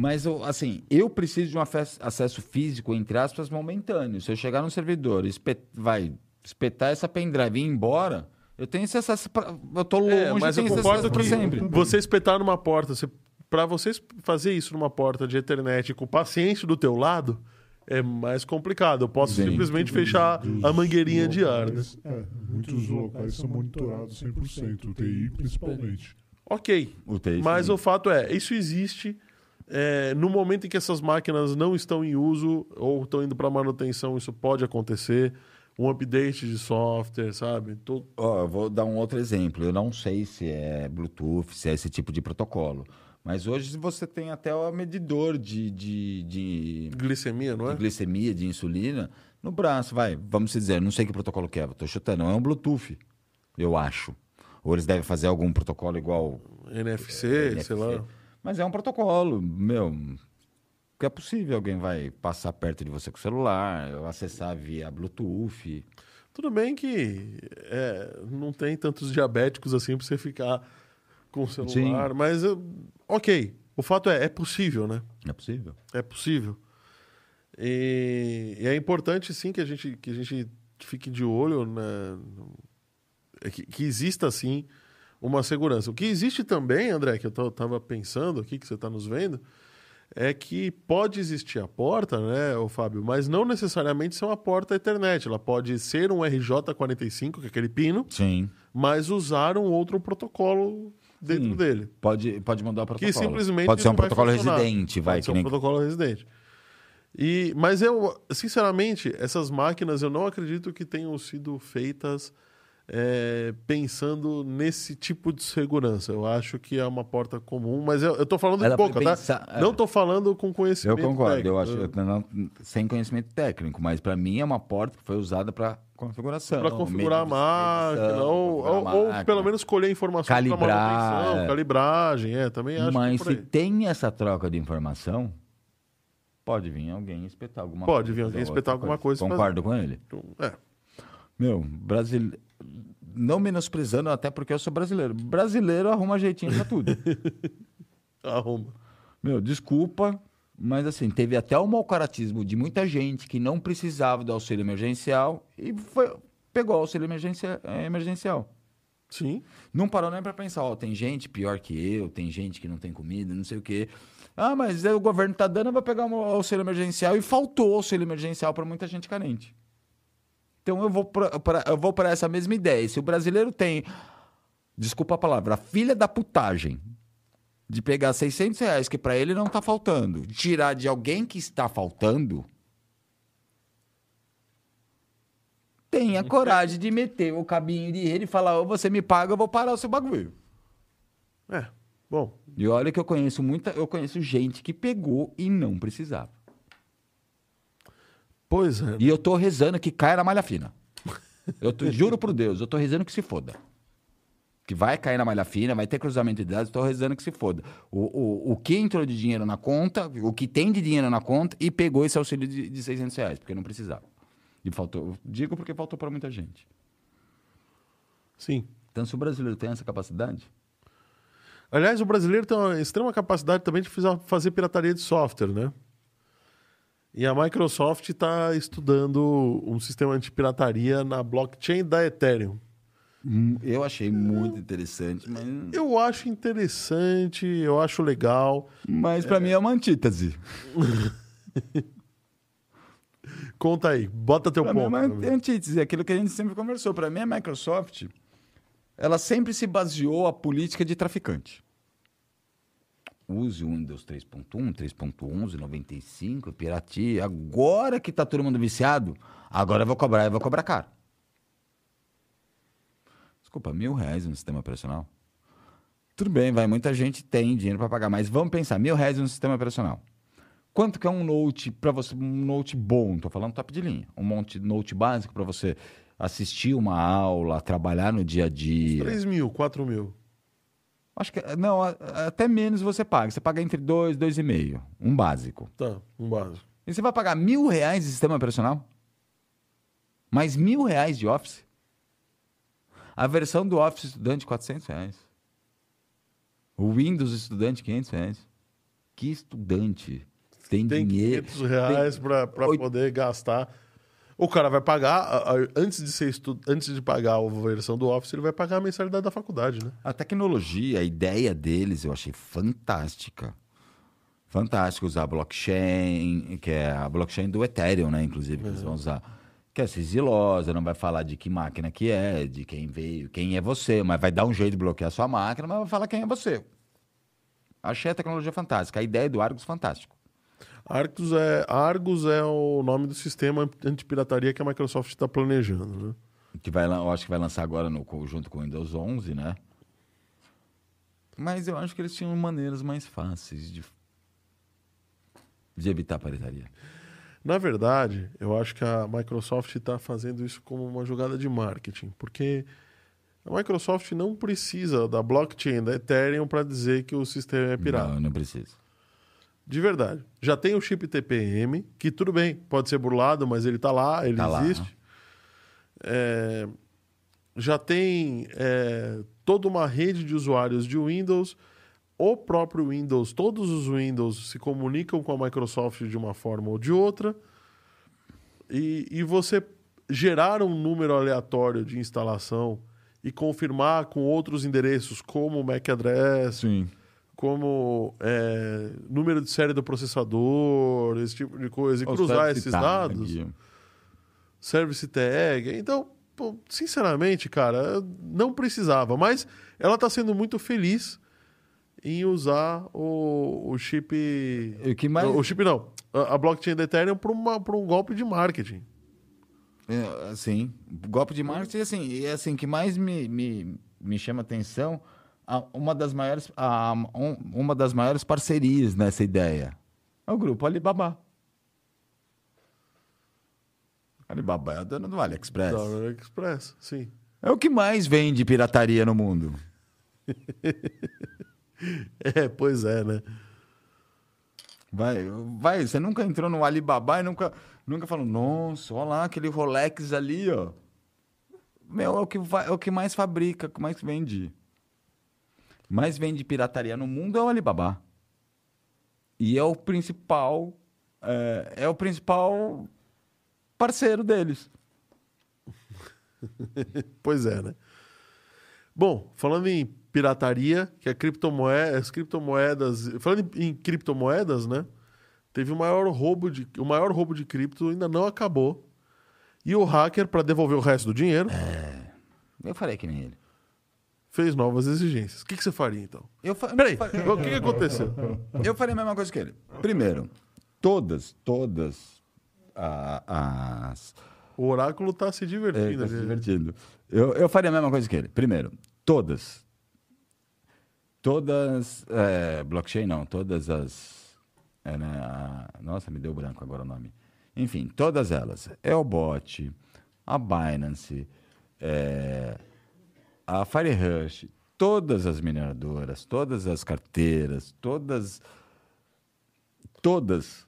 Mas, eu, assim, eu preciso de um acesso físico, entre aspas, momentâneo. Se eu chegar no servidor e espet- vai espetar essa pendrive e ir embora, eu tenho esse acesso. Pra, eu tô longe, É, mas eu tenho esse concordo que sempre. você espetar numa porta, você, para você fazer isso numa porta de internet com o paciente do teu lado, é mais complicado. Eu posso Sim. simplesmente fechar Dos a mangueirinha de ar, né? É, muitos locais são monitorados 100%, UTI principalmente. Ok. UTI, Mas sim. o fato é, isso existe. É, no momento em que essas máquinas não estão em uso ou estão indo para manutenção, isso pode acontecer. Um update de software, sabe? Tô- eu vou dar um outro exemplo. Eu não sei se é Bluetooth, se é esse tipo de protocolo. Mas hoje você tem até o medidor de, de, de, Glicemia, não de é? glicemia, de insulina, no braço. Vai, vamos dizer, não sei que protocolo que é, estou chutando. É um Bluetooth, eu acho. Ou eles devem fazer algum protocolo igual NFC, NFC. sei lá. Mas é um protocolo, meu. Que é possível, alguém vai passar perto de você com o celular, acessar via Bluetooth. Tudo bem que é, não tem tantos diabéticos assim para você ficar com o celular, mas eu- ok. O fato é, é possível, né? É possível? É possível. E, e é importante, sim, que a gente, que a gente fique de olho, né? É que, que exista, sim, uma segurança. O que existe também, André, que eu estava pensando aqui, que você está nos vendo, é que pode existir a porta, né, ô Fábio, mas não necessariamente ser uma porta Ethernet. Ela pode ser um RJ45, que é aquele pino, Sim. mas usar um outro protocolo dentro Sim. dele. Pode, pode mudar o protocolo. Que simplesmente pode ser um protocolo funcionar. residente, vai. Pode ser um nem... protocolo residente. E, mas eu, sinceramente, essas máquinas eu não acredito que tenham sido feitas é, pensando nesse tipo de segurança. Eu acho que é uma porta comum, mas eu, eu tô falando de Ela pouca, tá? pensa- é. Não tô falando com Eu conhecimento concordo, técnico. eu acho, eu não- sem conhecimento técnico, mas para mim é uma porta que foi usada para configuração. Para configurar a máquina, ou, ou, ou pelo menos colher informações para Calibrar, é. calibragem, é, também acho Mas que é se por aí. tem essa troca de informação, pode vir alguém espetar alguma Pode coisa. vir alguém espetar alguma coisa e Concordo com ele. É. Meu, brasileiro. Não menosprezando, até porque eu sou brasileiro. Brasileiro arruma jeitinho pra tudo. [laughs] Arruma. Meu, desculpa, mas assim, teve até o mau caratismo de muita gente que não precisava do auxílio emergencial e foi, pegou o auxílio emergencia- eh, emergencial. Sim. Não parou nem para pensar, ó, tem gente pior que eu, tem gente que não tem comida, não sei o quê. Ah, mas o governo tá dando, eu vou pegar o auxílio emergencial e faltou auxílio emergencial para muita gente carente. Então eu vou pra- pra- eu vou para essa mesma ideia. Se o brasileiro tem, desculpa a palavra, a filha da putagem de pegar 600 reais que para ele não tá faltando, tirar de alguém que está faltando, tenha coragem de meter o cabinho de ele e falar, ou você me paga, eu vou parar o seu bagulho. É. Bom, E olha que eu conheço muita, eu conheço gente que pegou e não precisava. Pois é. E eu tô rezando que caia na malha fina. Eu tô- juro por Deus, eu tô rezando que se foda. Que vai cair na malha fina, vai ter cruzamento de dados, tô rezando que se foda. O, o, o que entrou de dinheiro na conta, o que tem de dinheiro na conta e pegou esse auxílio de, de 600 reais, porque não precisava. E faltou, digo porque faltou para muita gente. Sim. Então, se o brasileiro tem essa capacidade, Aliás, o brasileiro tem uma extrema capacidade também de fazer pirataria de software, né? E a Microsoft está estudando um sistema anti-pirataria na blockchain da Ethereum. hum, eu achei muito interessante, mas, Eu acho interessante, eu acho legal. mas para mim é uma antítese. [laughs] Conta aí, bota teu Pra mim é ponto. uma antítese, é aquilo que a gente sempre conversou. Para mim, a Microsoft, ela sempre se baseou a política de traficante. Use o Windows 3.1, 3.11, 95, pirateia. Agora que tá todo mundo viciado, agora eu vou cobrar, eu vou cobrar caro. Desculpa, mil reais no sistema operacional? Tudo bem, vai, muita gente tem dinheiro para pagar, mas vamos pensar, mil reais no sistema operacional. Quanto que é um note para você, um note bom? Tô falando top de linha. Um monte note básico para você assistir uma aula, trabalhar no dia a dia. 3 mil, 4 mil. Acho que não, até menos você paga. Você paga entre dois, dois e meio, um básico. Tá, um básico. E você vai pagar mil reais de sistema operacional? Mais mil reais de Office? A versão do Office Estudante, 400 reais. O Windows Estudante, 500 reais. Que estudante tem, Tem dinheiro? 500 reais para Oito- poder gastar. O cara vai pagar, a- a- antes de, ser estu... antes de pagar a versão do Office, ele vai pagar a mensalidade da faculdade, né? A tecnologia, a ideia deles, eu achei fantástica. Fantástico usar blockchain, que é a blockchain do Ethereum, né? Inclusive, que eles vão usar. que é sigilosa, não vai falar de que máquina que é, de quem veio, quem é você, mas vai dar um jeito de bloquear a sua máquina, mas vai falar quem é você. Achei a tecnologia fantástica, a ideia do Argus fantástico. Argus é, Argus é o nome do sistema antipirataria que a Microsoft está planejando, né? Que vai, eu acho que vai lançar agora no, junto com o Windows 11, né? Mas eu acho que eles tinham maneiras mais fáceis de, de evitar a pirataria. Na verdade, eu acho que a Microsoft está fazendo isso como uma jogada de marketing, porque a Microsoft não precisa da blockchain da Ethereum para dizer que o sistema é pirata. Não, não precisa. De verdade. Já tem o chip TPM, que tudo bem, pode ser burlado, mas ele está lá, ele Tá lá. existe. É, já tem é, toda uma rede de usuários de Windows. O próprio Windows, todos os Windows se comunicam com a Microsoft de uma forma ou de outra. E, e você gerar um número aleatório de instalação e confirmar com outros endereços, como o MAC address, Sim. Como é, número de série do processador, esse tipo de coisa, e cruzar esses dados, service tag. Então, pô, sinceramente, cara, não precisava. Mas ela está sendo muito feliz em usar o, o chip. O que mais- O chip não. A, a blockchain da Ethereum para um golpe de marketing. É, Assim, golpe de marketing, assim, e assim, que mais me, me, me chama atenção, uma das maiores, a- um- uma das maiores parcerias nessa ideia é o grupo Alibaba. Alibaba é a dona do AliExpress. Da AliExpress, sim. É o que mais vende pirataria no mundo. [laughs] É, pois é, né? Vai, vai, você nunca entrou no Alibaba e nunca, nunca falou, nossa, olha lá aquele Rolex ali, ó. Meu, é o que, vai, é o que mais fabrica, o que mais vende. Mais vende pirataria no mundo é o Alibaba. E é o principal, é, é o principal parceiro deles. [laughs] Pois é, né? Bom, falando em pirataria, que é criptomoeda, as criptomoedas. Falando em, em criptomoedas, né? Teve o maior roubo de. O maior roubo de cripto ainda não acabou. E o hacker, para devolver o resto do dinheiro, Eu falei que nem ele. Fez novas exigências. O que, que você faria, então? Eu fa... Peraí, o que, que aconteceu? Eu faria a mesma coisa que ele. Primeiro, todas, todas a- as. O oráculo tá se É, divertindo. tá se ali. divertindo. Eu, eu faria a mesma coisa que ele. Primeiro, todas. Todas. é, blockchain não, todas as. é, né, a- nossa, me deu branco agora o nome. Enfim, todas elas. Elbot, a Binance, é, a Firerush, todas as mineradoras, todas as carteiras, todas. Todas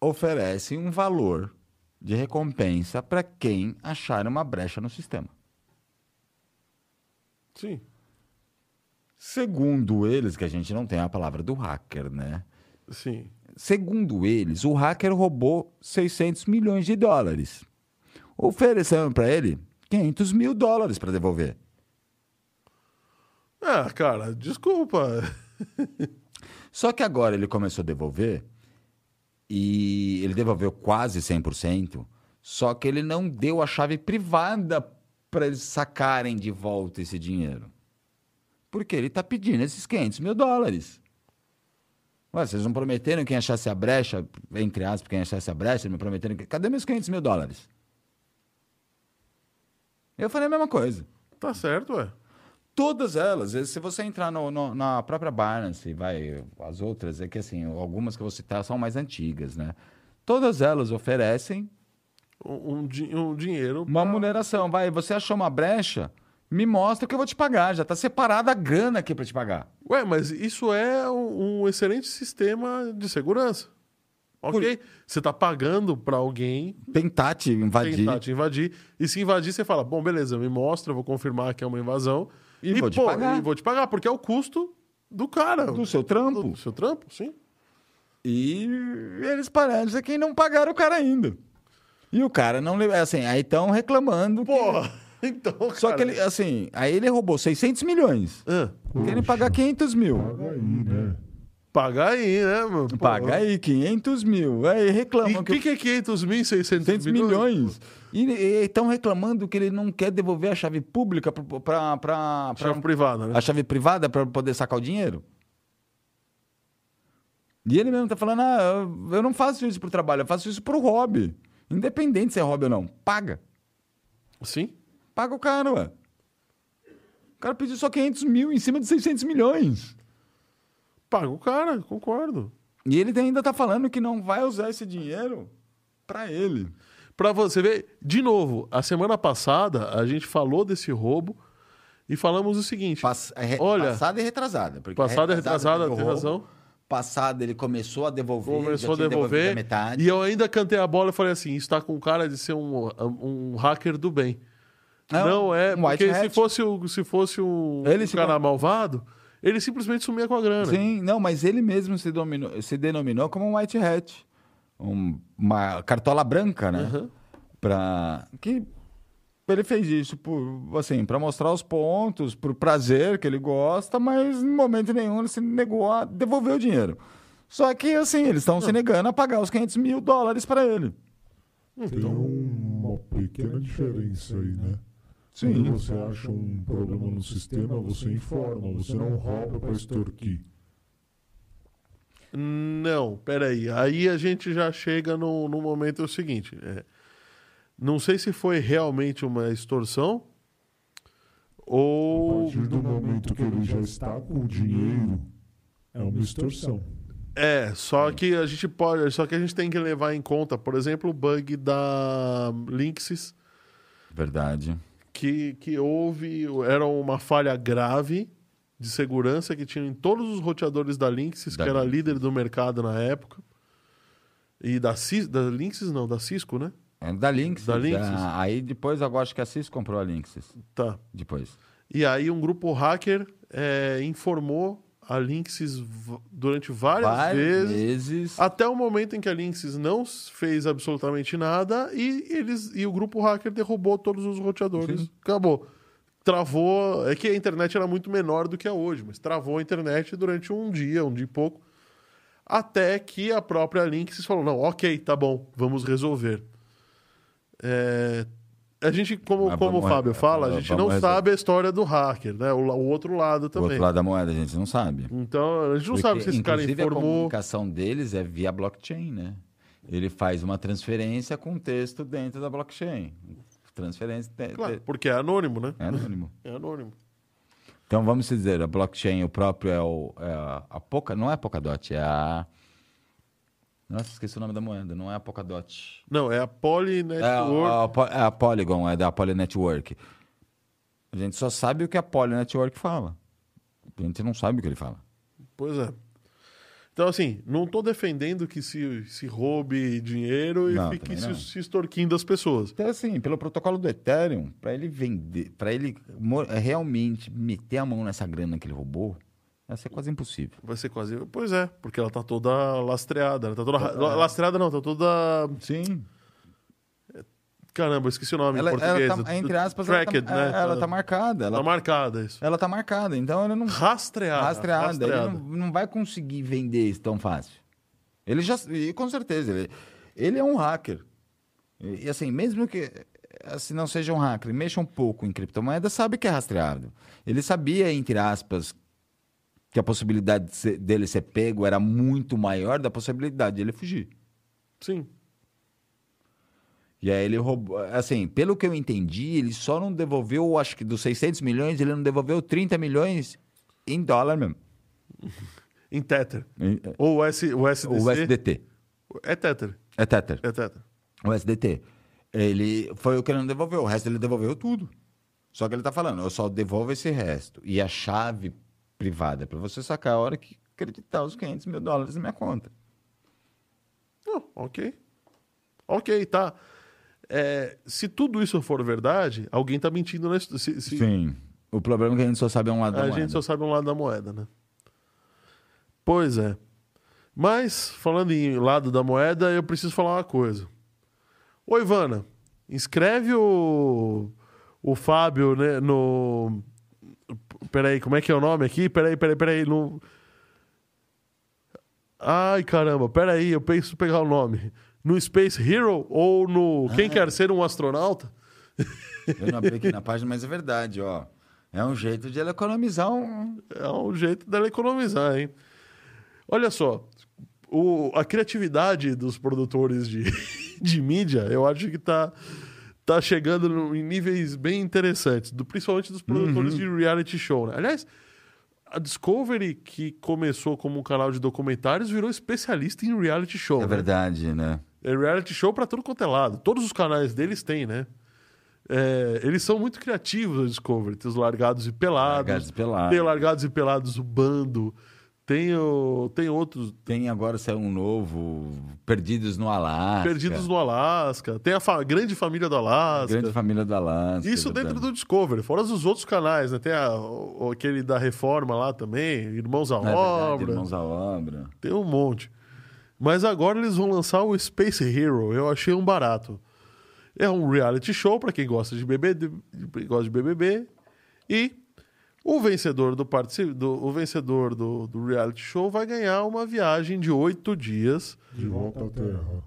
oferecem um valor de recompensa para quem achar uma brecha no sistema. Sim. Segundo eles, que a gente não tem a palavra do hacker, né? Sim. Segundo eles, o hacker roubou 600 milhões de dólares. Oferecendo para ele 500 mil dólares para devolver. Ah, cara, desculpa. Só que agora ele começou a devolver e ele devolveu quase 100%, só que ele não deu a chave privada para eles sacarem de volta esse dinheiro. Porque ele está pedindo esses 500 mil dólares. Ué, vocês não prometeram quem achasse a brecha, entre aspas, quem achasse a brecha, me prometeram que... Cadê meus 500 mil dólares? Eu falei a mesma coisa. Tá certo, ué. Todas elas, se você entrar no- no- na própria Binance, vai, as outras, é que assim, algumas que eu vou citar são mais antigas, né? Todas elas oferecem Um, um di- um dinheiro. uma remuneração. Vai, você achou uma brecha? Me mostra que eu vou te pagar. Já está separada a grana aqui para te pagar. Ué, mas isso é um, um excelente sistema de segurança. Ok? Você tá pagando para alguém Tentar te invadir. tentar te invadir. E se invadir, você fala: bom, beleza, me mostra, vou confirmar que é uma invasão. E vou te pagar. E vou te pagar, porque é o custo do cara. Do seu trampo. Do, do seu trampo, sim. E eles pararam de quem não pagaram o cara ainda. E o cara não... Assim, aí estão reclamando. que- Porra, [laughs] então, Só cara... que ele, assim, aí ele roubou 600 milhões. Ah, Querem pagar 500 mil. Paga aí, né? Paga aí, né, mano? Pô. Paga aí 500 mil. Aí E reclamam o que que, que é 500 mil, 600 200 milhões. E estão reclamando que ele não quer devolver a chave pública para Chave privada, né? a chave privada para poder sacar o dinheiro. E ele mesmo tá falando: ah, eu- eu não faço isso pro trabalho, eu faço isso pro hobby. Independente se é hobby ou não. Paga. Sim. Paga o cara, ué. O cara pediu só 500 mil em cima de 600 milhões. Paga o cara, concordo. E ele ainda tá falando que não vai usar esse dinheiro para ele. Pra você ver, de novo, a semana passada a gente falou desse roubo e falamos o seguinte: Pass- é Olha, passada e retrasada. porque passada e retrasada, tem razão. Passada ele começou a devolver. começou a devolver. a metade. E eu ainda cantei a bola e falei assim: está com cara de ser um, um hacker do bem. Não, Não, é, um porque se fosse, o, se fosse um, Ele um cara malvado, ele simplesmente sumia com a grana. Sim, não, mas ele mesmo se, dominou- se denominou como um white hat. Um- uma cartola branca, né? Aham. Pra, que ele fez isso por, assim, para mostrar os pontos, por prazer que ele gosta, mas em momento nenhum ele se negou a devolver o dinheiro. Só que, assim, eles estão se negando a pagar os 500 mil dólares para ele. Tem uma pequena diferença aí, né? Sim. Quando você acha um problema no sistema, você informa, você não rouba para extorquir. Não, peraí. Aí a gente já chega no, no momento o seguinte. é, não sei se foi realmente uma extorsão A ou. partir do momento que ele já está com o dinheiro, é uma extorsão. É, só que a gente pode. Só que a gente tem que levar em conta, por exemplo, o bug da Linksys, Verdade. que, que houve. Era uma falha grave de segurança que tinha em todos os roteadores da Linksys, Da que era líder do mercado na época. E da, Cis, da Linksys, não, da Cisco, né? É da Linksys. Da Linksys. ah, aí depois eu acho que a Cis comprou a Linksys. Tá. Depois. E aí um grupo hacker é, informou a Linksys durante várias, Várias vezes, vezes. até o momento em que a Linksys não fez absolutamente nada e eles e o grupo hacker derrubou todos os roteadores. Sim. Acabou. Travou. É que a internet era muito menor do que é hoje, mas travou a internet durante um dia, um dia e pouco. Até que a própria Linksys falou: não, ok, tá bom, vamos resolver. É, a gente, como, Mas como o Fábio fala, a gente não resolver. sabe a história do hacker, né? O, o outro lado Do também. outro lado da moeda, a gente não sabe. Então, a gente não Porque, sabe se esse cara inclusive, a informou. comunicação deles é via blockchain, né? Ele faz uma transferência com texto dentro da blockchain. Transferência Claro, porque é anônimo, né? é anônimo. É anônimo. Então vamos dizer, a blockchain, o próprio é, o, é a, a Polka, não é a Polkadot, é a Nossa, esqueci o nome da moeda, não é a Polkadot. Não, é a Poly É Network. a, a, Po- é a Polygon, é da Poly Network. A gente só sabe o que a Poly Network fala. A gente não sabe o que ele fala. Pois é. Então, assim, não estou defendendo que se, se roube dinheiro e Não, fique se, se extorquindo as pessoas. Então, assim, pelo protocolo do Ethereum, para ele vender, para ele mo- realmente meter a mão nessa grana que ele roubou, vai ser quase impossível. Vai ser quase. Pois é, porque ela tá toda lastreada. Ela tá toda. É. Lastreada não, tá toda. Sim. Caramba, esqueci o nome Ela, em ela português. tá, entre aspas, ela Tracked, tá, né? é, ela tá marcada. Ela, Tá marcada isso. ela tá marcada, então ela não Rastreada. rastreada. Ele rastreada. não, não vai conseguir vender isso tão fácil. Ele já, e com certeza, ele, ele é um hacker. E, e, assim, mesmo que assim, não seja um hacker, mexa um pouco em criptomoeda, sabe que é rastreado. Ele sabia, entre aspas, que a possibilidade de ser- dele ser pego era muito maior da possibilidade de ele fugir. Sim. E aí ele roubou, assim, pelo que eu entendi, ele só não devolveu, acho que dos 600 milhões, ele não devolveu 30 milhões em dólar mesmo. Em Tether. Em- Ou o, S, o SDC. O USDT. É Tether. É Tether. É Tether. O SDT. Ele foi o que ele não devolveu. O resto ele devolveu tudo. Só que ele tá falando, eu só devolvo esse resto. E a chave privada é para você sacar a hora que acreditar os 500 mil dólares na minha conta. Não, ok. Ok, tá. É, se tudo isso for verdade, alguém tá mentindo se, se- Sim. O problema é que a gente só sabe um lado da A moeda. gente só sabe um lado da moeda, né? Pois é. Mas, falando em lado da moeda, eu preciso falar uma coisa. Ô, Ivana, inscreve o, o Fábio né, no. Peraí, como é que é o nome aqui? Peraí, peraí, peraí. No... Ai, caramba, peraí, eu penso pegar o nome. No Space Hero ou no Quem Quer Ser um Astronauta? Eu não abri aqui na página, mas é verdade, ó. É um jeito de ela economizar um. É um jeito dela economizar, hein? Olha só, o, a criatividade dos produtores de, [laughs] de mídia, eu acho que tá, tá chegando no- em níveis bem interessantes, do, principalmente dos produtores de reality show. Né? Aliás, a Discovery, que começou como um canal de documentários, virou especialista em reality show. É né? verdade, né? É reality show pra tudo quanto é lado. Todos os canais deles têm, né? É, eles são muito criativos, a Discovery. Tem os Largados e Pelados. Largados e Pelados. Tem Largados e Pelados, o Bando. Tem, o, tem outros. Tem agora saiu um novo, Perdidos no Alasca. Perdidos no Alasca. Tem a fa- Grande Família do Alasca. Grande Família do Alasca. Isso dentro verdade. do Discovery. Fora os outros canais, né? Tem a- o- aquele da Reforma lá também. Irmãos à É verdade, Obra. Irmãos à Obra. Tem um monte. Mas agora eles vão lançar o Space Hero. Eu achei um barato. É um reality show para quem gosta de BBB, gosta de BBB. E o vencedor do, do, o vencedor do, do reality show vai ganhar uma viagem de oito dias De volta à Terra.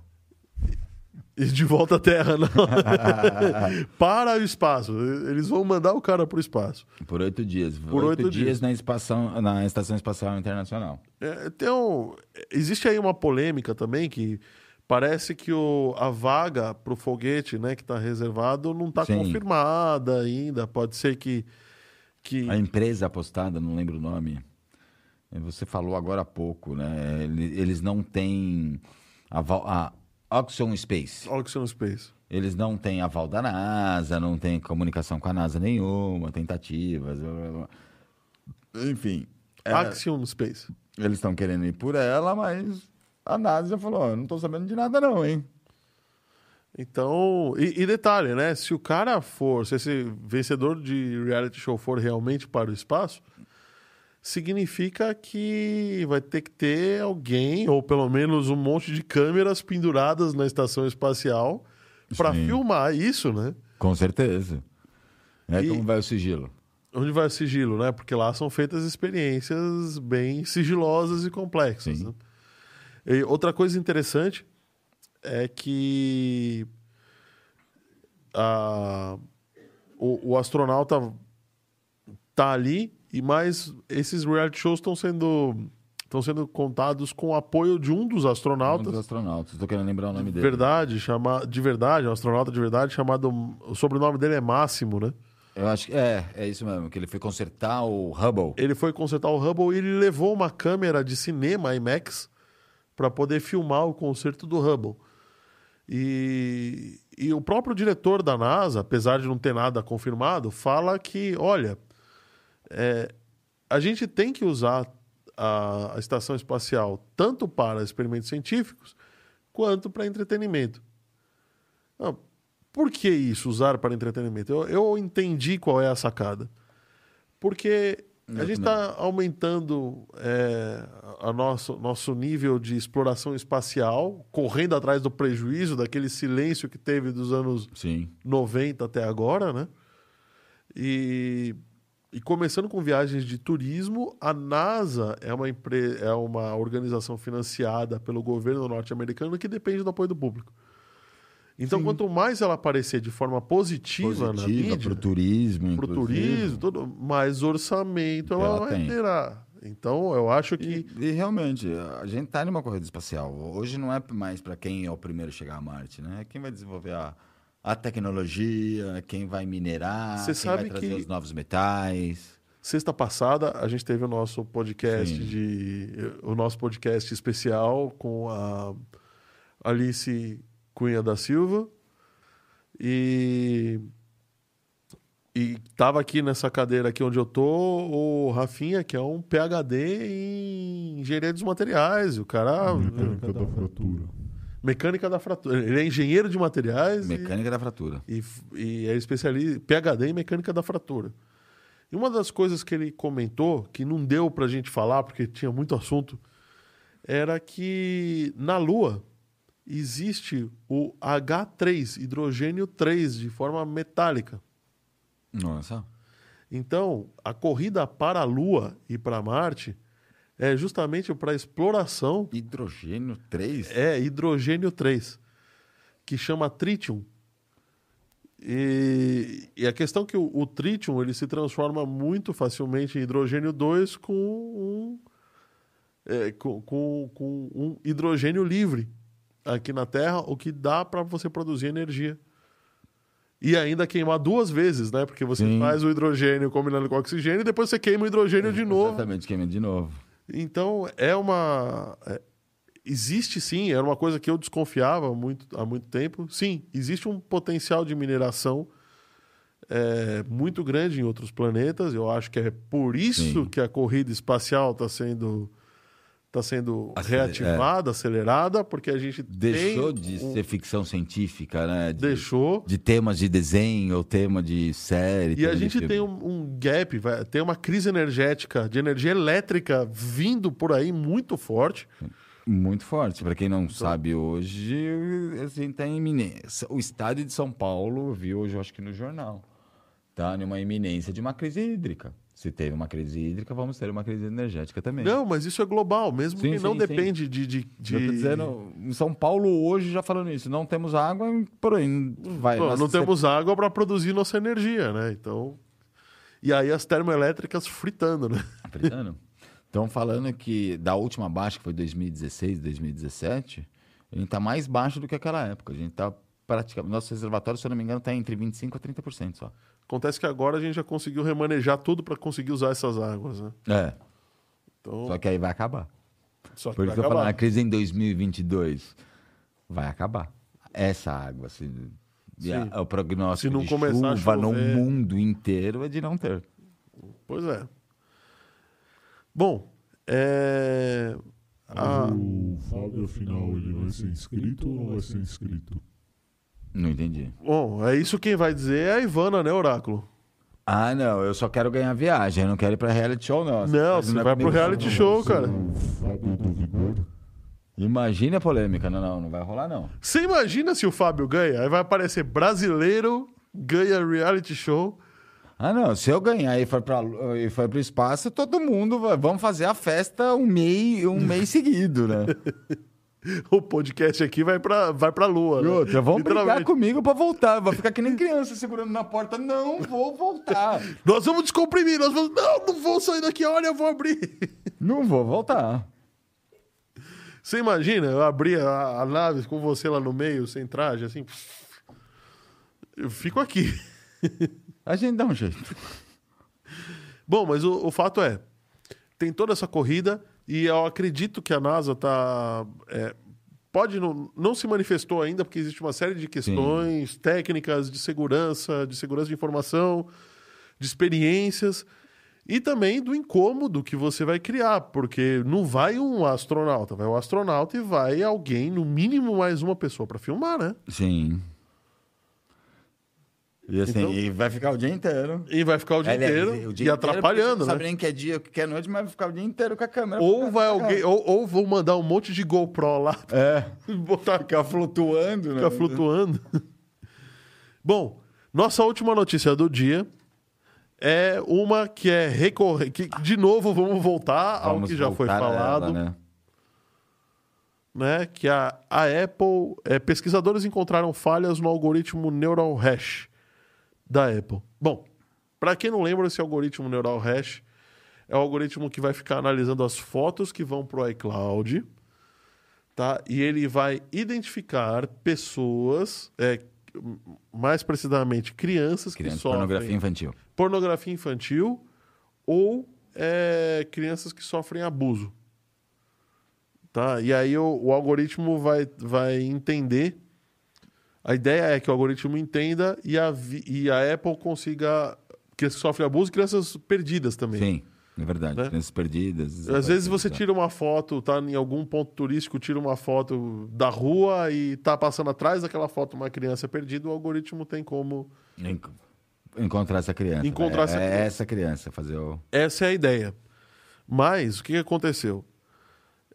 E de volta à Terra, não. [laughs] para o espaço. Eles vão mandar o cara para o espaço. Por oito dias. Por oito, oito dias, dias. Na, espação, na Estação Espacial Internacional. É, tem um- existe aí uma polêmica também que parece que o, a vaga para o foguete né, que está reservado não está confirmada ainda. Pode ser que. que A empresa apostada, não lembro o nome. Você falou agora há pouco, né? Ele- Eles não têm aval, a Oxon Space. Oxygen Space. Eles não têm aval da NASA, não tem comunicação com a NASA nenhuma, tentativas. blá, blá, blá. Enfim, é, Axiom Space. eles estão querendo ir por ela, mas a NASA já falou: "Ó, não estou sabendo de nada, não, hein? Então, e, e detalhe, né? Se o cara for, se esse vencedor de reality show for realmente para o espaço, significa que vai ter que ter alguém, ou pelo menos um monte de câmeras penduradas na estação espacial para filmar isso, né? Com certeza. É E- como vai o sigilo. Onde vai o sigilo, né? Porque lá são feitas experiências bem sigilosas e complexas. Né? E outra coisa interessante é que a- o, o astronauta tá ali e mais esses reality shows estão sendo estão sendo contados com o apoio de um dos Um astronautas dos astronautas. Estou querendo lembrar o nome dele. verdade chama, de verdade um astronauta de verdade chamado o sobrenome dele é Máximo né Eu acho que é, é isso mesmo, que ele foi consertar o Hubble. ele foi consertar o Hubble e ele levou uma câmera de cinema IMAX para poder filmar o concerto do Hubble. E, e o próprio diretor da NASA, apesar de não ter nada confirmado, fala que, olha, é, a gente tem que usar a, a estação espacial tanto para experimentos científicos quanto para entretenimento. Não, por que isso, usar para entretenimento? Eu, eu entendi qual é a sacada. Porque a gente está aumentando é, a nosso, nosso nível de exploração espacial, correndo atrás do prejuízo, daquele silêncio que teve dos anos Sim. 90 até agora, né? E, e começando com viagens de turismo, a NASA é uma, empre... é uma organização financiada pelo governo norte-americano que depende do apoio do público. Então, quanto mais ela aparecer de forma positiva, na Positiva mídia, para o turismo, pro inclusive. turismo, tudo, mais orçamento ela, Ela vai tem. terá. Então, eu acho que E, e realmente, a gente está numa corrida espacial. Hoje não é mais para quem é o primeiro a chegar a Marte, né? É quem vai desenvolver a, a tecnologia, quem vai minerar, Você quem sabe vai trazer que- os novos metais. Sexta passada a gente teve o nosso podcast Sim. de o nosso podcast especial com a Alice Cunha da Silva e e tava aqui nessa cadeira aqui onde eu tô o Rafinha que é um PhD em engenharia dos materiais o cara Mecânica da fratura. Mecânica da fratura ele é engenheiro de materiais e- Mecânica da fratura. e, e é especialista, PhD em mecânica da fratura. E uma das coisas que ele comentou, que não deu pra gente falar, porque tinha muito assunto, era que na Lua existe o H3, hidrogênio 3, de forma metálica. Nossa. Então, a corrida para a Lua e para Marte é justamente para exploração Hidrogênio 3? é hidrogênio 3, que chama tritium. E, e a questão é que o, o tritium ele se transforma muito facilmente em hidrogênio 2 com um, é, com, com, com um hidrogênio livre aqui na Terra, o que dá para você produzir energia. E ainda queimar duas vezes, né? Porque você Sim. faz o hidrogênio combinando com o oxigênio e depois você queima o hidrogênio de novo. Exatamente, queima de novo. Então, é uma. é- existe sim, era uma coisa que eu desconfiava muito, há muito tempo. Sim, existe um potencial de mineração é, muito grande em outros planetas. Eu acho que é por isso Sim. que a corrida espacial está sendo, tá sendo Acele- reativada, acelerada, porque a gente Deixou tem de ser ficção científica, né? De, Deixou. de temas de desenho ou tema de série. E a gente tem um, um gap, vai, tem uma crise energética, de energia elétrica vindo por aí muito forte. Muito forte. Para quem Então não sabe hoje, assim, tá em iminência. O estado de São Paulo, eu vi hoje, eu acho que no jornal, tá numa iminência de uma crise hídrica. Se teve uma crise hídrica, vamos ter uma crise energética também. Não, mas isso é global, mesmo Sim, que não sim, sim. depende de. de, de... Eu tô dizendo, em São Paulo hoje já falando isso, não temos água, por aí vai. Não, não temos água para produzir nossa energia, né? Então. E aí as termoelétricas fritando, né? [laughs] Fritando? Estão falando que da última baixa, que foi 2016, 2017, a gente está mais baixo do que aquela época. A gente está praticamente. Nosso reservatório, se eu não me engano, está entre 25% a 30% só. Acontece que agora a gente já conseguiu remanejar tudo para conseguir usar essas águas, né? É. Então, Só que aí vai acabar. só que Por vai isso que eu falo, a crise em 2022 vai acabar. Essa água, se, e a- Sim. o prognóstico Se não de começar chuva no mundo inteiro é de não ter. Pois é. Bom, é. Mas a- o Fábio, afinal, ele vai ser inscrito ou não vai ser inscrito? Não entendi. Bom, é isso quem vai dizer é a Ivana, né, Oráculo? Ah, não, eu só quero ganhar viagem, eu não quero ir pra reality show, não. Não, você é vai pro reality não. show, cara. Imagina a polêmica. Não, não, não vai rolar, não. Você imagina se o Fábio ganha? Aí vai aparecer brasileiro, ganha reality show. Ah, não, se eu ganhar e for, pra, e for pro espaço, todo mundo vai, vamos fazer a festa um mês, um mês seguido, né? [laughs] [laughs] O podcast aqui vai pra, vai pra lua. Né? outra, vão brigar comigo pra voltar. Vou ficar que nem criança segurando na porta. Não vou voltar. [laughs] Nós vamos descomprimir, nós vamos. Não, não vou sair daqui, olha, eu vou abrir. [laughs] Não vou voltar. Você imagina, eu abrir a, a nave com você lá no meio, sem traje, assim. Eu fico aqui. A gente dá um jeito. Bom, mas o, o fato é, tem toda essa corrida e eu acredito que a NASA tá. é, pode não, não se manifestou ainda, porque existe uma série de questões técnicas de segurança, de segurança de informação, de experiências e também do incômodo que você vai criar, porque não vai um astronauta, vai um astronauta e vai alguém, no mínimo mais uma pessoa para filmar, né? Sim. E assim, Então- e vai ficar o dia inteiro. E vai ficar o dia Aliás, inteiro o dia e atrapalhando, né? nem que é dia, o que é noite, mas vai ficar o dia inteiro com a câmera. Ou vai alguém, ou, ou vou mandar um monte de GoPro lá É. [laughs] botar Ficar flutuando, né? Fica flutuando. [laughs] Bom, nossa última notícia do dia é uma que é recorrente. Que, de novo, vamos voltar ao Vamos que já foi falado, ela, né? né? Que a, a Apple. é, pesquisadores encontraram falhas no algoritmo Neural Hash da Apple. Bom, para quem não lembra, esse algoritmo Neural Hash é o algoritmo que vai ficar analisando as fotos que vão para o iCloud, tá? E ele vai identificar pessoas, é, mais precisamente crianças que Criança, sofrem pornografia infantil. pornografia infantil ou é, crianças que sofrem abuso. Tá? E aí o, o algoritmo vai, vai entender. A ideia é que o algoritmo entenda e a, e a Apple consiga. Que sofrem abuso e crianças perdidas também. Sim, é verdade. Né? Crianças perdidas. Às vezes você tira uma foto, tá em algum ponto turístico, tira uma foto da rua e tá passando atrás daquela foto uma criança perdida, o algoritmo tem como. né? Enco- Encontrar essa criança. Encontrar é, essa é criança. essa criança, fazer o. Essa é a ideia. Mas o que que aconteceu?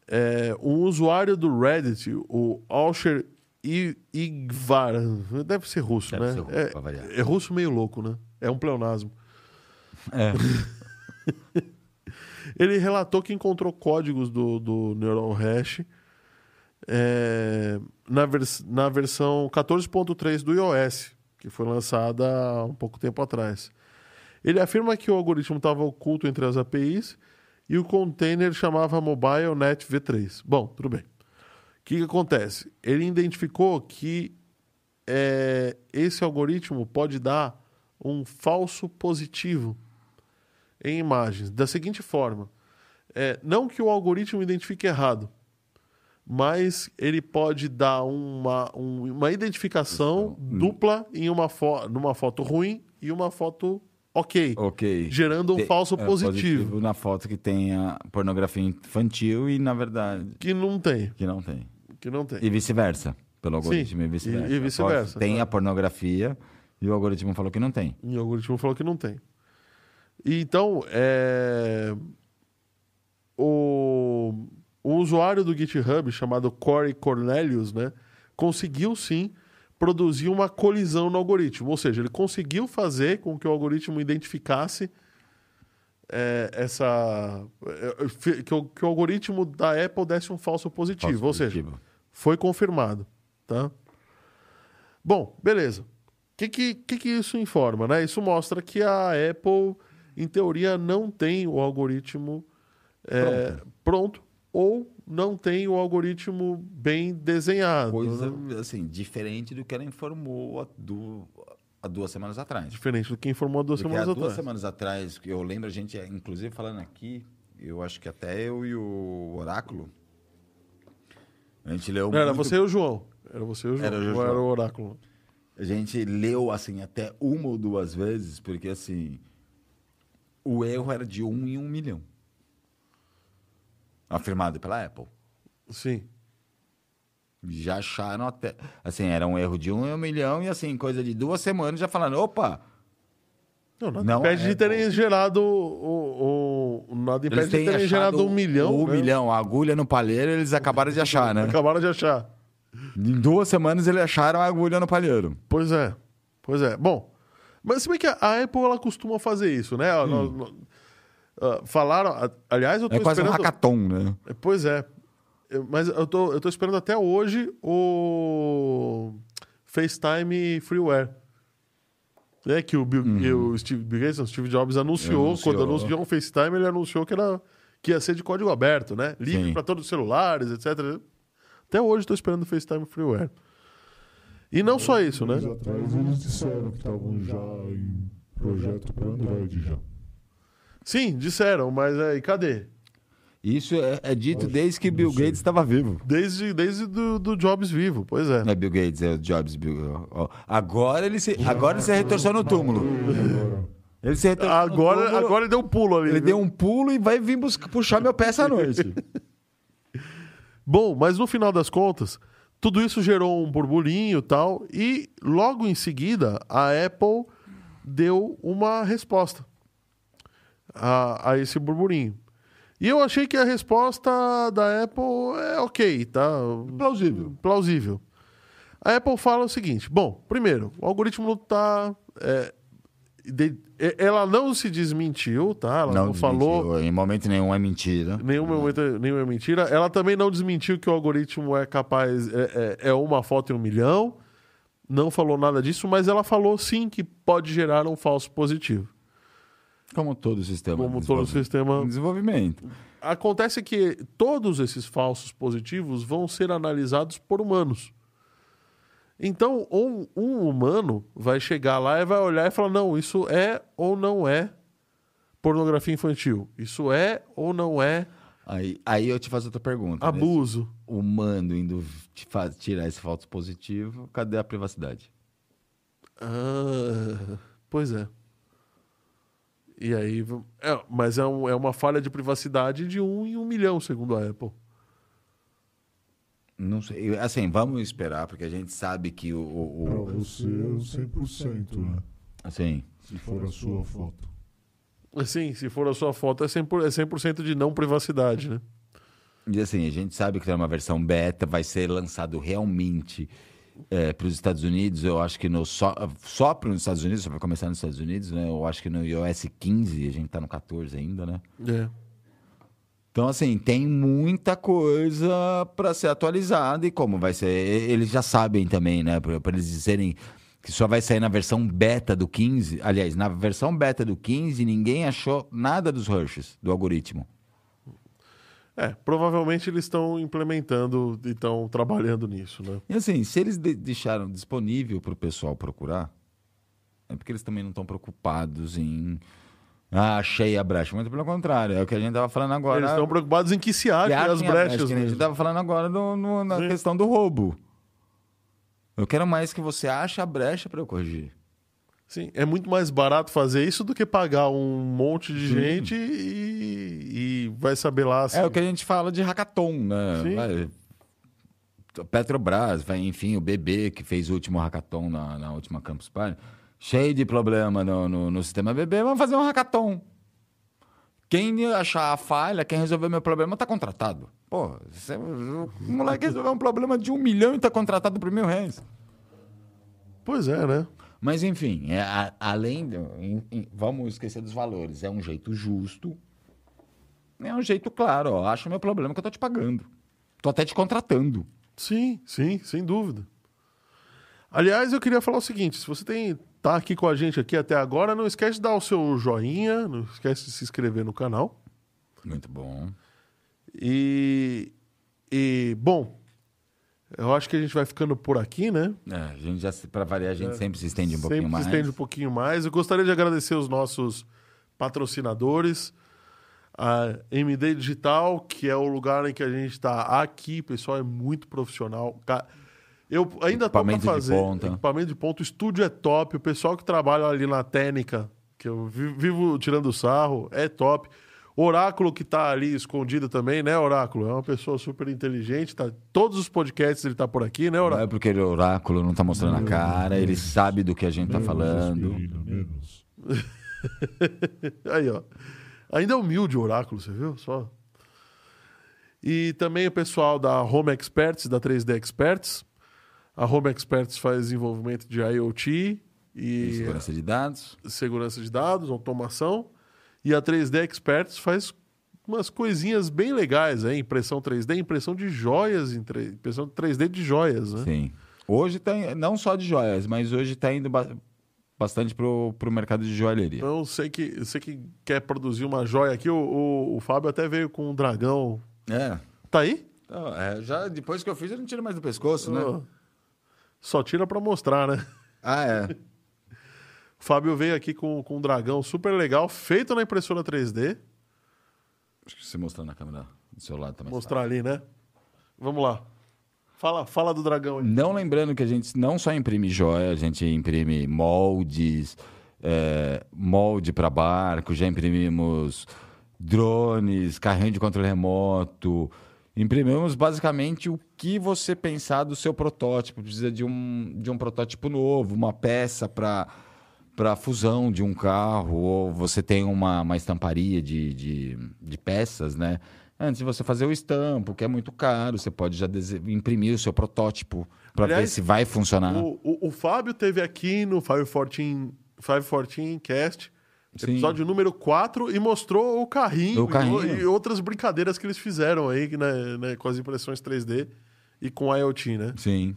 É, um usuário do Reddit, o Alsher I- Igvar, deve ser russo, Deve né? ser russo, é, é russo meio louco, né? É um pleonasmo. É. [laughs] Ele relatou que encontrou códigos do, do Neural Hash é, na, vers na versão 14.3 do iOS, que foi lançada há um pouco tempo atrás. Ele afirma que o algoritmo estava oculto entre as APIs e o container chamava Mobile Net V3. Bom, tudo bem. O que, que acontece? Ele identificou que é, esse algoritmo pode dar um falso positivo em imagens, da seguinte forma: é, não que o algoritmo identifique errado, mas ele pode dar uma, um, uma identificação dupla em uma fo numa foto ruim e uma foto ok, gerando um Te- falso é, positivo, Na foto que tenha pornografia infantil e, na verdade, que não tem, que não tem. Que não tem. E vice-versa. Pelo Sim, algoritmo e vice-versa. e- e vice-versa, Tem tá. a pornografia e o algoritmo falou que não tem. E o algoritmo falou que não tem. E Então, é... o... o usuário do GitHub, chamado Corey Cornelius, né, conseguiu sim produzir uma colisão no algoritmo. Ou seja, ele conseguiu fazer com que o algoritmo identificasse é, essa. é, fe- Que o, que o algoritmo da Apple desse um falso positivo. Falso ou seja. Foi confirmado, tá? Bom, beleza. O que, que, que, que isso informa, né? Isso mostra que a Apple, em teoria, não tem o algoritmo é, pronto. ou não tem o algoritmo bem desenhado. Coisa, né? assim, diferente do que ela informou há, du- há duas semanas atrás. Diferente do que informou há duas semanas há duas atrás. semanas atrás, eu lembro a gente, inclusive falando aqui, eu acho que até eu e o Oráculo, a gente leu Não, Era muito- você e o João. Era você e o João. Era o Ou João. era o oráculo. A gente leu, assim, até uma ou duas vezes, porque, assim, o erro era de um em um milhão. Afirmado pela Apple. Sim. Já acharam até... Assim, era um erro de um em um milhão e, assim, coisa de duas semanas já falando, opa... Não, nada Não, impede a de terem Apple- gerado o, o- nada impede de terem gerado um milhão. Um né? milhão, a agulha no palheiro, eles acabaram de achar, né? [laughs] Acabaram de achar. Em duas semanas eles acharam a agulha no palheiro. Pois é. Pois é. Bom, mas se bem que a Apple ela costuma fazer isso, né? Nós- nós- ah, falaram, aliás, eu tô É quase um esperando. hackathon, né? Pois é. Eu- mas eu tô, eu tô esperando até hoje o FaceTime Freeware. É que o, Bill, que o Steve, Bill Gates, o Steve Jobs anunciou, Anunciou. quando anunciou o FaceTime, ele anunciou que, era, que ia ser de código aberto, né? Livre para todos os celulares, etc. Até hoje estou esperando o FaceTime Freeware. E não só isso, né? Anos atrás eles disseram que estavam já em projeto para Android já. Sim, disseram, mas aí, cadê? Isso é, é dito desde que Bill Gates estava vivo. Desde, desde do, do Jobs vivo, pois é. Não é Bill Gates, é o Jobs. Bill, ó. Agora ele se, agora ele se retorceu no túmulo. Agora, Ele se retorceu no Agora, túmulo, agora ele deu um pulo ali. ele viu? deu um pulo e vai vir buscar, puxar meu pé essa [laughs] noite. Bom, mas no final das contas, tudo isso gerou um burburinho e tal, e logo em seguida a Apple deu uma resposta a, a esse burburinho. E eu achei que a resposta da Apple é ok, tá? Plausível. Plausível. A Apple fala o seguinte: bom, primeiro, o algoritmo não tá. é, de- e- ela não se desmentiu, tá? Ela não, falou. desmentiu, Em momento nenhum é mentira. Nenhum momento é- nenhum é mentira. Ela também não desmentiu que o algoritmo é capaz. É, é- é uma foto em um milhão. Não falou nada disso, mas ela falou sim que pode gerar um falso positivo. Como todo sistema. Como de todo desenvolvimento. sistema. Desenvolvimento. Acontece que todos esses falsos positivos vão ser analisados por humanos. Então, um, um humano vai chegar lá e vai olhar e falar: não, isso é ou não é pornografia infantil. Isso é ou não é Aí, aí eu te faço outra pergunta. Nesse abuso. humano indo te faz- tirar esse falso positivo, cadê a privacidade? Ah, pois é. E aí, é, mas é, um- é uma falha de privacidade de um em um milhão, segundo a Apple. Não sei. Assim, vamos esperar, porque a gente sabe que o. o- para o- você é 100%, né? assim, Se for a sua foto. Assim, se for a sua foto, é 100%, por- é 100 de não privacidade, né? e assim, a gente sabe que tem uma versão beta, vai ser lançado realmente para os Estados Unidos. Eu acho que no, só, só para os Estados Unidos, só vai começar nos Estados Unidos, né? Eu acho que no iOS 15, a gente tá no 14 ainda, né? É. Então, assim, tem muita coisa para ser atualizada e como vai ser. Eles já sabem também, né? Para eles dizerem que só vai sair na versão beta do 15. Aliás, na versão beta do 15, ninguém achou nada dos rushes, do algoritmo. É, provavelmente eles estão implementando e estão trabalhando nisso, né? E assim, se eles de- deixaram disponível para o pessoal procurar, é porque eles também não estão preocupados em. Ah, achei a brecha. Muito pelo contrário, é o que a gente estava falando agora. Eles estão preocupados em que se achem as a brechas. brecha, a gente estava falando agora no- no- na Sim. questão do roubo. Eu quero mais que você ache a brecha para eu corrigir. Sim, é muito mais barato fazer isso do que pagar um monte de Sim. gente e, e vai saber lá. assim. É o que a gente fala de hackathon, né? Sim. Vai- Petrobras, vai, enfim, o BB que fez o último hackathon na, na última Campus Party, cheio de problema no, no, no sistema BB, vamos fazer um hackathon. Quem achar a falha, quem resolver meu problema, tá contratado. Pô, você- o moleque resolveu um problema de um milhão e tá contratado por mil reais. Pois é, né? Mas enfim, é, a- além do, em- em- vamos esquecer dos valores, é um jeito justo, é um jeito claro, ó, acha o meu problema que eu tô te pagando. Tô até te contratando. Sim, sim, sem dúvida. Aliás, eu queria falar o seguinte: se você tem tá aqui com a gente aqui até agora, não esquece de dar o seu joinha, não esquece de se inscrever no canal. Muito bom. E, e bom, eu acho que a gente vai ficando por aqui, né? É, a gente já, pra variar, a gente sempre se estende um pouquinho Sempre mais. se estende um pouquinho mais. Eu gostaria de agradecer os nossos patrocinadores, a MD Digital, que é o lugar em que a gente está aqui. Pessoal, é muito profissional. Eu ainda estou para Equipamento de fazer ponta. equipamento de ponta. O estúdio é top. O pessoal que trabalha ali na técnica, que eu vi- vivo tirando sarro, é top. Oráculo que está ali escondido também, né, Oráculo? É uma pessoa super inteligente. Tá... Todos os podcasts ele está por aqui, né, Não Oráculo? é porque o oráculo não tá mostrando a cara, ele sabe do que a gente tá Menos falando. aspirina, menos. [laughs] Aí, ó. Ainda é humilde o oráculo, você viu? Só. E também o pessoal da Home Experts, da 3D Experts. A Home Experts faz desenvolvimento de IoT E e segurança de dados. segurança de dados, automação. E a 3D Experts faz umas coisinhas bem legais, aí, impressão 3D, impressão de joias, impressão 3D de joias, né? Sim. Hoje tem, não só de joias, mas hoje tá indo ba- bastante pro, pro mercado de joalheria. Então, você que, você que quer produzir uma joia aqui, o, o, o Fábio até veio com um dragão. É. Tá aí? Então, é, já depois que eu fiz, eu não tiro mais do pescoço, né? Ó, Só tira pra mostrar, né? Ah, é. [laughs] Fábio veio aqui com, com um dragão super legal, feito na impressora 3D. Acho que você mostrando na câmera do seu lado também. Mostrar ali, né? Vamos lá. Fala, fala do dragão aí. Não lembrando que a gente não só imprime joia, a gente imprime moldes, é, molde para barco, já imprimimos drones, carrinho de controle remoto. Imprimimos basicamente o que você pensar do seu protótipo. Precisa de um, de um protótipo novo, uma peça para para fusão de um carro, ou você tem uma, uma estamparia de, de, de peças, né? Antes de você fazer o estampo, que é muito caro, você pode já imprimir o seu protótipo para ver se vai funcionar. O, o, o Fábio teve aqui no 514, 514 Cast, Sim. episódio número 4, e mostrou o carrinho, O carrinho. E, e outras brincadeiras que eles fizeram aí né, né, com as impressões 3D e com IoT, né? Sim.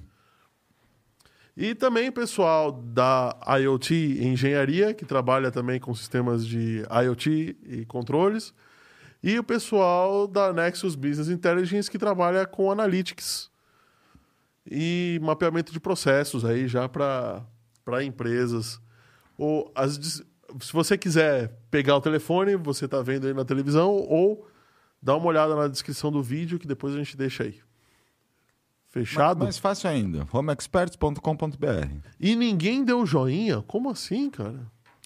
E também pessoal da IoT Engenharia, que trabalha também com sistemas de IoT e controles. E o pessoal da Nexus Business Intelligence, que trabalha com Analytics e mapeamento de processos aí já para empresas. Ou as, se você quiser pegar o telefone, você está vendo aí na televisão, ou dá uma olhada na descrição do vídeo, que depois a gente deixa aí. Fechado? Mais fácil ainda. homeexperts.com.br. E ninguém deu joinha? Como assim, cara?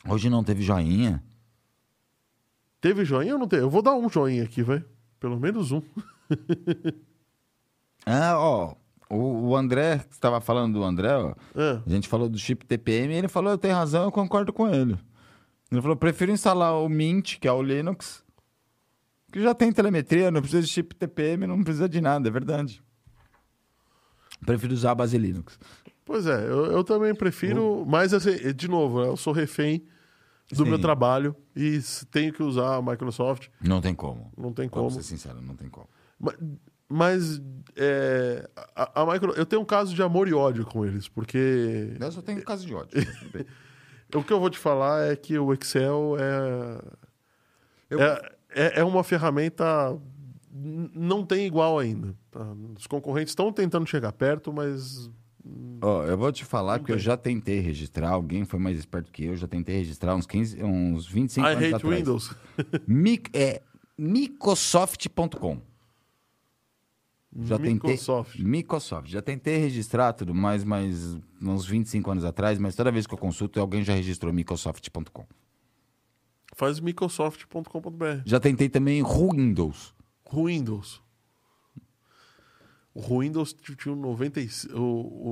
Hoje não teve joinha? Teve joinha ou não teve? Eu vou dar um joinha aqui, vai. Pelo menos um. [laughs] Ah, ó. O, o André, que estava falando do André, ó. É. A gente falou do chip TPM e ele falou, eu tenho razão, eu concordo com ele. Ele falou, prefiro instalar o Mint, que é o Linux, que já tem telemetria, não precisa de chip TPM, não precisa de nada, é verdade. Prefiro usar a base Linux. Pois é, eu, eu também prefiro. Mas, assim, de novo, né, eu sou refém do meu Sim. trabalho e tenho que usar a Microsoft. Não tem como. Não tem Vamos como. ser sincero, não tem como. Ma- Mas é, a, a Micro, eu tenho um caso de amor e ódio com eles, porque Eu só tenho caso de ódio. [laughs] o que eu vou te falar é que o Excel é, Eu- é, é, é uma ferramenta não tem igual ainda. tá? Os concorrentes estão tentando chegar perto, mas Ó, eu vou te falar Não que eu já tentei registrar, alguém foi mais esperto que eu, já tentei registrar uns 15, uns 25 I anos hate atrás. Windows. Mic, é Microsoft.com. Já Microsoft. tentei. Microsoft. Já tentei registrar tudo mais, mas uns 25 anos atrás, mas toda vez que eu consulto, alguém já registrou Microsoft.com. Faz microsoft.com.br. Já tentei também Windows. Windows. O Windows tinha um 95, o,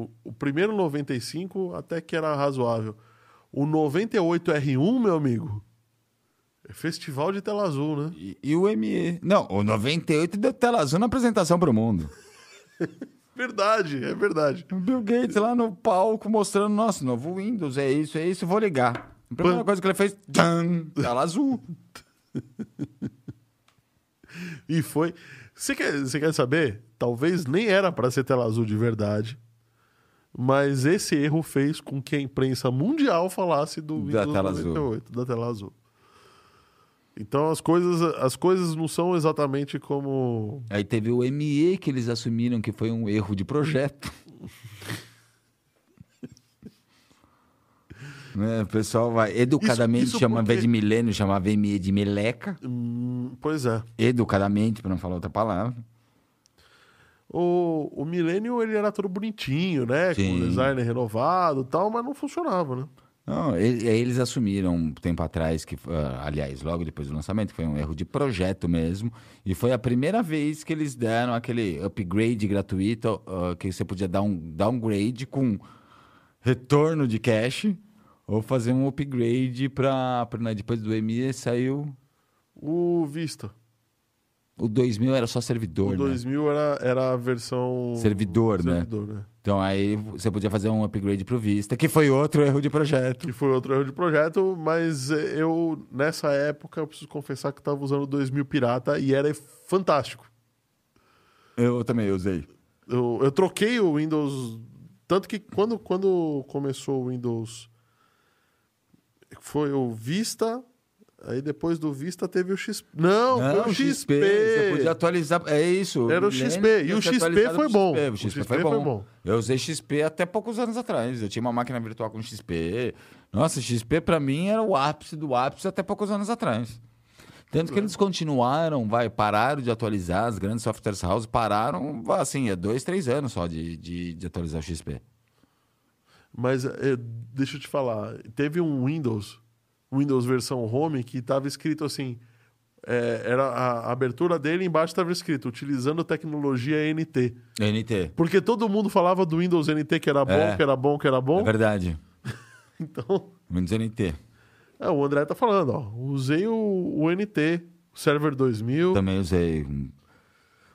o, o primeiro 95 até que era razoável. O 98R1, meu amigo, é festival de tela azul, né? E, e o ME. Não, o 98 deu tela azul na apresentação para o mundo. [laughs] Verdade, é verdade. O Bill Gates lá no palco mostrando, nossa, novo Windows, é isso, é isso, vou ligar. A primeira Pan- coisa que ele fez, tchan, tela azul. [laughs] E foi. Você quer, você quer saber? Talvez nem era para ser tela azul de verdade. Mas esse erro fez com que a imprensa mundial falasse do Da tela azul. 98, da tela azul. Então as coisas, as coisas não são exatamente como. Aí teve o ME que eles assumiram que foi um erro de projeto. [laughs] né, o pessoal vai educadamente Isso- isso chama, ao invés porque- de milênio, chamava ME de meleca. Hum, pois é. Educadamente, para não falar outra palavra. O, o Millennium ele era todo bonitinho, né? Com Sim. o design renovado e tal, mas não funcionava, né? Não, eles assumiram um tempo atrás, que, ah, aliás, logo depois do lançamento, que foi um erro de projeto mesmo, e foi a primeira vez que eles deram aquele upgrade gratuito, ah, que você podia dar um downgrade com retorno de cache, ou fazer um upgrade para. Depois do ME saiu. O Vista. O 2000 era só servidor, o né? 2000 era, era a versão. Servidor, né? servidor, né? Então aí você podia fazer um upgrade pro Vista, que foi outro erro de projeto. Que foi outro erro de projeto, mas eu, nessa época, eu preciso confessar que estava usando o 2000 Pirata e era fantástico. Eu também usei. Eu, eu troquei o Windows. Tanto que quando, quando começou o Windows. Foi o Vista. Aí depois do Vista teve o XP. Não, foi o XP. Você podia atualizar. É isso. Era o XP, e o XP foi pro bom. XP. O XP, foi, bom. Eu usei XP até poucos anos atrás. Eu tinha uma máquina virtual com XP. Nossa, XP pra mim era o ápice do ápice até poucos anos atrás. Tanto que eles continuaram, vai, pararam de atualizar, as grandes softwares house pararam, assim, há dois, três anos só de, de, de atualizar o XP. Mas eh, deixa eu te falar, teve um Windows, Windows versão Home, que estava escrito assim. eh, era a, abertura dele embaixo estava escrito utilizando tecnologia NT. NT. Porque todo mundo falava do Windows NT que era bom, É. que era bom, que era É bom. verdade. [laughs] Então, Windows NT. é, o André tá falando, ó. Usei o, o NT, o Server 2000. Também usei.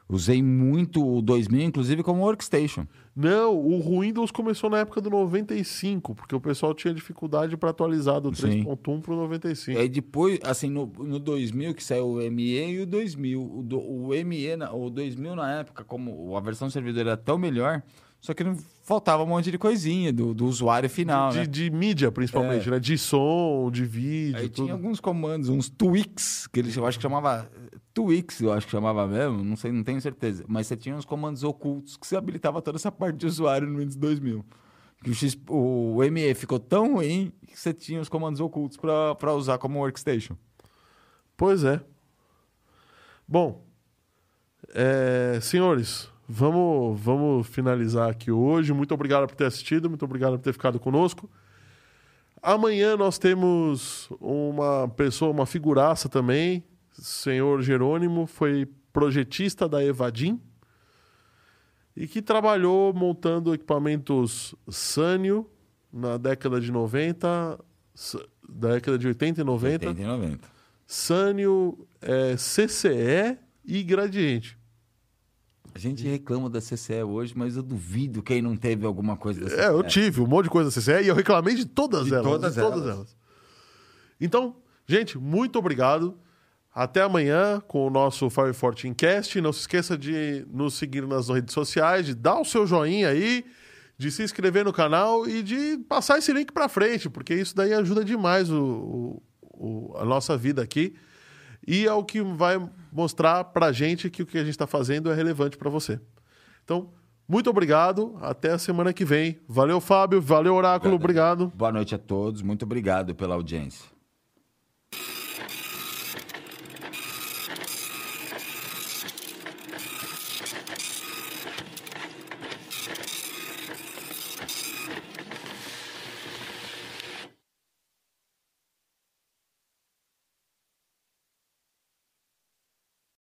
Usei muito o 2000, inclusive, como workstation. Não, o Windows começou na época do 95, porque o pessoal tinha dificuldade para atualizar do Sim. 3.1 pro 95. E aí depois, assim, no, no 2000 que saiu o ME e o 2000. O, do, o ME, o 2000 na época, como a versão servidor era tão melhor, só que não faltava um monte de coisinha do, do usuário final, de, né? de mídia, principalmente, É. né? De som, de vídeo, Aí tudo. tinha alguns comandos, uns tweaks, que eles eu acho que chamava tweaks, eu acho que chamava mesmo, não sei, não tenho certeza. Mas você tinha uns comandos ocultos que você habilitava toda essa parte de usuário no Windows 2000. Que o, X, o ME ficou tão ruim que você tinha os comandos ocultos para usar como workstation. Pois é. Bom, é, senhores, vamos, vamos finalizar aqui hoje. Muito obrigado por ter assistido, muito obrigado por ter ficado conosco. Amanhã nós temos uma pessoa, uma figuraça também, senhor Jerônimo, foi projetista da Evadim e que trabalhou montando equipamentos Sanyo na década de 90, s- década de 80 e 90. 80 e 90. Sanyo, é, CCE e Gradiente. A gente reclama da CCE hoje, mas eu duvido quem não teve alguma coisa da CCE. É, eu tive um monte de coisa da CCE e eu reclamei de todas De elas. todas de todas elas. elas. Então, gente, muito obrigado. Até amanhã com o nosso Fire 14 Cast. Não se esqueça de nos seguir nas redes sociais, de dar o seu joinha aí, de se inscrever no canal e de passar esse link para frente, porque isso daí ajuda demais o, o, a nossa vida aqui. E é o que vai mostrar para a gente que o que a gente está fazendo é relevante para você. Então, muito obrigado. Até a semana que vem. Valeu, Fábio. Valeu, Oráculo. Obrigado. Boa noite a todos. Muito obrigado pela audiência.